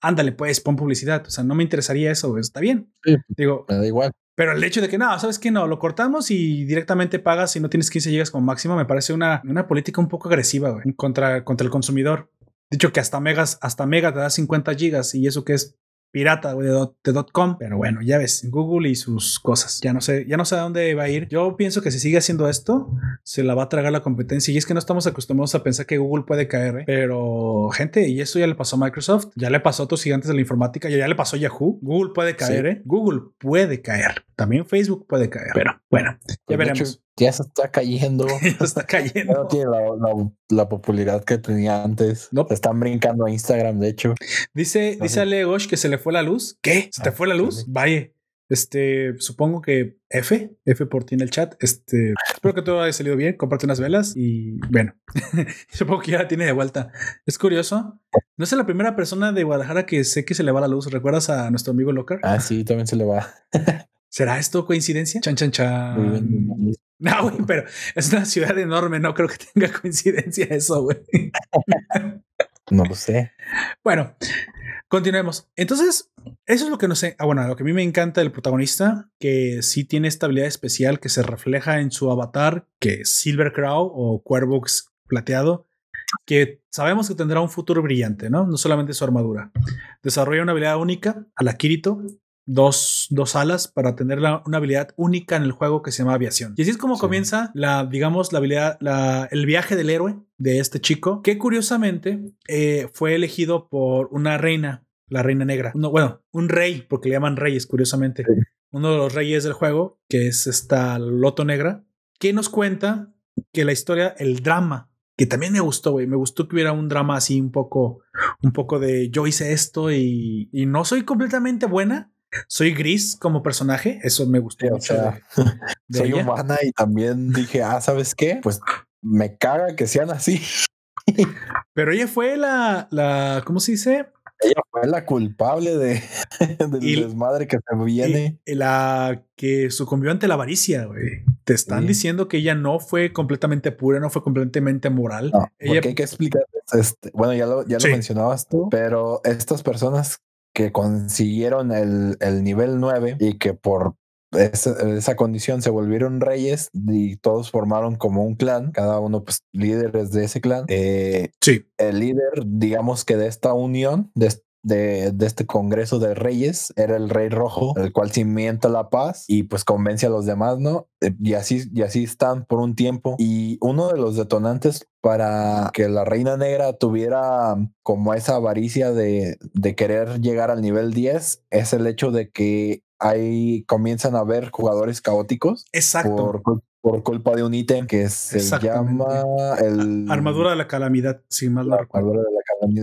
Ándale, pues pon publicidad. O sea, no me interesaría eso. Está bien. Sí. Digo, Me da igual. pero el hecho de que no, sabes que no, lo cortamos y directamente pagas si no tienes 15 gigas como máximo, me parece una, una política un poco agresiva güey, contra, contra el consumidor. Dicho que hasta megas, hasta mega te da 50 gigas y eso que es pirata güey, de, dot- de dot com. Pero bueno, ya ves, Google y sus cosas. Ya no sé, ya no sé a dónde va a ir. Yo pienso que si sigue haciendo esto, se la va a tragar la competencia. Y es que no estamos acostumbrados a pensar que Google puede caer. ¿eh? Pero, gente, y eso ya le pasó a Microsoft, ya le pasó a otros gigantes de la informática, ya, ya le pasó a Yahoo. Google puede caer, ¿eh? Google puede caer. También Facebook puede caer. Pero bueno, ya De veremos. hecho, ya se está cayendo. Ya está Ya no cayendo. tiene la, la- la popularidad que tenía antes. No. Se están brincando a Instagram, de hecho. Dice, dice. Ale Gosh que se le fue la luz. ¿Qué? ¿Se te Ah, fue la luz? sí. Vaya. Este, supongo que F, F por ti en el chat. Este, espero que todo haya salido bien. Comparte unas velas y bueno, supongo que ya la tiene de vuelta. Es curioso. No es la primera persona de Guadalajara que sé que se le va la luz. ¿Recuerdas a nuestro amigo Locker? Ah, sí, también se le va. ¿Será esto coincidencia? Chan, chan, chan. No, güey, pero es una ciudad enorme. No creo que tenga coincidencia eso, güey. No lo sé. Bueno, continuemos. Entonces, eso es lo que no sé. Ah, bueno, lo que a mí me encanta del protagonista, que sí tiene esta habilidad especial que se refleja en su avatar, que es Silver Crow o Cuervo plateado, que sabemos que tendrá un futuro brillante, ¿no? No solamente su armadura. Desarrolla una habilidad única a la Kirito, dos, dos alas para tener la- una habilidad única en el juego que se llama aviación. Y así es como Sí. comienza la, digamos, la habilidad, la, el viaje del héroe de este chico, que curiosamente eh, fue elegido por una reina, la reina negra. No, bueno, un rey, porque le llaman reyes, curiosamente. Sí. Uno de los reyes del juego, que es esta Loto Negra, que nos cuenta que la historia, el drama, que también me gustó, güey. Me gustó que hubiera un drama así un poco, un poco de yo hice esto y, y no soy completamente buena. Soy gris como personaje. Eso me gustó Sí, o mucho. sea, de- de Soy ella. humana y también dije, ah, ¿sabes qué? Pues me caga que sean así. Pero ella fue la, la, ¿cómo se dice? Ella fue la culpable de, del Y- desmadre que se viene. Y- la que sucumbió ante la avaricia, güey. Te están Sí. diciendo que ella no fue completamente pura, no fue completamente moral. No, ella, porque hay que explicar. Este, bueno, ya lo, ya Sí. lo mencionabas tú, pero estas personas que consiguieron el, el nivel 9 y que por esa, esa condición se volvieron reyes y todos formaron como un clan, cada uno pues líderes de ese clan. Eh, sí, el líder, digamos que de esta unión, de, de, de este Congreso de Reyes, era el Rey Rojo, el cual cimienta la paz y pues convence a los demás, ¿no? Eh, Y así, y así están por un tiempo. Y uno de los detonantes para que la Reina Negra tuviera como esa avaricia de, de querer llegar al nivel 10 es el hecho de que ahí comienzan a haber jugadores caóticos exacto. por, cul- por culpa de un ítem que se llama el Armadura de la calamidad, si mal no la recuerdo. armadura de la.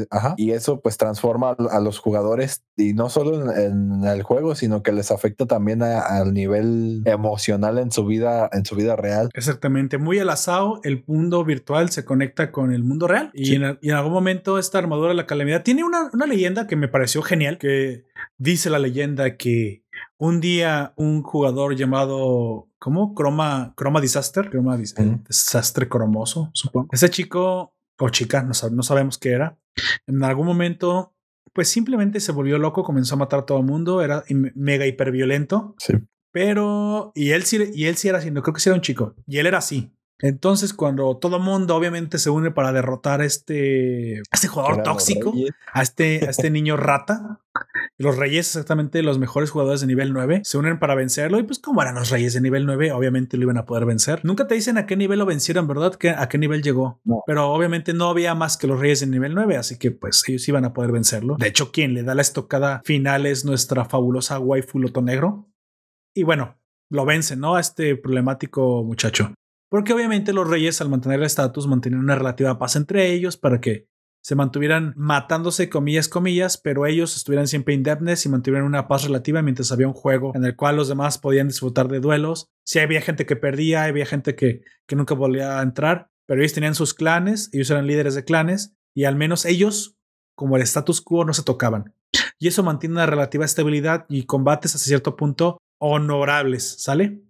Ajá. Y eso pues transforma a, los jugadores y no solo en, en el juego, sino que les afecta también al nivel emocional en su vida, en su vida real. Exactamente, muy al azado, el mundo virtual se conecta con el mundo real y, Sí. en, y en algún momento esta armadura de la calamidad tiene una, una leyenda que me pareció genial, que dice la leyenda que un día un jugador llamado, ¿cómo? Croma, Croma Disaster, Croma Dis- Ujú. Desastre Cromoso, supongo. Ese chico o chica, no, sab- no sabemos qué era, en algún momento, pues simplemente se volvió loco, comenzó a matar a todo el mundo, era mega hiperviolento, Sí. pero, y él sí, y él sí era así, no creo que sí era un chico, y él era así. Entonces, cuando todo el mundo obviamente se une para derrotar a este, a este jugador tóxico, a este, a este niño rata. Los reyes, exactamente los mejores jugadores de nivel 9, se unen para vencerlo. Y pues, como eran los reyes de nivel 9, obviamente lo iban a poder vencer. Nunca te dicen a qué nivel lo vencieron, ¿verdad? ¿Qué- ¿A qué nivel llegó? No. Pero obviamente no había más que los reyes de nivel 9, así que pues ellos iban a poder vencerlo. De hecho, quien le da la estocada final es nuestra fabulosa waifu Loto Negro. Y bueno, lo vence, ¿no? A este problemático muchacho. Porque obviamente los reyes, al mantener el estatus, mantenían una relativa paz entre ellos para que se mantuvieran matándose, comillas, comillas, pero ellos estuvieran siempre indemnes y mantuvieran una paz relativa mientras había un juego en el cual los demás podían disfrutar de duelos. Si había gente que perdía, había gente que, que nunca volvía a entrar, pero ellos tenían sus clanes, ellos eran líderes de clanes y al menos ellos, como el status quo, no se tocaban. Y eso mantiene una relativa estabilidad y combates hasta cierto punto honorables, ¿sale?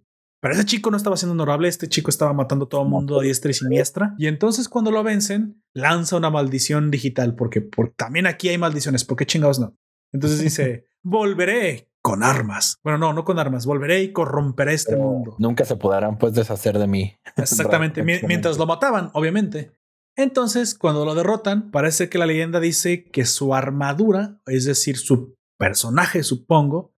Pero ese chico no estaba siendo honorable, este chico estaba matando a todo el mundo a diestra y siniestra. Y entonces cuando lo vencen, lanza una maldición digital, porque, por- también aquí hay maldiciones, ¿por qué chingados no? Entonces dice, volveré con armas. Bueno, no, no con armas, volveré y corromperé este Pero mundo. Nunca se podrán pues deshacer de mí. Exactamente, mientras lo mataban, obviamente. Entonces, cuando lo derrotan, parece que la leyenda dice que su armadura, es decir, su personaje, supongo,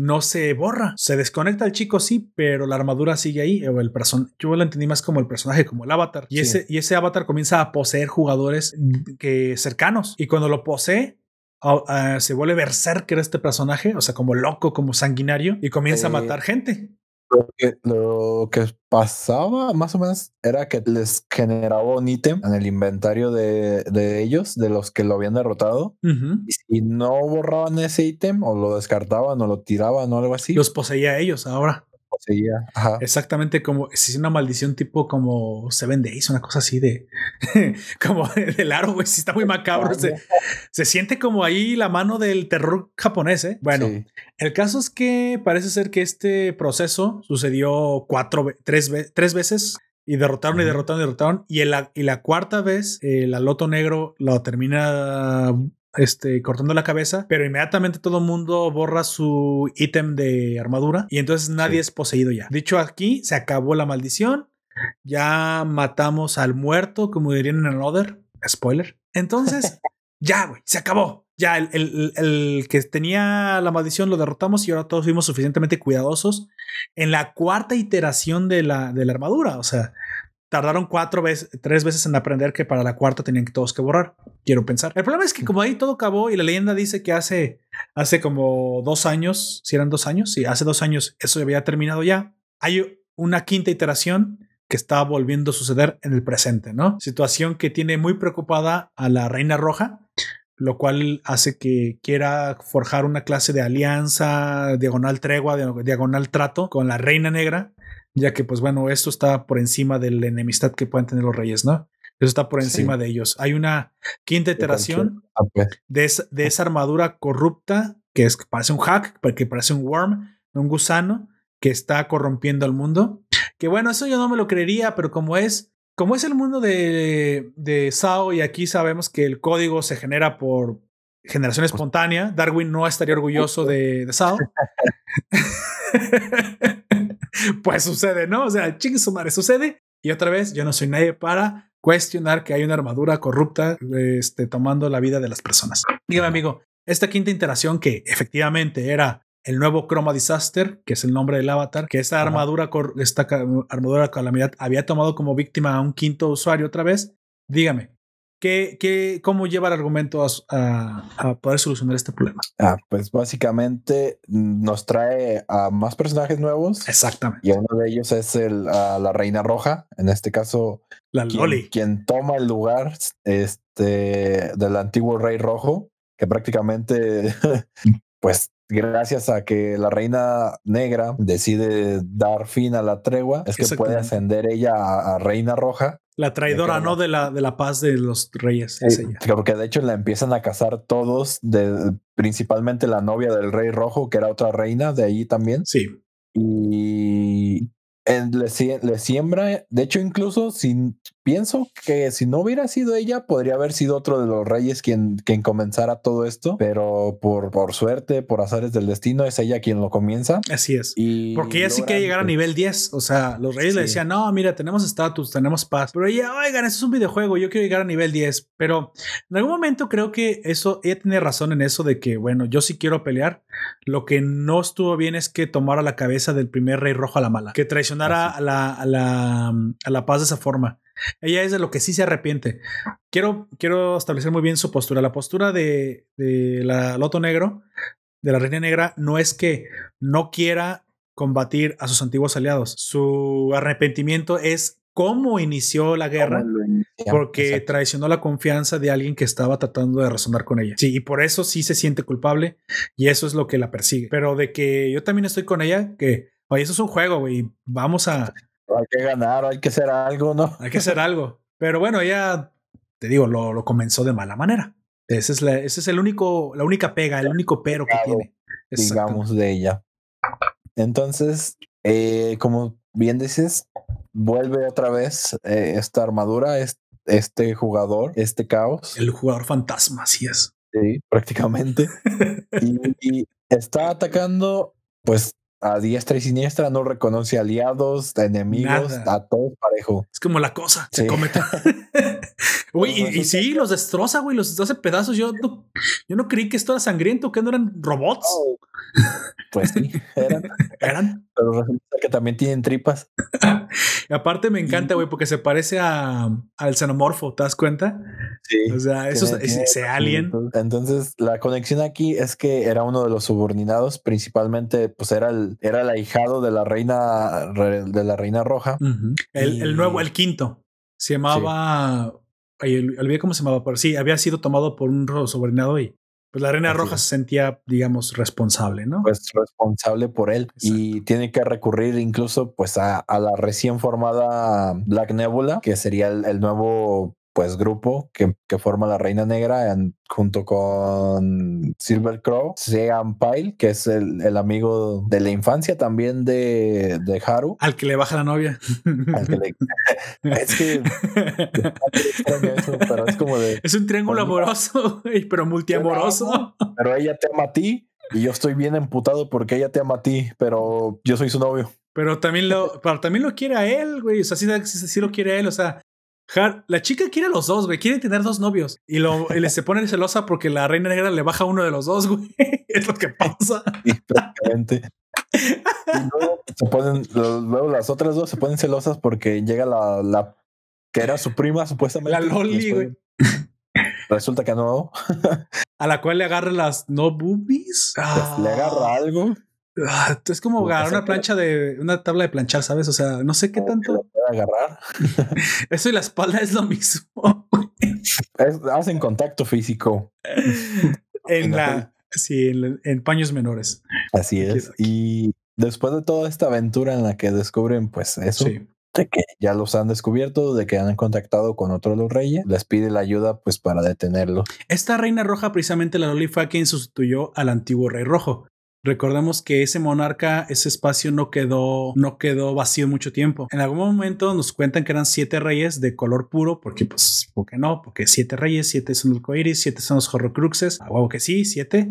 no se borra. Se desconecta el chico, sí, pero la armadura sigue ahí. O el person Yo lo entendí más como el personaje, como el avatar. Y, Sí. ese, y ese avatar comienza a poseer jugadores que cercanos. Y cuando lo posee, ah, ah, se vuelve berserker este personaje, o sea, como loco, como sanguinario, y comienza a Eh, matar gente. Lo que, lo que pasaba más o menos era que les generaba un ítem en el inventario de, de ellos, de los que lo habían derrotado. Y si no borraban ese ítem o lo descartaban o lo tiraban o algo así, Los poseía ellos ahora. Seguía. Ajá. Exactamente como si es una maldición tipo como Seven Days, una cosa así de como del aro, güey. Si está muy macabro. Se, se siente como ahí la mano del terror japonés. ¿eh? Bueno, Sí. el caso es que parece ser que este proceso sucedió cuatro, tres, tres veces y derrotaron y derrotaron y derrotaron. Y, en la, y la cuarta vez, eh, la Loto Negro lo termina este, cortando la cabeza, pero inmediatamente todo el mundo borra su ítem de armadura y entonces nadie Sí. es poseído ya. Dicho aquí, se acabó la maldición. Ya matamos al muerto, como dirían en Another. Spoiler. Entonces, ya, güey, se acabó. Ya el, el- el que tenía la maldición lo derrotamos y ahora todos fuimos suficientemente cuidadosos en la cuarta iteración de la, de la armadura. O sea, tardaron cuatro veces, tres veces en aprender que para la cuarta tenían que todos que borrar. Quiero pensar. El problema es que como ahí todo acabó y la leyenda dice que hace, hace como dos años, si eran dos años, sí, hace dos años eso había terminado ya. Hay una quinta iteración que está volviendo a suceder en el presente, ¿no? Situación que tiene muy preocupada a la Reina Roja, lo cual hace que quiera forjar una clase de alianza, diagonal tregua, di- diagonal trato con la Reina Negra, ya que, pues bueno, esto está por encima de la enemistad que pueden tener los reyes, ¿no? Eso está por Sí. encima de ellos. Hay una quinta iteración de esa, de esa armadura corrupta que es que parece un hack, que parece un worm, un gusano que está corrompiendo al mundo. Que bueno, eso yo no me lo creería, pero como es, como es el mundo de, de SAO y aquí sabemos que el código se genera por generación espontánea, Darwin no estaría orgulloso de, de SAO. pues sucede, ¿no? O sea, chingue su madre, sucede. Y otra vez, yo no soy nadie para cuestionar que hay una armadura corrupta este, tomando la vida de las personas. Dígame, amigo, esta quinta iteración que efectivamente era el nuevo Chroma Disaster, que es el nombre del avatar, que esta armadura, esta armadura calamidad había tomado como víctima a un quinto usuario otra vez. Dígame, ¿qué, qué, ¿cómo lleva el argumento a, a- a poder solucionar este problema? ah, pues básicamente nos trae a más personajes nuevos. Exactamente. Y uno de ellos es el, a la Reina Roja. En este caso, La quien, Loli. quien toma el lugar este, del antiguo Rey Rojo, que prácticamente, pues gracias a que la Reina Negra decide dar fin a la tregua, es que puede ascender ella a, a Reina Roja La traidora, ¿no? De la, de la paz de los reyes. es ella. Porque de hecho la empiezan a cazar todos, de, principalmente la novia del rey rojo, que era otra reina de ahí también. Sí. Y le, le siembra, de hecho incluso sin, pienso que si no hubiera sido ella, podría haber sido otro de los reyes quien, quien comenzara todo esto, pero por, por suerte, por azares del destino, es ella quien lo comienza. Así es. Y Porque ella sí quiere llegar a nivel 10. O sea, los reyes le Sí. decían, no, mira, tenemos estatus, tenemos paz. Pero ella, oigan, eso es un videojuego, yo quiero llegar a nivel 10. Pero en algún momento creo que eso, ella tiene razón en eso de que, bueno, yo sí quiero pelear. Lo que no estuvo bien es que tomara la cabeza del primer rey rojo a la mala, que traicionara a la, a la, a la paz de esa forma. Ella es de lo que sí se arrepiente. Quiero, quiero establecer muy bien su postura. La postura de, de la Loto Negro, de la Reina Negra, no es que no quiera combatir a sus antiguos aliados. Su arrepentimiento es cómo inició la guerra. Porque Exacto. traicionó la confianza de alguien que estaba tratando de razonar con ella. Sí, y por eso sí se siente culpable y eso es lo que la persigue. Pero de que yo también estoy con ella, que, oye, eso es un juego, güey, vamos a, Hay que ganar, hay que hacer algo, ¿no? hay que hacer algo. Pero bueno, ella, te digo, lo, lo comenzó de mala manera. Ese es, la, ese es el único, la única pega, el único pero que Pecado, tiene. Digamos, de ella. Entonces, eh, como bien dices, vuelve otra vez eh, esta armadura, es- este jugador, este caos, El jugador fantasma, así es. sí, prácticamente. y, y está atacando, pues, a diestra y siniestra, no reconoce aliados, enemigos, Nada. a todos parejo. Es como la cosa, se Sí. come. Güey, y, y sí, los destroza, güey, los destroza pedazos. Yo no, yo no creí que esto era sangriento, que no eran robots. Pues sí, eran, Eran. pero resulta que también tienen tripas. Y aparte me encanta, güey, porque se parece a, al xenomorfo, ¿te das cuenta? Sí. O sea, eso es- ese, alien. Entonces, la conexión aquí es que era uno de los subordinados, principalmente, pues era el, era el ahijado de la reina re- de la reina roja. El, el Y- nuevo, el quinto. Se llamaba. Olvidé cómo se llamaba, pero sí, había sido tomado por un subordinado y pues la reina Así roja es. se sentía, digamos, responsable, ¿no? Pues responsable por él y tiene que recurrir incluso pues a, a la recién formada Black Nebula, que sería el, el nuevo pues grupo que, que forma la Reina Negra en- junto con Silver Crow, Sean Pyle, que es el, el amigo de la infancia también de, de Haru. Al que le baja la novia. al que le- es que extraño eso, pero es como de, es un triángulo Pues, amoroso, pero multiamoroso. pero ella te ama a ti y yo estoy bien emputado porque ella te ama a ti, pero yo soy su novio. Pero también lo, pero también lo quiere a él, güey. O sea, sí, sí- sí lo quiere a él. O sea, Har- la chica quiere a los dos, güey. Quiere tener dos novios. Y, lo, y le se pone celosa porque la reina negra le baja a uno de los dos, güey. Es lo que pasa. Y luego se ponen, luego las otras dos se ponen celosas porque llega la, la que era su prima supuestamente. La Loli, güey. Resulta que no, A la cual le agarra las no boobies. pues, le agarra algo. Es como agarrar una plancha de una tabla de planchar, ¿sabes? O sea, no sé qué tanto. agarrar. Eso y la espalda es lo mismo. Es- hacen contacto físico. en la. Sí, en, en paños menores. Así es. Y después de toda esta aventura en la que descubren, pues eso, Sí. de que ya los han descubierto, de que han contactado con otro de los reyes, les pide la ayuda, pues para detenerlo. Esta reina roja, precisamente la Loli, fue quien sustituyó al antiguo rey rojo. Recordemos que ese monarca, ese espacio no quedó, no quedó vacío mucho tiempo. En algún momento nos cuentan que eran siete reyes de color puro, porque pues, ¿por qué no? Porque siete reyes, siete son los coiris, siete son los horrocruxes. A huevo que sí, siete.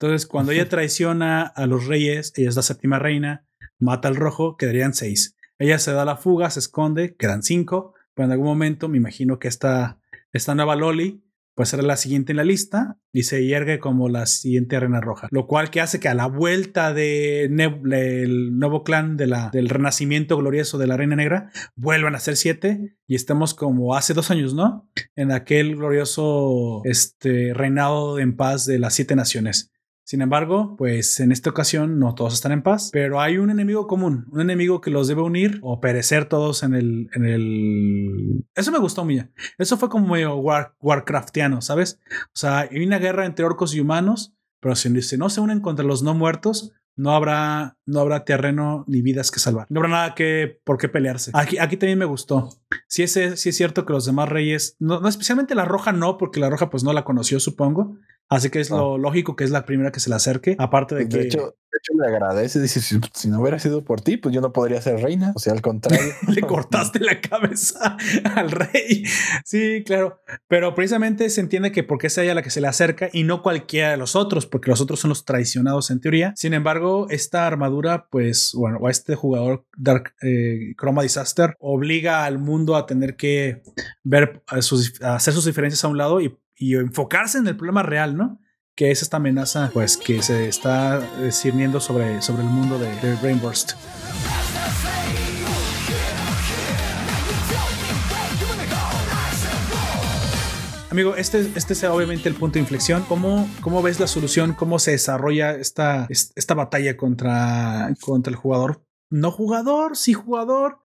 Entonces, cuando ella traiciona a los reyes, ella es la séptima reina, mata al rojo, quedarían seis. Ella se da la fuga, se esconde, quedan cinco. Pero en algún momento me imagino que esta, esta nueva Loli pues era la siguiente en la lista y se yergue como la siguiente reina roja. Lo cual que hace que a la vuelta de ne- el nuevo clan de la, del renacimiento glorioso de la reina negra vuelvan a ser siete y estemos como hace dos años, ¿no? En aquel glorioso este, reinado en paz de las siete naciones. Sin embargo, pues en esta ocasión no todos están en paz, pero hay un enemigo común, un enemigo que los debe unir o perecer todos en el... En el... Eso me gustó, Mía. Eso fue como medio war, Warcraftiano, ¿sabes? O sea, hay una guerra entre orcos y humanos, pero si, si no se unen contra los no muertos, no habrá, no habrá terreno ni vidas que salvar. No habrá nada que por qué pelearse. Aquí, aquí también me gustó. sí es, sí es cierto que los demás reyes, no, no, especialmente la roja no, porque la roja pues no la conoció, supongo. Así que es lo lógico que es la primera que se le acerque. Aparte de, De que hecho, de hecho, le agradece. Dice: si, si no hubiera sido por ti, pues yo no podría ser reina. O sea, al contrario. le cortaste la cabeza al rey. Sí, claro. Pero precisamente se entiende que porque es ella la que se le acerca y no cualquiera de los otros, porque los otros son los traicionados en teoría. Sin embargo, esta armadura, pues, bueno, o a este jugador Dark eh, Chroma Disaster obliga al mundo a tener que ver, a sus, a hacer sus diferencias a un lado y, y enfocarse en el problema real, ¿no? que es esta amenaza pues que se está eh, cirniendo sobre, sobre el mundo de, de Rainburst. Amigo, este, este es obviamente el punto de inflexión. ¿Cómo, ¿Cómo ves la solución? ¿Cómo se desarrolla esta, esta batalla contra, contra el jugador? No jugador, sí jugador.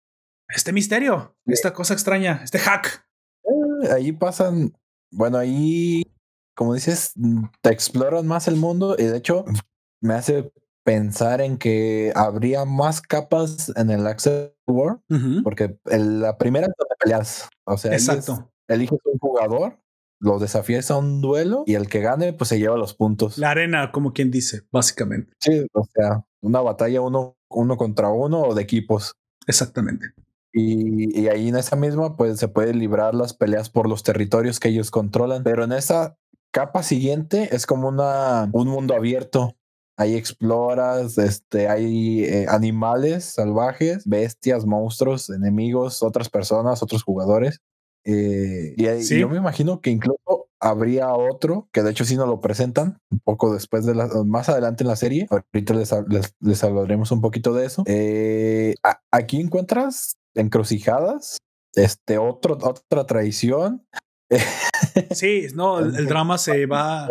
Este misterio, esta cosa extraña, este hack. Eh, ahí pasan, bueno, ahí como dices, te exploran más el mundo y de hecho me hace pensar en que habría más capas en el Access War, Uh -huh. porque el- la primera es donde peleas, o sea, eliges, un jugador, lo desafías a un duelo y el que gane pues se lleva los puntos. La arena, como quien dice, básicamente. Sí, o sea, una batalla uno, uno contra uno o de equipos. Exactamente. Y, y ahí en esa misma, pues se puede librar las peleas por los territorios que ellos controlan. Pero en esa capa siguiente es como una, un mundo abierto. Ahí exploras, este, hay eh, animales salvajes, bestias, monstruos, enemigos, otras personas, otros jugadores. Eh, y ahí- Sí. yo me imagino que incluso habría otro, que de hecho sí nos lo presentan un poco después de la, más adelante en la serie. Ahorita les, les, les hablaremos un poquito de eso. Eh, aquí encuentras encrucijadas, este, otro, otra traición, Sí, no, el, el drama se va.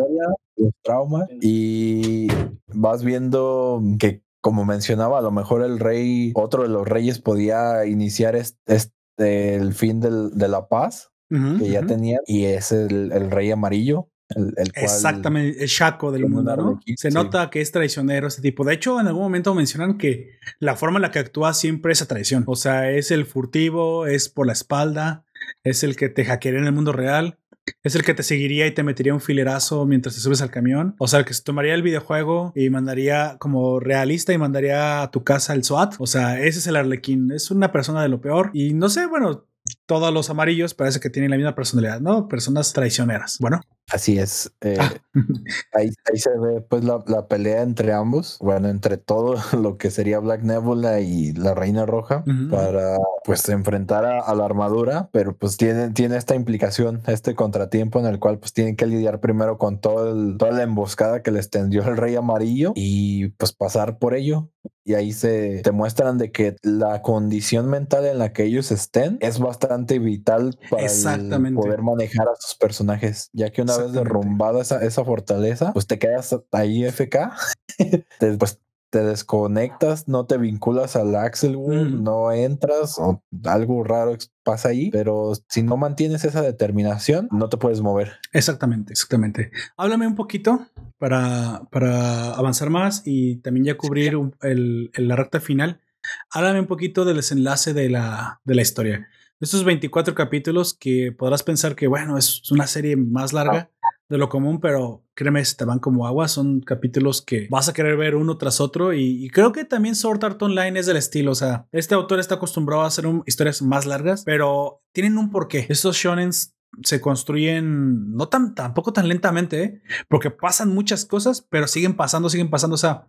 los traumas y vas viendo que como mencionaba a lo mejor el rey otro de los reyes podía iniciar este, este, el fin del- de la paz que ya tenía y es el, el rey amarillo el, el cual Exactamente, el Shaco del mundo, ¿no? Se sí. nota que es traicionero ese tipo. De hecho, en algún momento mencionan que la forma en la que actúa siempre es a traición. O sea, es el furtivo, es por la espalda, es el que te hackearía en el mundo real, es el que te seguiría y te metería un filerazo mientras te subes al camión. O sea, el que se tomaría el videojuego y mandaría como realista y mandaría a tu casa el SWAT. O sea, ese es el arlequín. Es una persona de lo peor. Y no sé, bueno. Todos los amarillos parece que tienen la misma personalidad, ¿no? Personas traicioneras. Bueno, así es eh, Ah. ahí, ahí se ve pues la, la pelea entre ambos bueno entre todo lo que sería Black Nebula y la Reina Roja Ujú. para pues enfrentar a, a la armadura, pero pues tiene, tiene esta implicación, este contratiempo en el cual pues tienen que lidiar primero con todo el, toda la emboscada que les tendió el rey amarillo y pues pasar por ello. Y ahí se te muestran de que la condición mental en la que ellos estén es bastante vital para Exactamente. poder manejar a sus personajes, ya que una vez derrumbada esa, esa fortaleza, pues te quedas ahí FK, te- pues te desconectas, no te vinculas al Axel World, Mm. no entras o algo raro pasa ahí, pero si no mantienes esa determinación, no te puedes mover. Exactamente, exactamente. Háblame un poquito para, para avanzar más y también ya cubrir un- el, el- la recta final. Háblame un poquito del desenlace de la, de la historia. Estos 24 capítulos que podrás pensar que, bueno, es una serie más larga de lo común, pero créeme, se te van como agua. Son capítulos que vas a querer ver uno tras otro. Y, creo que también Sword Art Online es del estilo. O sea, este autor está acostumbrado a hacer historias más largas, pero tienen un porqué. Estos shonens se construyen no tan tampoco tan lentamente, ¿eh? porque pasan muchas cosas, pero siguen pasando, siguen pasando. O sea,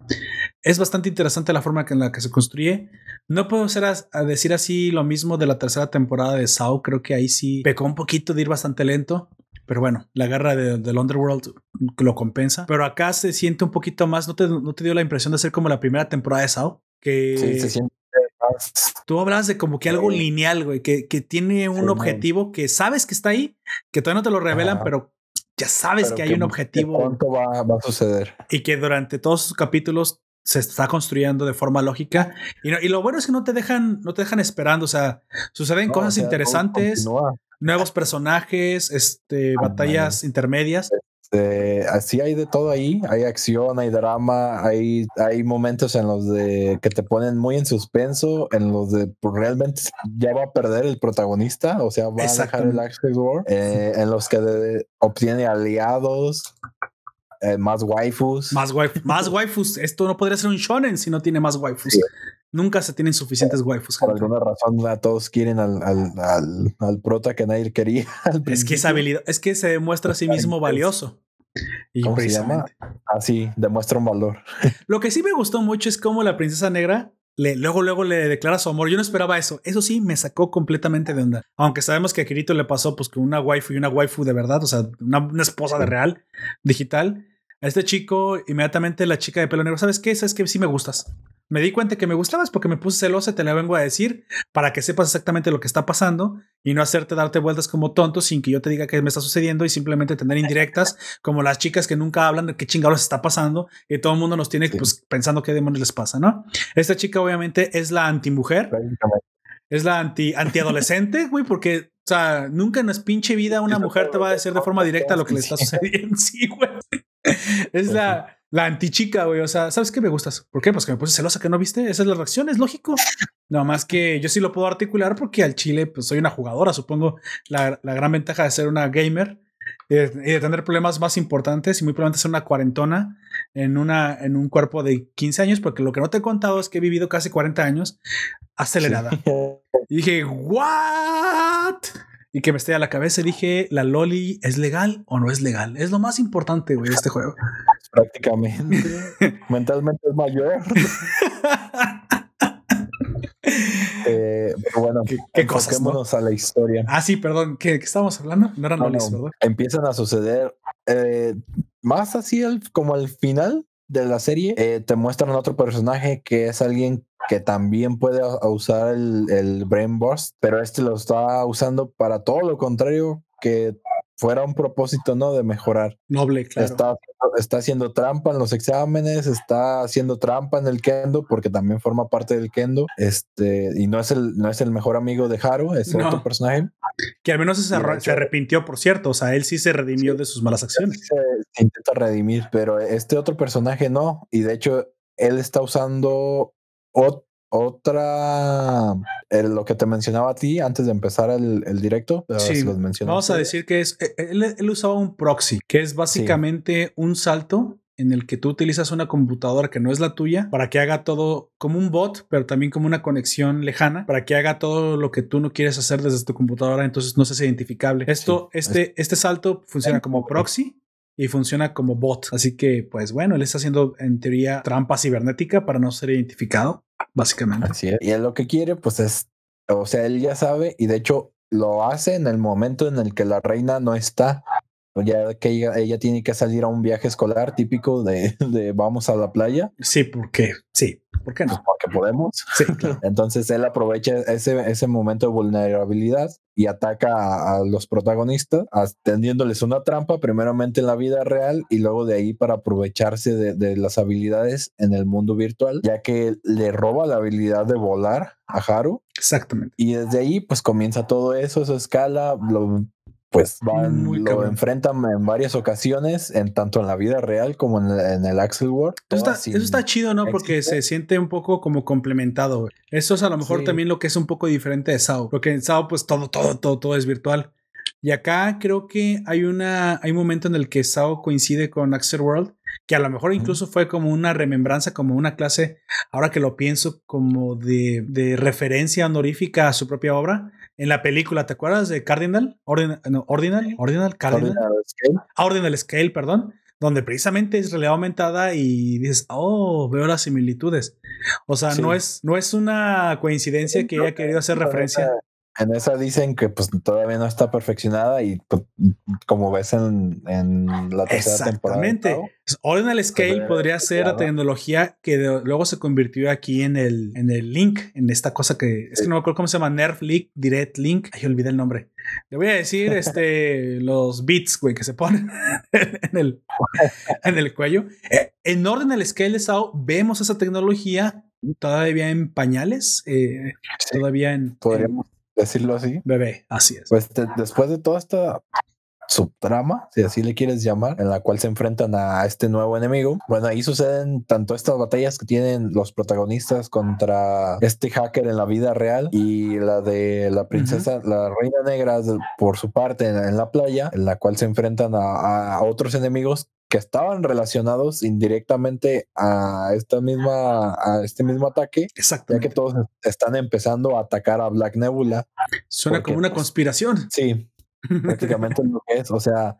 es bastante interesante la forma en la que se construye. No puedo ser a decir así lo mismo de la tercera temporada de Sao. Creo que ahí sí pecó un poquito de ir bastante lento. Pero bueno, la guerra de- del Underworld lo compensa. Pero acá se siente un poquito más. ¿No te, no te dio la impresión de ser como la primera temporada de Sao? Que Sí, se siente más- Tú hablas de como que algo Sí. lineal, güey, que, que tiene un Sí, man. objetivo que sabes que está ahí, que todavía no te lo revelan, Ajá. pero ya sabes pero que hay un objetivo pronto va, va a suceder. y que durante todos sus capítulos se está construyendo de forma lógica. Y, no- y lo bueno es que no te dejan, no te dejan esperando. O sea, suceden No, cosas o sea, todo interesantes, nuevos personajes, este, batallas intermedias. Este, así hay de todo ahí. Hay acción, hay drama, hay, hay momentos en los de que te ponen muy en suspenso, en los de realmente ya va a perder el protagonista, o sea, va a dejar el. Access War, eh, en los que de- obtiene aliados, eh, más waifus. Más, waif- más waifus. Esto no podría ser un shonen si no tiene más waifus. Sí. Nunca se tienen suficientes waifus. Por gente. alguna razón, a todos quieren al, al, al, al prota que nadie quería. al Es que esa habilidad, es que se demuestra a sí mismo valioso. Y ¿Cómo se llama? precisamente. Así, demuestra un valor. Lo que sí me gustó mucho es cómo la princesa negra le, luego, luego le declara su amor. Yo no esperaba eso. Eso sí me sacó completamente de onda. Aunque sabemos que a Kirito le pasó pues que una waifu y una waifu de verdad, o sea, una, una esposa de real, digital. A este chico, inmediatamente la chica de pelo negro, ¿sabes qué? Sabes que sí me gustas. Me di cuenta que me gustabas porque me puse celosa, te la vengo a decir para que sepas exactamente lo que está pasando y no hacerte darte vueltas como tonto sin que yo te diga qué me está sucediendo y simplemente tener indirectas como las chicas que nunca hablan de qué chingados está pasando y todo el mundo nos tiene Sí. pues pensando qué demonios les pasa, ¿no? Esta chica obviamente es la antimujer, es la anti antiadolescente, güey, porque o sea, nunca en la pinche vida una mujer te va a decir de forma directa lo que le está sucediendo. Sí, güey. Es la, la antichica, güey. O sea, ¿sabes qué me gustas? ¿Por qué? Pues que me puse celosa que no viste. Esa es la reacción, es lógico. No más que yo sí lo puedo articular porque al chile, pues soy una jugadora, supongo. La, la gran ventaja de ser una gamer y de, y de tener problemas más importantes y muy probablemente ser una cuarentona en, una, en un cuerpo de 15 años, porque lo que no te he contado es que he vivido casi 40 años acelerada. Y dije, ¿what? Y que me esté a la cabeza y dije, ¿la Loli es legal o no es legal? Es lo más importante, güey, de este juego. Prácticamente. Mentalmente es mayor. Eh, pero bueno, ¿Qué- qué cosas, enfoquémonos a la historia. ah, sí, perdón, ¿qué, qué estábamos hablando? No eran No, Lolis, no, ¿verdad? empiezan a suceder eh, más así al- como al final de la serie. eh, te muestran otro personaje que es alguien que también puede usar el, el Brain Burst, pero este lo está usando para todo lo contrario que fuera un propósito, ¿no? De mejorar. Noble, claro. Está, está haciendo trampa en los exámenes, está haciendo trampa en el kendo, porque también forma parte del kendo. Este, y no es el, no es el mejor amigo de Haru, es No. otro personaje. Que al menos se, hecho- se arrepintió, por cierto. O sea, él sí se redimió de sus malas acciones. Se, se intenta redimir, pero este otro personaje no. Y de hecho, él está usando ot- otra, el- lo que te mencionaba a ti antes de empezar el, el directo. pero Sí, Vamos a decir que es. eh, Él, él usaba un proxy, que es básicamente un salto en el que tú utilizas una computadora que no es la tuya para que haga todo como un bot, pero también como una conexión lejana para que haga todo lo que tú no quieres hacer desde tu computadora, entonces no se hace identificable. Esto, Sí, este, este salto funciona como proxy y funciona como bot. Así que, pues bueno, él está haciendo en teoría trampa cibernética para no ser identificado, básicamente. Así es. Y él lo que quiere, pues es, o sea, él ya sabe y de hecho lo hace en el momento en el que la reina no está. Ya que ella, ella tiene que salir a un viaje escolar típico de, de vamos a la playa, Sí, porque sí, ¿por qué pues no? porque podemos. Sí, claro. Entonces él aprovecha ese, ese momento de vulnerabilidad y ataca a, a los protagonistas, as- tendiéndoles una trampa, primeramente en la vida real y luego de ahí para aprovecharse de, de las habilidades en el mundo virtual, ya que le roba la habilidad de volar a Haru Exactamente. y desde ahí pues comienza todo eso, eso escala, lo, pues van, Muy lo cabrón. enfrentan en varias ocasiones, en tanto en la vida real como en el, en el Axel World. Eso eso está chido, ¿no? Porque éxito. se siente un poco como complementado. güey. Eso es a lo mejor Sí. también lo que es un poco diferente de SAO. Porque en SAO, pues todo, todo, todo, todo es virtual. Y acá creo que hay una, hay un momento en el que SAO coincide con Axel World, que a lo mejor incluso fue como una remembranza, como una clase, ahora que lo pienso, como de, de referencia honorífica a su propia obra. En la película, ¿te acuerdas de Cardinal? Ordinal, no, Ordinal, Ordinal, Cardinal. Ordinal Scale. a Ordinal Scale, perdón, donde precisamente es realidad aumentada y dices, oh, veo las similitudes. O sea, Sí. no, es, no es una coincidencia que haya querido hacer En referencia. En esa dicen que pues todavía no está perfeccionada y pues, como ves en, en la tercera temporada. Exactamente. Ordinal Scale Podría ser la tecnología que de- luego se convirtió aquí en el, en el Link, en esta cosa que es que no me acuerdo cómo se llama, Nerf Link, Direct Link. Ay, olvidé el nombre. Le voy a decir este, los bits, güey, que se ponen en el, en el cuello. Eh, en Ordinal Scale de SAO vemos esa tecnología todavía en pañales, eh, Sí. todavía en, en podríamos decirlo así. bebé. Así es. Pues te- después de toda esta subtrama, si así le quieres llamar, en la cual se enfrentan a este nuevo enemigo. Bueno, ahí suceden tanto estas batallas que tienen los protagonistas contra este hacker en la vida real y la de la princesa, la reina negra por su parte en, la playa, en la cual se enfrentan a, a otros enemigos que estaban relacionados indirectamente a esta misma a este mismo ataque, ya que todos están empezando a atacar a Black Nebula. Suena como una pues, conspiración. Sí, prácticamente lo que es, o sea,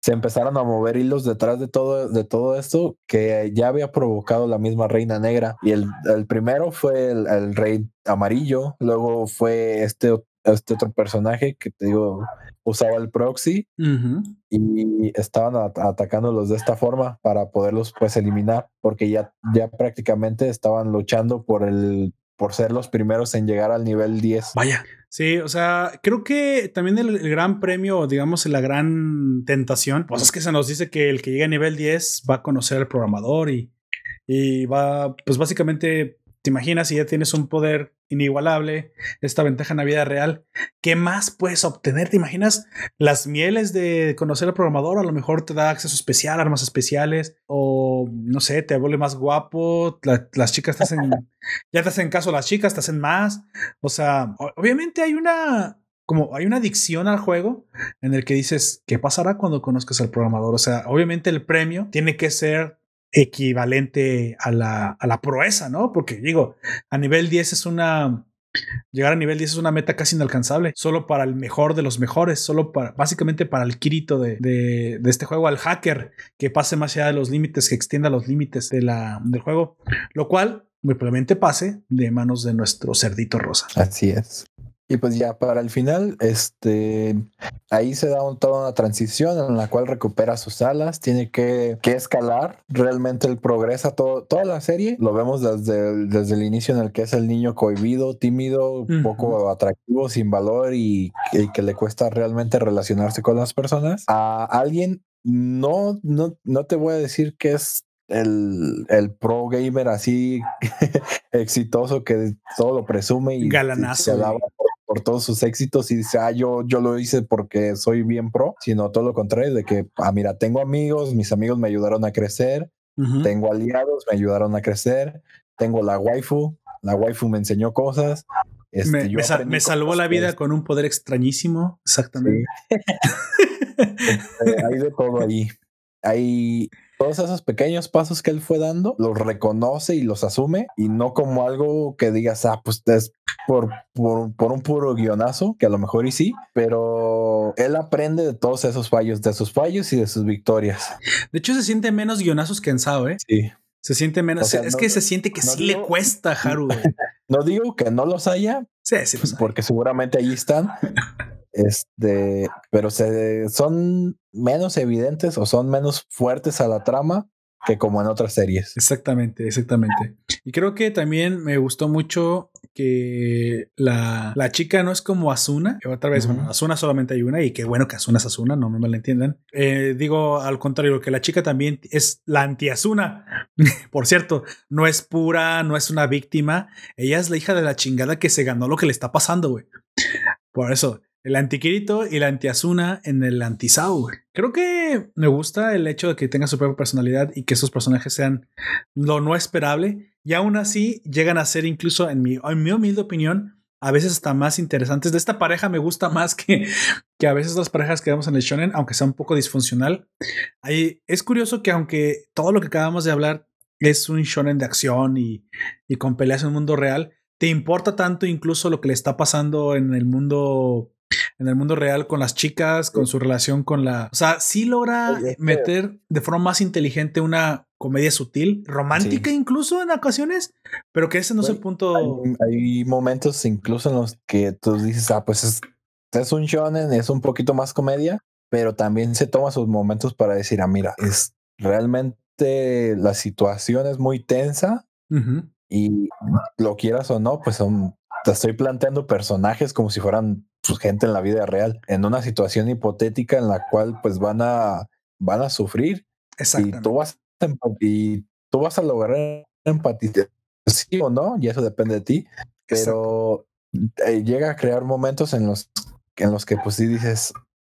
se empezaron a mover hilos detrás de todo de todo esto que ya había provocado la misma Reina Negra y el, el primero fue el, el, Rey Amarillo, luego fue este este otro personaje que te digo usaba el proxy y estaban atacándolos de esta forma para poderlos pues eliminar porque ya, ya prácticamente estaban luchando por el por ser los primeros en llegar al nivel 10. Vaya. Sí, o sea, creo que también el, gran premio, digamos, la gran tentación, pues es que se nos dice que el que llegue a nivel 10 va a conocer al programador y, y va, pues básicamente ¿Te imaginas si ya tienes un poder inigualable, esta ventaja en la vida real? ¿Qué más puedes obtener? ¿Te imaginas las mieles de conocer al programador? A lo mejor te da acceso especial, armas especiales, o no sé, te vuelve más guapo, las chicas te hacen, ya te hacen caso las chicas, te hacen más. O sea, obviamente hay una, como hay una adicción al juego en el que dices, ¿qué pasará cuando conozcas al programador? O sea, obviamente el premio tiene que ser equivalente a la, a la proeza, ¿no? Porque digo, a nivel 10 es una... Llegar a nivel 10 es una meta casi inalcanzable, solo para el mejor de los mejores, solo para, básicamente para el Kirito de, de, este juego, al hacker que pase más allá de los límites, que extienda los límites de la, del juego, lo cual muy probablemente pase de manos de nuestro cerdito rosa. Así es. Y pues ya para el final, este, ahí se da toda una transición en la cual recupera sus alas, tiene que, escalar, realmente él progresa todo, toda la serie, lo vemos desde el, desde el inicio en el que es el niño cohibido, tímido, poco atractivo, sin valor y, que le cuesta realmente relacionarse con las personas, a alguien no, no, no te voy a decir que es el, el, pro gamer así exitoso que todo lo presume y Galanazo, se alaba por todos sus éxitos y dice, ah, yo, yo lo hice porque soy bien pro, sino todo lo contrario, de que, ah, mira, tengo amigos, mis amigos me ayudaron a crecer, tengo aliados, me ayudaron a crecer, tengo la waifu, la waifu me enseñó cosas. Este, me, salvó la vida con un poder extrañísimo, exactamente. Este, hay de todo ahí. Hay todos esos pequeños pasos que él fue dando, los reconoce y los asume y no como algo que digas, ah, pues es por, por, un puro guionazo, que a lo mejor y sí, pero él aprende de todos esos fallos, de sus fallos y de sus victorias. De hecho, se siente menos guionazos que en Sao, ¿eh? Sí. Se siente menos. es que se siente que sí le cuesta, Haru. no digo que no los haya. Sí, sí los Porque seguramente ahí están. Este, pero se, son menos evidentes o son menos fuertes a la trama que como en otras series. Exactamente, exactamente. Y creo que también me gustó mucho que la, la chica no es como Asuna. Otra vez, bueno, Asuna solamente hay una y qué bueno que Asuna es Asuna, no me malentiendan. Eh, digo al contrario, que la chica también es la anti-Asuna. Por cierto, no es pura, no es una víctima. Ella es la hija de la chingada que se ganó lo que le está pasando, güey. Por eso, el antiquirito y la antiazuna en el antisau. Creo que me gusta el hecho de que tenga su propia personalidad y que esos personajes sean lo no esperable y aún así llegan a ser incluso en mi, en mi humilde opinión a veces hasta más interesantes. De esta pareja me gusta más que, que a veces las parejas que vemos en el shonen, aunque sea un poco disfuncional. Ahí, es curioso que aunque todo lo que acabamos de hablar es un shonen de acción y, y con peleas en el mundo real, te importa tanto incluso lo que le está pasando en el mundo en el mundo real con las chicas, con su relación con la... O sea, sí logra meter de forma más inteligente una comedia sutil, romántica incluso en ocasiones, pero que ese no es el punto... Hay, momentos incluso en los que tú dices, ah, pues es, es un shonen, es un poquito más comedia, pero también se toma sus momentos para decir, ah, mira, es realmente la situación es muy tensa y lo quieras o no, pues son, te estoy planteando personajes como si fueran pues, gente en la vida real, en una situación hipotética en la cual pues van a, van a sufrir y tú vas a, y tú vas a lograr empatizar, sí o no, y eso depende de ti, pero eh, llega a crear momentos en los, en los que pues sí dices,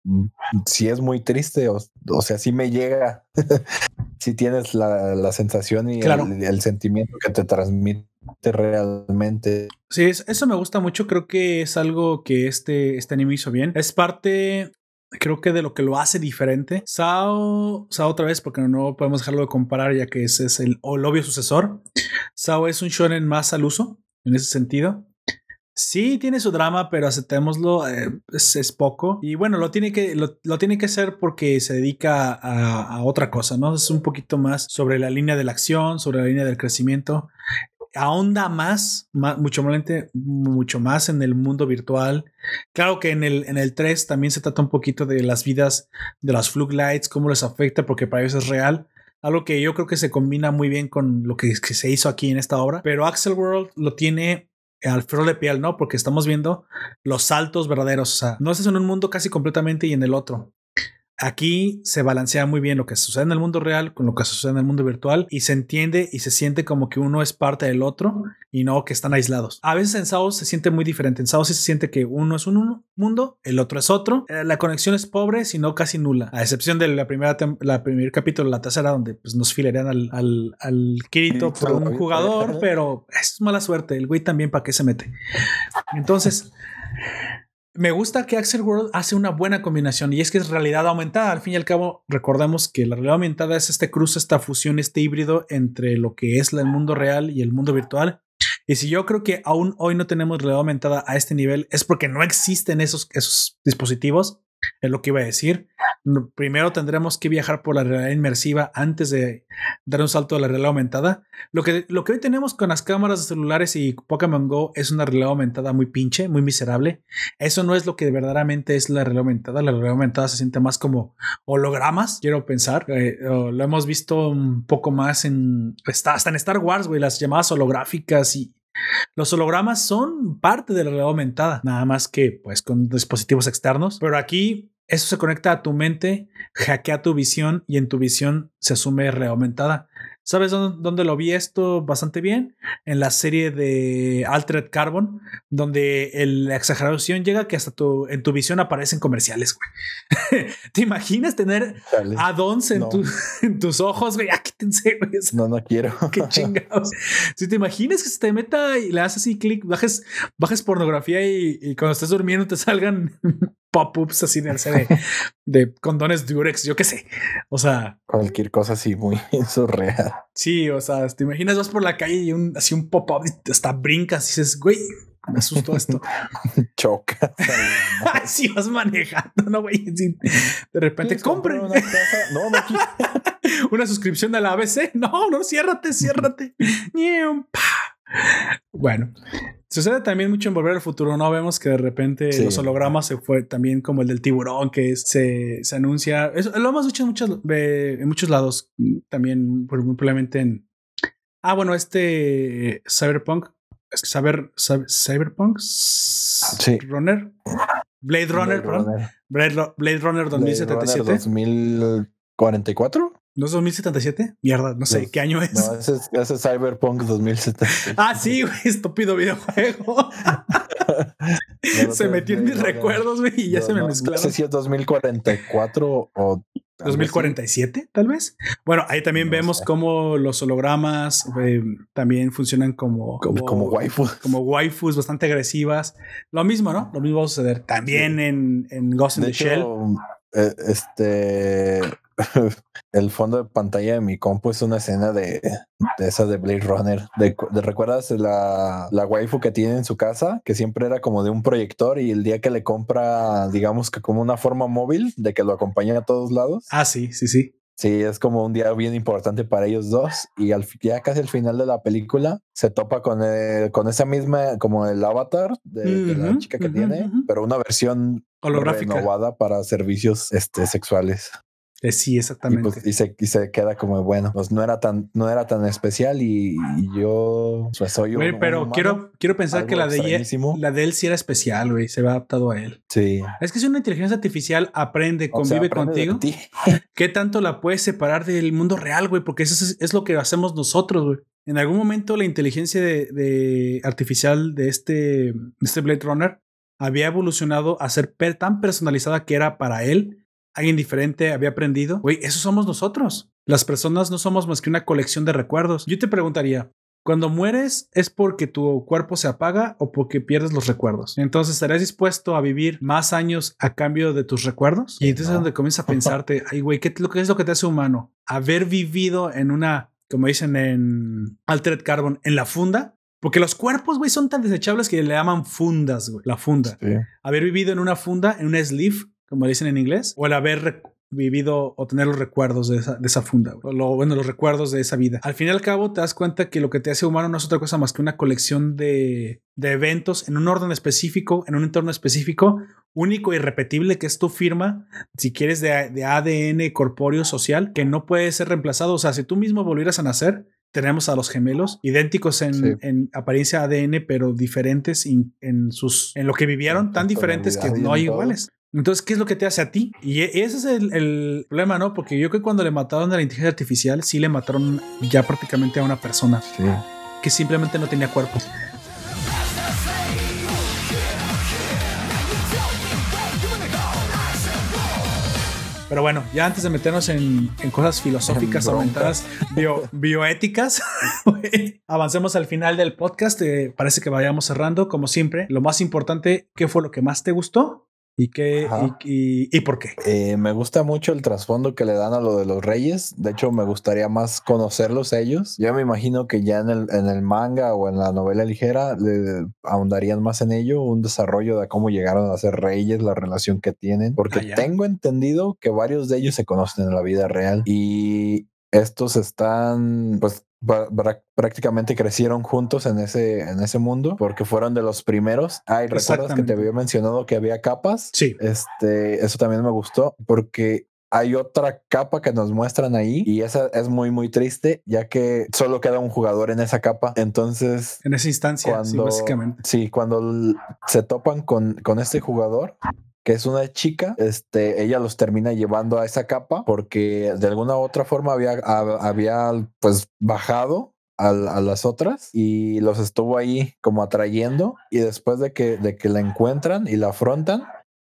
mm, sí es muy triste, o, o sea, sí me llega, si tienes la, la sensación y Claro. el, el sentimiento que te transmite realmente. Sí, es- eso me gusta mucho. Creo que es algo que este, este anime hizo bien. Es parte, creo que de lo que lo hace diferente. Sao, Sao otra vez, porque no podemos dejarlo de comparar, ya que ese es el, obvio sucesor. Sao es un shonen más al uso, en ese sentido. Sí, tiene su drama, pero aceptémoslo, eh, es, poco. Y bueno, lo tiene que, lo, lo tiene que hacer porque se dedica a otra cosa, ¿no? Es un poquito más sobre la línea de la acción, sobre la línea del crecimiento ahonda más, ma- mucho, más, mucho más en el mundo virtual. Claro que en el, en el 3 también se trata un poquito de las vidas de las Fluglights, cómo les afecta, porque para ellos es real. Algo que yo creo que se combina muy bien con lo que, que se hizo aquí en esta obra. Pero Axel World lo tiene al flor de piel, ¿no? Porque estamos viendo los saltos verdaderos. O sea, no estás en un mundo casi completamente y en el otro. Aquí se balancea muy bien lo que sucede en el mundo real con lo que sucede en el mundo virtual y se entiende y se siente como que uno es parte del otro y no que están aislados. A veces en Sao se siente muy diferente. En Sao sí se siente que uno es un mundo, el otro es otro. Eh, La conexión es pobre, sino casi nula. A excepción de la primera, la primer capítulo, la tercera, donde pues, nos filerían al, al, al Kirito por un jugador, pero es mala suerte. El güey también para qué se mete. Entonces, me gusta que Axel World hace una buena combinación y es que es realidad aumentada. Al fin y al cabo, recordemos que la realidad aumentada es este cruce, esta fusión, este híbrido entre lo que es el mundo real y el mundo virtual. Y si yo creo que aún hoy no tenemos realidad aumentada a este nivel, es porque no existen esos, esos dispositivos. Es lo que iba a decir. Primero tendremos que viajar por la realidad inmersiva antes de dar un salto a la realidad aumentada. Lo que, lo que hoy tenemos con las cámaras de celulares y Pokémon Go es una realidad aumentada muy pinche, muy miserable. Eso no es lo que verdaderamente es la realidad aumentada. La realidad aumentada se siente más como hologramas, quiero pensar. Eh, lo hemos visto un poco más en hasta en Star Wars, güey, las llamadas holográficas y los hologramas son parte de la realidad aumentada, nada más que pues con dispositivos externos. Pero aquí eso se conecta a tu mente, hackea tu visión y en tu visión se asume realidad aumentada. ¿Sabes dónde, dónde, lo vi esto bastante bien? En la serie de Altered Carbon, donde el, la exageración llega que hasta tu, en tu visión aparecen comerciales, güey. ¿Te imaginas tener Chale. add-ons en, No. tu- en tus ojos, güey? Ah, quítense, güey. No, no quiero. Qué chingados. Si te imaginas que se te meta y le haces así clic, bajes, bajes pornografía y, y cuando estés durmiendo te salgan pop-ups así de, de, de condones Durex, yo qué sé. O sea, Cualquier cosa así muy surreal. sí, o sea, te imaginas vas por la calle y un, así un pop-up y hasta brincas y dices, güey, me asustó esto. Choca. Así vas manejando, ¿no, güey? De repente, ¿Quieres comprar compre una casa? No, no quiero. una suscripción a la ABC. No, no, ciérrate, ciérrate. Bueno, sucede también mucho en Volver al Futuro, ¿no? Vemos que de repente Sí. los hologramas se fue también como el del tiburón que es- se, se anuncia. Eso lo hemos dicho en muchos, en muchos lados, también probablemente en... Ah, bueno, este Cyberpunk, Cyber, Cyber- Cyberpunk, Sí. Runner, Blade Runner, perdón. Blade, Ro- Blade Runner Blade Runner 2077. 2044. ¿No es 2077? Mierda, no sé qué año es. No, ese es, ese es Cyberpunk 2077. Ah, sí, güey, estúpido videojuego. se metió en mis recuerdos, güey, y ya se me mezclaron. No sé si es 2044 o. tal vez sí. 2047, tal vez. Bueno, ahí también vemos sé. cómo los hologramas eh, también funcionan como, como, Como waifu. como waifus bastante agresivas. Lo mismo, ¿no? Lo mismo va a suceder también en, en Ghost in the Shell. eh, este. El fondo de pantalla de mi compu es una escena de, de esa de Blade Runner. De, de- ¿Recuerdas la, la waifu que tiene en su casa? Que siempre era como de un proyector y el día que le compra, digamos que como una forma móvil de que lo acompaña a todos lados. Ah, sí, sí, sí. Sí, es como un día bien importante para ellos dos y al, ya casi al final de la película se topa con, eh, con esa misma, como el avatar de, de la chica que tiene, pero una versión Holográfica. renovada para servicios este, sexuales. Eh, sí, Y, exactamente. pues, y, se, y se queda como bueno, pues no era tan, no era tan especial y, y yo pues, soy un, pero humano. quiero, quiero pensar que la de, extrañísimo. la de él sí era especial, güey. Se ve adaptado a él. Sí. Es que si una inteligencia artificial aprende, O sea, convive aprende contigo, ti. ¿qué tanto la puedes separar del mundo real, güey? Porque eso es, es lo que hacemos nosotros, güey. En algún momento la inteligencia de, de artificial de este, de este Blade Runner había evolucionado a ser per- tan personalizada que era para él, alguien diferente, había aprendido. Güey, eso somos nosotros. Las personas no somos más que una colección de recuerdos. Yo te preguntaría, cuando mueres es porque tu cuerpo se apaga o porque pierdes los recuerdos. Entonces, ¿estarías dispuesto a vivir más años a cambio de tus recuerdos? Y entonces es donde comienzas a pensarte, ay, güey, ¿qué, es lo que te hace humano? Haber vivido en una, como dicen en Altered Carbon, en la funda. Porque los cuerpos, güey, son tan desechables que le llaman fundas, güey. La funda. Sí. Haber vivido en una funda, en una sleeve, como dicen en inglés, o el haber vivido o tener los recuerdos de esa, de esa funda. O lo, bueno, los recuerdos de esa vida. Al fin y al cabo, te das cuenta que lo que te hace humano no es otra cosa más que una colección de, de eventos en un orden específico, en un entorno específico, único y repetible, que es tu firma, si quieres, de, de ADN corpóreo social, que no puede ser reemplazado. O sea, si tú mismo volvieras a nacer, tenemos a los gemelos, idénticos en, Sí. en apariencia ADN, pero diferentes in- en sus en lo que vivieron, tan diferentes que no hay iguales. Entonces, ¿qué es lo que te hace a ti? Y e- ese es el, el problema, ¿no? Porque yo creo que cuando le mataron a la inteligencia artificial, sí le mataron ya prácticamente a una persona Sí. que simplemente no tenía cuerpo. Pero bueno, ya antes de meternos en, en cosas filosóficas En aumentadas, bio- bioéticas, avancemos al final del podcast. Eh, parece que vayamos cerrando, como siempre. Lo más importante, ¿qué fue lo que más te gustó? ¿Y, qué, y, y- y por qué? Eh, me gusta mucho el trasfondo que le dan a lo de los reyes. De hecho, me gustaría más conocerlos ellos. Yo me imagino que ya en el, en el manga o en la novela ligera le ahondarían más en ello, un desarrollo de cómo llegaron a ser reyes, la relación que tienen. Porque Ah, tengo entendido que varios de ellos se conocen en la vida real y estos están, pues, prácticamente crecieron juntos en ese, en ese mundo porque fueron de los primeros. Ay, ¿recuerdas que te había mencionado que había capas? Sí. Este, eso también me gustó porque hay otra capa que nos muestran ahí y esa es muy, muy triste, ya que solo queda un jugador en esa capa. Entonces, En esa instancia, sí, cuando, básicamente. sí, cuando se topan con, con este jugador, que es una chica, este, ella los termina llevando a esa capa porque de alguna u otra forma había, hab- había pues bajado al- a, las otras y los estuvo ahí como atrayendo y después de que, de que la encuentran y la afrontan,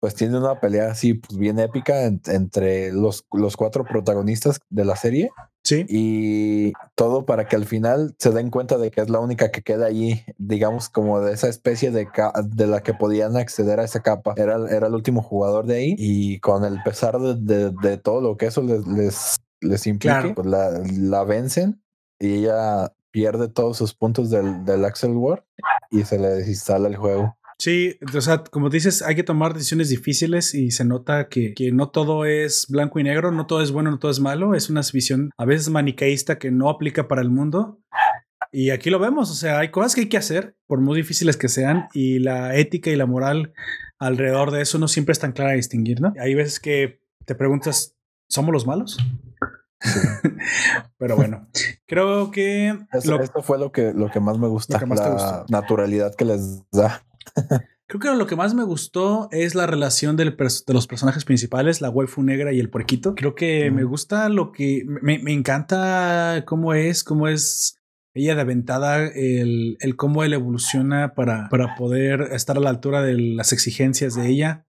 pues tiene una pelea así pues bien épica en- entre los, los cuatro protagonistas de la serie Sí. y todo para que al final se den cuenta de que es la única que queda allí, digamos, como de esa especie de, de la que podían acceder a esa capa. Era, era el último jugador de ahí y con el pesar de, de- de todo lo que eso les, les, les implique, Claro. pues la, la vencen y ella pierde todos sus puntos del, del Axel Ward y se le desinstala el juego. Sí, o sea, como dices, hay que tomar decisiones difíciles y se nota que, que no todo es blanco y negro, no todo es bueno, no todo es malo, es una visión a veces maniqueísta que no aplica para el mundo. Y aquí lo vemos, o sea, hay cosas que hay que hacer, por muy difíciles que sean, y la ética y la moral alrededor de eso no siempre es tan clara de distinguir, ¿no? Hay veces que te preguntas, ¿somos los malos? Pero bueno, creo que Eso, lo- esto fue lo que, lo que más me gusta, Lo que más te la gustó. naturalidad que les da. Creo que lo que más me gustó es la relación del de los personajes principales, la waifu negra y el puerquito. Creo que me gusta lo que me, me encanta cómo es, cómo es ella de aventada, el, el cómo él evoluciona para, para poder estar a la altura de las exigencias de ella.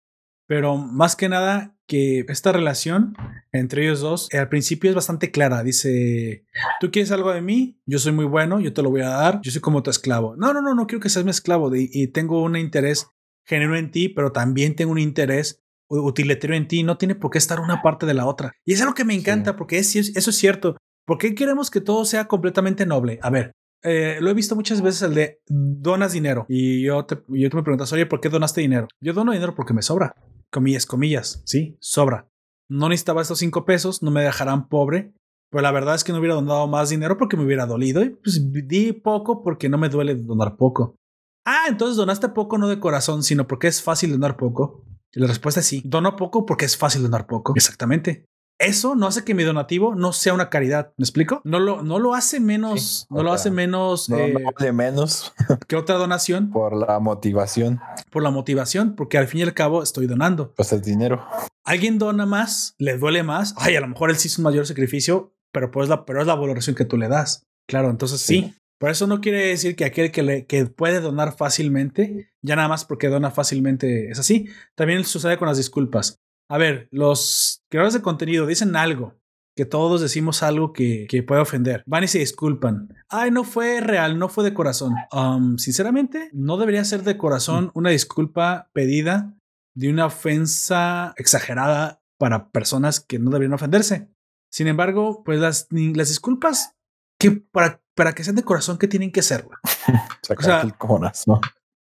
Pero más que nada, que esta relación entre ellos dos eh, al principio es bastante clara. Dice: Tú quieres algo de mí, yo soy muy bueno, yo te lo voy a dar, yo soy como tu esclavo. No, no, no, no quiero que seas mi esclavo de- y tengo un interés genuino en ti, pero también tengo un interés utilitario en ti. No tiene por qué estar una parte de la otra. Y es algo que me encanta Sí. porque es, eso es cierto. ¿Por qué queremos que todo sea completamente noble? A ver, eh, lo he visto muchas veces el de donas dinero y yo te, yo te me preguntas, oye, ¿por qué donaste dinero? Yo dono dinero porque me sobra. Comillas, comillas, sí, sobra. No necesitaba estos cinco pesos, no me dejarán pobre, pero la verdad es que no hubiera donado más dinero porque me hubiera dolido y pues di poco porque no me duele donar poco. Ah, entonces donaste poco no de corazón, sino porque es fácil donar poco. Y la respuesta es sí. Dono poco porque es fácil donar poco. Exactamente. Eso no hace que mi donativo no sea una caridad. ¿Me explico? No lo, no lo hace menos, Sí, no lo hace menos No, eh, no vale menos que otra donación por la motivación, por la motivación, porque al fin y al cabo estoy donando. pues el dinero. Alguien dona más, le duele más. Ay, a lo mejor él sí hizo un mayor sacrificio, pero pues la, pero es la valoración que tú le das. Claro, entonces sí. Sí. Por eso no quiere decir que aquel que, le, que puede donar fácilmente, ya nada más porque dona fácilmente es así. También sucede con las disculpas. A ver, los creadores de contenido dicen algo, que todos decimos algo que, que, puede ofender. Van y se disculpan. Ay, no fue real, no fue de corazón. Um, sinceramente, no debería ser de corazón una disculpa pedida de una ofensa exagerada para personas que no deberían ofenderse. Sin embargo, pues las, las disculpas que para, para que sean de corazón, ¿qué tienen que ser? o sea.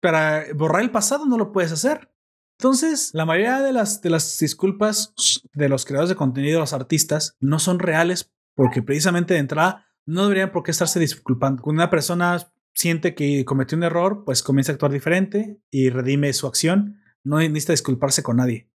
Para borrar el pasado no lo puedes hacer. Entonces, la mayoría de las, de las disculpas de los creadores de contenido, los artistas, no son reales porque precisamente de entrada no deberían por qué estarse disculpando. Cuando una persona siente que cometió un error, pues comienza a actuar diferente y redime su acción. No necesita disculparse con nadie.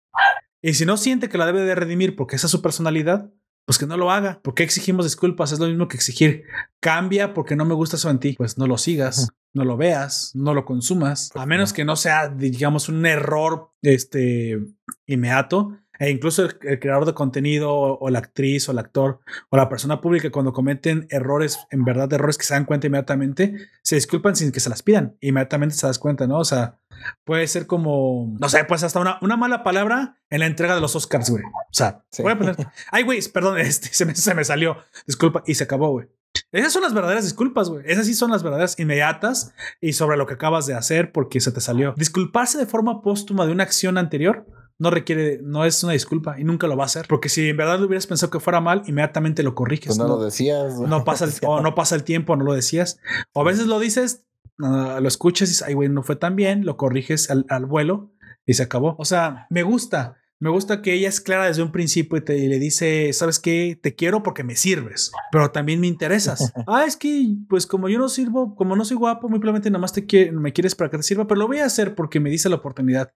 Y si no siente que la debe de redimir porque esa es su personalidad, pues que no lo haga. ¿Por qué exigimos disculpas? Es lo mismo que exigir cambia porque no me gusta eso en ti. Pues no lo sigas, no lo veas, no lo consumas, a menos que no sea, digamos, un error este, inmediato. E incluso el, creador de contenido o, la actriz o el actor o la persona pública cuando cometen errores, en verdad errores que se dan cuenta inmediatamente, se disculpan sin que se las pidan. Inmediatamente se das cuenta, ¿no? O sea, puede ser como, no sé, pues hasta una, una mala palabra en la entrega de los Oscars, güey. O sea, voy a poner, ay, güey, perdón, este, se me, se me salió, disculpa, y se acabó, güey. Esas son las verdaderas disculpas, güey. Esas sí son las verdaderas inmediatas y sobre lo que acabas de hacer porque se te salió. Disculparse de forma póstuma de una acción anterior no requiere, no es una disculpa y nunca lo va a hacer. Porque si en verdad lo hubieras pensado que fuera mal, inmediatamente lo corriges. Pues no, lo decías. No pasa el, o no pasa el tiempo, no lo decías. O a veces lo dices, lo escuchas y dices, ay, güey, no fue tan bien, lo corriges al, al vuelo y se acabó. O sea, me gusta. Me gusta que ella es clara desde un principio y, te, le dice, ¿sabes qué? Te quiero porque me sirves, pero también me interesas. ah, es que, pues como yo no sirvo, como no soy guapo, muy probablemente nada más te me quieres para que te sirva, pero lo voy a hacer porque me dice la oportunidad.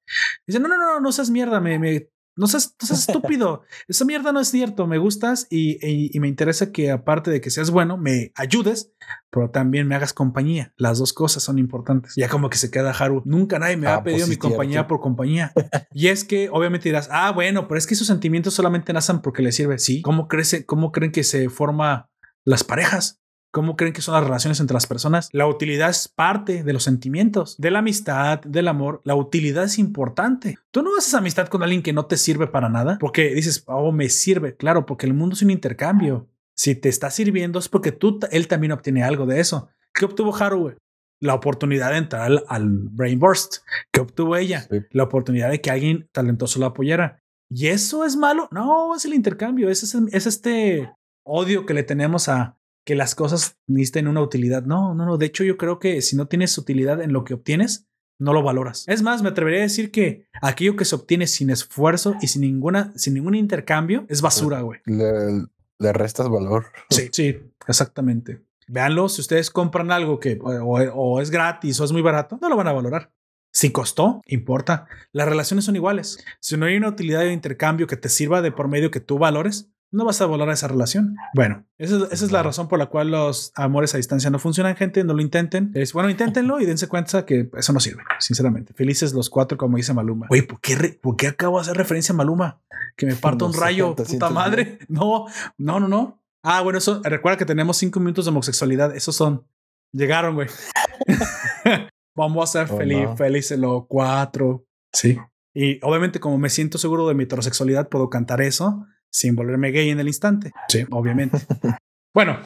Dice, no, no, no, no seas mierda, me, me no seas, estúpido. Esa mierda no es cierto. Me gustas y, me interesa que aparte de que seas bueno, me ayudes, pero también me hagas compañía. Las dos cosas son importantes. Ya como que se queda Haru. Nunca nadie me ha ah, pues pedido mi compañía por compañía. y es que obviamente dirás, ah, bueno, pero es que esos sentimientos solamente nacen porque le sirve. Sí. ¿Cómo crece? ¿Cómo creen que se forma las parejas? ¿Cómo creen que son las relaciones entre las personas? La utilidad es parte de los sentimientos, de la amistad, del amor. La utilidad es importante. Tú no haces amistad con alguien que no te sirve para nada porque dices, oh, me sirve. Claro, porque el mundo es un intercambio. Si te está sirviendo es porque tú, él también obtiene algo de eso. ¿Qué obtuvo Haru? La oportunidad de entrar al, al Brain Burst. ¿Qué obtuvo ella? La oportunidad de que alguien talentoso la apoyara. ¿Y eso es malo? No, es el intercambio. es, es este odio que le tenemos a, que las cosas necesiten una utilidad. No, no, no. De hecho, yo creo que si no tienes utilidad en lo que obtienes, no lo valoras. Es más, me atrevería a decir que aquello que se obtiene sin esfuerzo y sin ninguna, sin ningún intercambio es basura, güey. Le, restas valor. Sí, sí, exactamente. Véanlo, si ustedes compran algo que o, es gratis o es muy barato, no lo van a valorar. Si costó, importa. Las relaciones son iguales. Si no hay una utilidad de intercambio que te sirva de por medio que tú valores, no vas a volar a esa relación. Bueno, esa, es la razón por la cual los amores a distancia no funcionan, gente. No lo intenten. Es bueno, inténtenlo y dense cuenta que eso no sirve, sinceramente. Felices los cuatro, como dice Maluma. Oye, ¿por qué, ¿por qué acabo de hacer referencia a Maluma? Que me parto un rayo, puta madre. No, no, no, no. Ah, bueno, eso recuerda que tenemos cinco minutos de homosexualidad. Esos son. Llegaron, güey. Vamos a ser oh, feliz, felices los cuatro. Sí. Y obviamente, como me siento seguro de mi heterosexualidad, puedo cantar eso sin volverme gay en el instante. Sí, obviamente. bueno,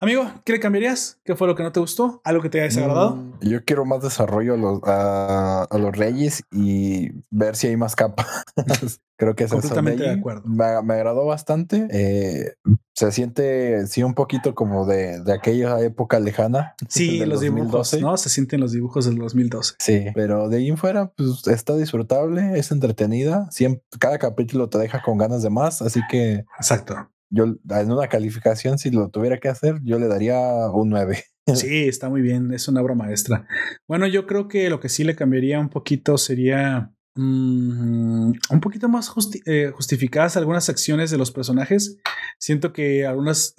amigo, ¿qué le cambiarías? ¿Qué fue lo que no te gustó? ¿Algo que te haya desagradado? Mm, yo quiero más desarrollo a los, a, los reyes y ver si hay más capas. Creo que es completamente de, acuerdo. Me, agradó bastante. Eh, se siente, sí, un poquito como de, de aquella época lejana. Sí, los dibujos, ¿no? Se sienten los dibujos del 2012. Sí, pero de ahí en fuera, pues está disfrutable, es entretenida. Siempre, cada capítulo te deja con ganas de más, así que. Exacto. Yo, en una calificación, si lo tuviera que hacer, yo le daría un 9. Sí, está muy bien, es una obra maestra. Bueno, yo creo que lo que sí le cambiaría un poquito sería Mm, un poquito más eh, justificadas algunas acciones de los personajes. Siento que algunas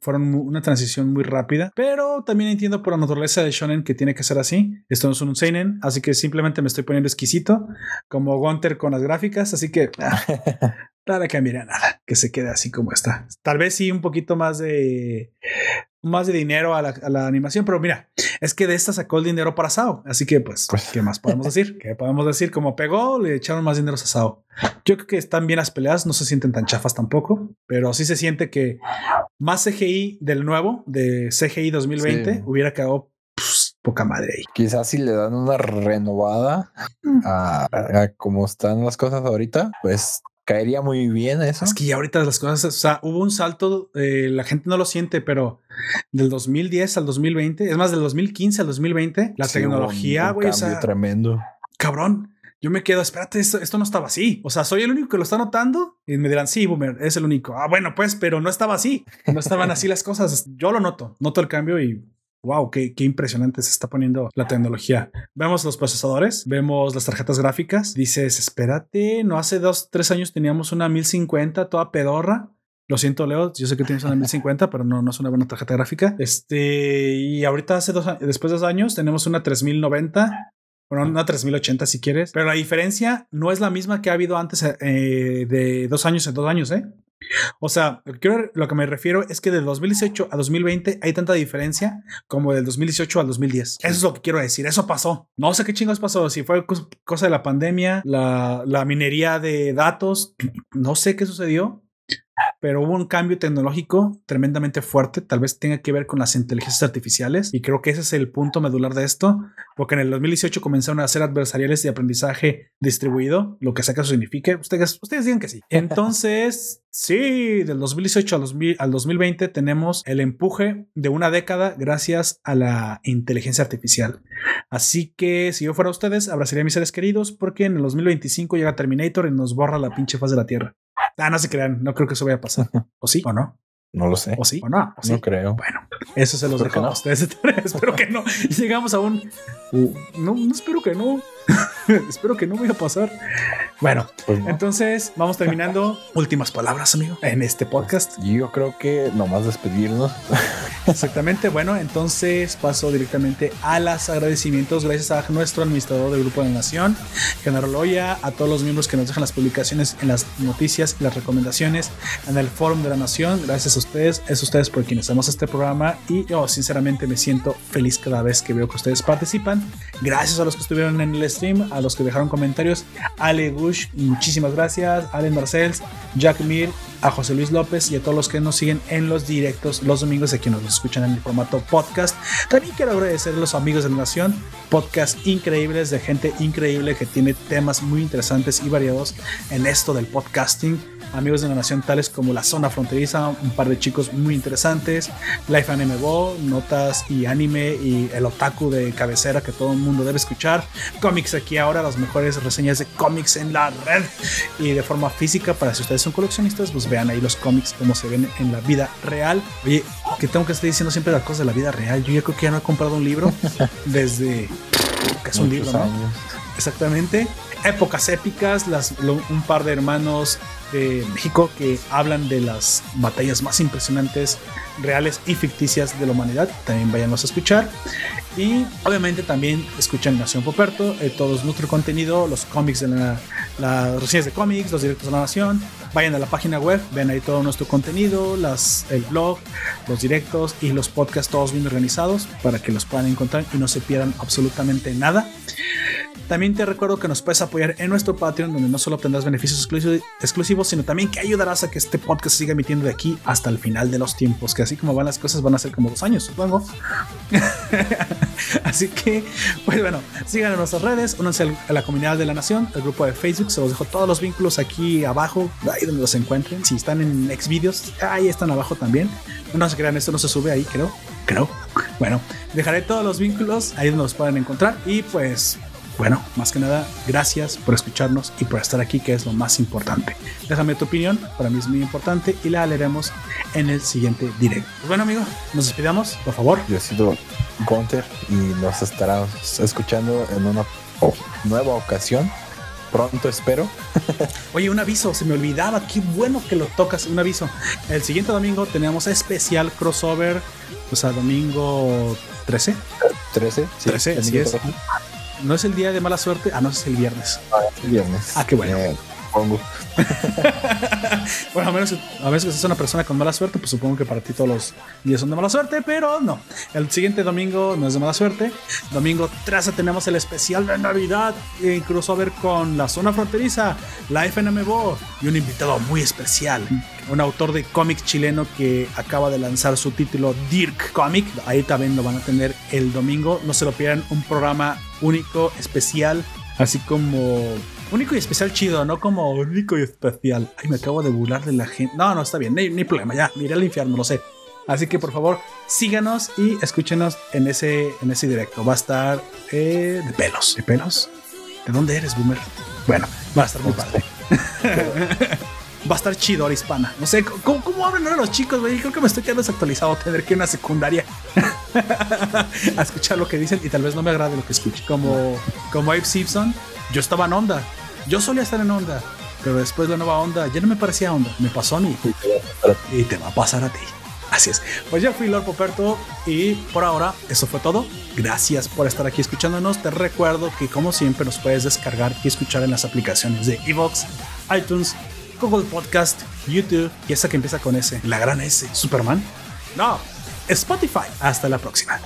fueron una transición muy rápida, pero también entiendo por la naturaleza de Shonen que tiene que ser así. Esto no es un Seinen, así que simplemente me estoy poniendo exquisito, como Gunter con las gráficas, así que ah, nada cambiaría nada, que se quede así como está. Tal vez sí un poquito más de más de dinero a la, a la animación, pero mira, es que de esta sacó el dinero para Sao. Así que, pues, Pues- ¿qué más podemos decir? ¿Qué podemos decir? Como pegó, le echaron más dinero a Sao. Yo creo que están bien las peleas, no se sienten tan chafas tampoco, pero sí se siente que más CGI del nuevo, de CGI 2020, Sí. hubiera quedado pues, poca madre ahí. Quizás si le dan una renovada a, a cómo están las cosas ahorita, pues caería muy bien eso. Es que ya ahorita las cosas, o sea, hubo un salto, eh, la gente no lo siente, pero del 2010 al 2020, es más, del 2015 al 2020, la Sí, tecnología, güey, o sea, tremendo. cabrón. Yo me quedo, espérate, esto, esto no estaba así. O sea, soy el único que lo está notando y me dirán, sí, Boomer, es el único. Ah, bueno, pues, pero no estaba así. No estaban así las cosas. Yo lo noto, noto el cambio y wow, qué, impresionante se está poniendo la tecnología. Vemos los procesadores, vemos las tarjetas gráficas. Dices, espérate, no hace dos, tres años teníamos una 1050 toda pedorra. Lo siento, Leo. Yo sé que tienes una 1050, pero no, no es una buena tarjeta gráfica. Este, y ahorita hace dos, después de dos años, tenemos una 3090 bueno, una 3080 si quieres, pero la diferencia no es la misma que ha habido antes eh, de dos años en dos años, ¿eh? O sea, lo que, me refiero es que de 2018 a 2020 hay tanta diferencia como del 2018 al 2010. Eso es lo que quiero decir. Eso pasó. No sé qué chingos pasó. Si fue cos- cosa de la pandemia, la minería de datos, no sé qué sucedió. Pero hubo un cambio tecnológico tremendamente fuerte, tal vez tenga que ver con las inteligencias artificiales y creo que ese es el punto medular de esto, porque en el 2018 comenzaron a hacer adversariales de aprendizaje distribuido, lo que sea que eso signifique. Ustedes, ustedes digan que sí. Entonces, sí, del 2018 al, 2000 al 2020 tenemos el empuje de una década gracias a la inteligencia artificial. Así que si yo fuera ustedes, abrazaría a mis seres queridos porque en el 2025 llega Terminator y nos borra la pinche faz de la Tierra. Ah, no se crean, no creo que eso vaya a pasar. ¿O sí? ¿O no? No lo sé. ¿O sí? ¿O no? ¿O sí? No creo. Bueno, eso se los dejo que a no. ustedes espero que no. Llegamos a un. Uh, no, no espero que no. espero que no vaya a pasar. Bueno, Pues no. entonces vamos terminando. Últimas palabras, amigo, en este podcast. Yo creo que nomás despedirnos. Exactamente. Bueno, entonces paso directamente a los agradecimientos. Gracias a nuestro administrador del Grupo de la Nación, Genaro Loya, a todos los miembros que nos dejan las publicaciones en las noticias y las recomendaciones en el Fórum de la Nación. Gracias a ustedes, es ustedes por quienes hacemos este programa y yo sinceramente me siento feliz cada vez que veo que ustedes participan. Gracias a los que estuvieron en el stream, a los que dejaron comentarios, Ale Gush, muchísimas gracias, Allen Marcels, Jack Mir, a José Luis López y a todos los que nos siguen en los directos los domingos a quienes nos escuchan en el formato podcast. También quiero agradecer a los amigos de la Nación, podcast increíbles de gente increíble que tiene temas muy interesantes y variados en esto del podcasting. Amigos de la Nación tales como La Zona Fronteriza, un par de chicos muy interesantes, Life Anime Go, notas y anime y el otaku de cabecera que todo el mundo debe escuchar, cómics aquí ahora, las mejores reseñas de cómics en la red y de forma física para si ustedes son coleccionistas, pues vean ahí los cómics como se ven en la vida real. Oye, que tengo que estar diciendo siempre las cosas de la vida real. Yo ya creo que ya no he comprado un libro desde que es un libro, ¿no? Exactamente. Épocas épicas, las, un par de hermanos de México que hablan de las batallas más impresionantes, reales y ficticias de la humanidad. También váyanos a escuchar. Y obviamente también escuchan Nación Poperto, eh, todo nuestro contenido, los cómics de la, las reseñas de cómics, los directos de la Nación. Vayan a la página web, ven ahí todo nuestro contenido, el blog, los directos y los podcasts todos bien organizados para que los puedan encontrar y no se pierdan absolutamente nada. También te recuerdo que nos puedes apoyar en nuestro Patreon, donde no solo obtendrás beneficios exclusi- exclusivos, sino también que ayudarás a que este podcast siga emitiendo de aquí hasta el final de los tiempos, que así como van las cosas van a ser como dos años, supongo. así que, pues bueno, sigan en nuestras redes, únanse al- a la comunidad de la nación, el grupo de Facebook, se los dejo todos los vínculos aquí abajo, ahí donde los encuentren. Si están en Xvideos, ahí están abajo también. No se crean, esto no se sube ahí, creo. Creo. Bueno, dejaré todos los vínculos ahí donde los pueden encontrar. Y pues, bueno, más que nada, gracias por escucharnos y por estar aquí, que es lo más importante. Déjame tu opinión, para mí es muy importante y la leeremos en el siguiente directo. Pues bueno, amigo, nos despidamos, por favor. Yo he sido Gunter y nos estarás escuchando en una nueva ocasión. Pronto espero. Oye, un aviso, se me olvidaba, qué bueno que lo tocas, un aviso. El siguiente domingo tenemos especial crossover, o sea, domingo 13. 13. 13, el así niño es. No es el día de mala suerte, ah, no, es el viernes. el viernes. Ah, qué bueno. bueno, a menos, a menos que una persona con mala suerte, pues supongo que para ti todos los días son de mala suerte, pero no. El siguiente domingo no es de mala suerte. Domingo 13 tenemos el especial de Navidad, e incluso a ver con la zona fronteriza, la FNMBO y un invitado muy especial. Un autor de cómic chileno que acaba de lanzar su título Dirk Comic. Ahí también lo van a tener el domingo. No se lo pierdan, un programa único, especial, así como único y especial chido, no como único y especial. Ay, me acabo de burlar de la gente. No, no, está bien, no hay, no hay problema, ya, miré al infierno, lo sé. Así que por favor, síganos y escúchenos en ese, en ese directo. Va a estar eh, de pelos. ¿De pelos? ¿De dónde eres, Boomer? Bueno, va a estar muy padre. va a estar chido la hispana. No sé, ¿cómo, cómo hablan ahora los chicos, güey? Creo que me estoy quedando desactualizado. Tener que ir a una secundaria a escuchar lo que dicen y tal vez no me agrade lo que escuche. Como, como Abe Simpson, yo estaba en onda. Yo solía estar en onda. Pero después la nueva onda ya no me parecía onda. Me pasó a mí. Y te va a pasar a ti. Así es. Pues yo fui Lord Poperto y por ahora eso fue todo. Gracias por estar aquí escuchándonos. Te recuerdo que como siempre nos puedes descargar y escuchar en las aplicaciones de Evox, iTunes, Google Podcast, YouTube y esa que empieza con S, la gran S, Superman. No, Spotify. Hasta la próxima.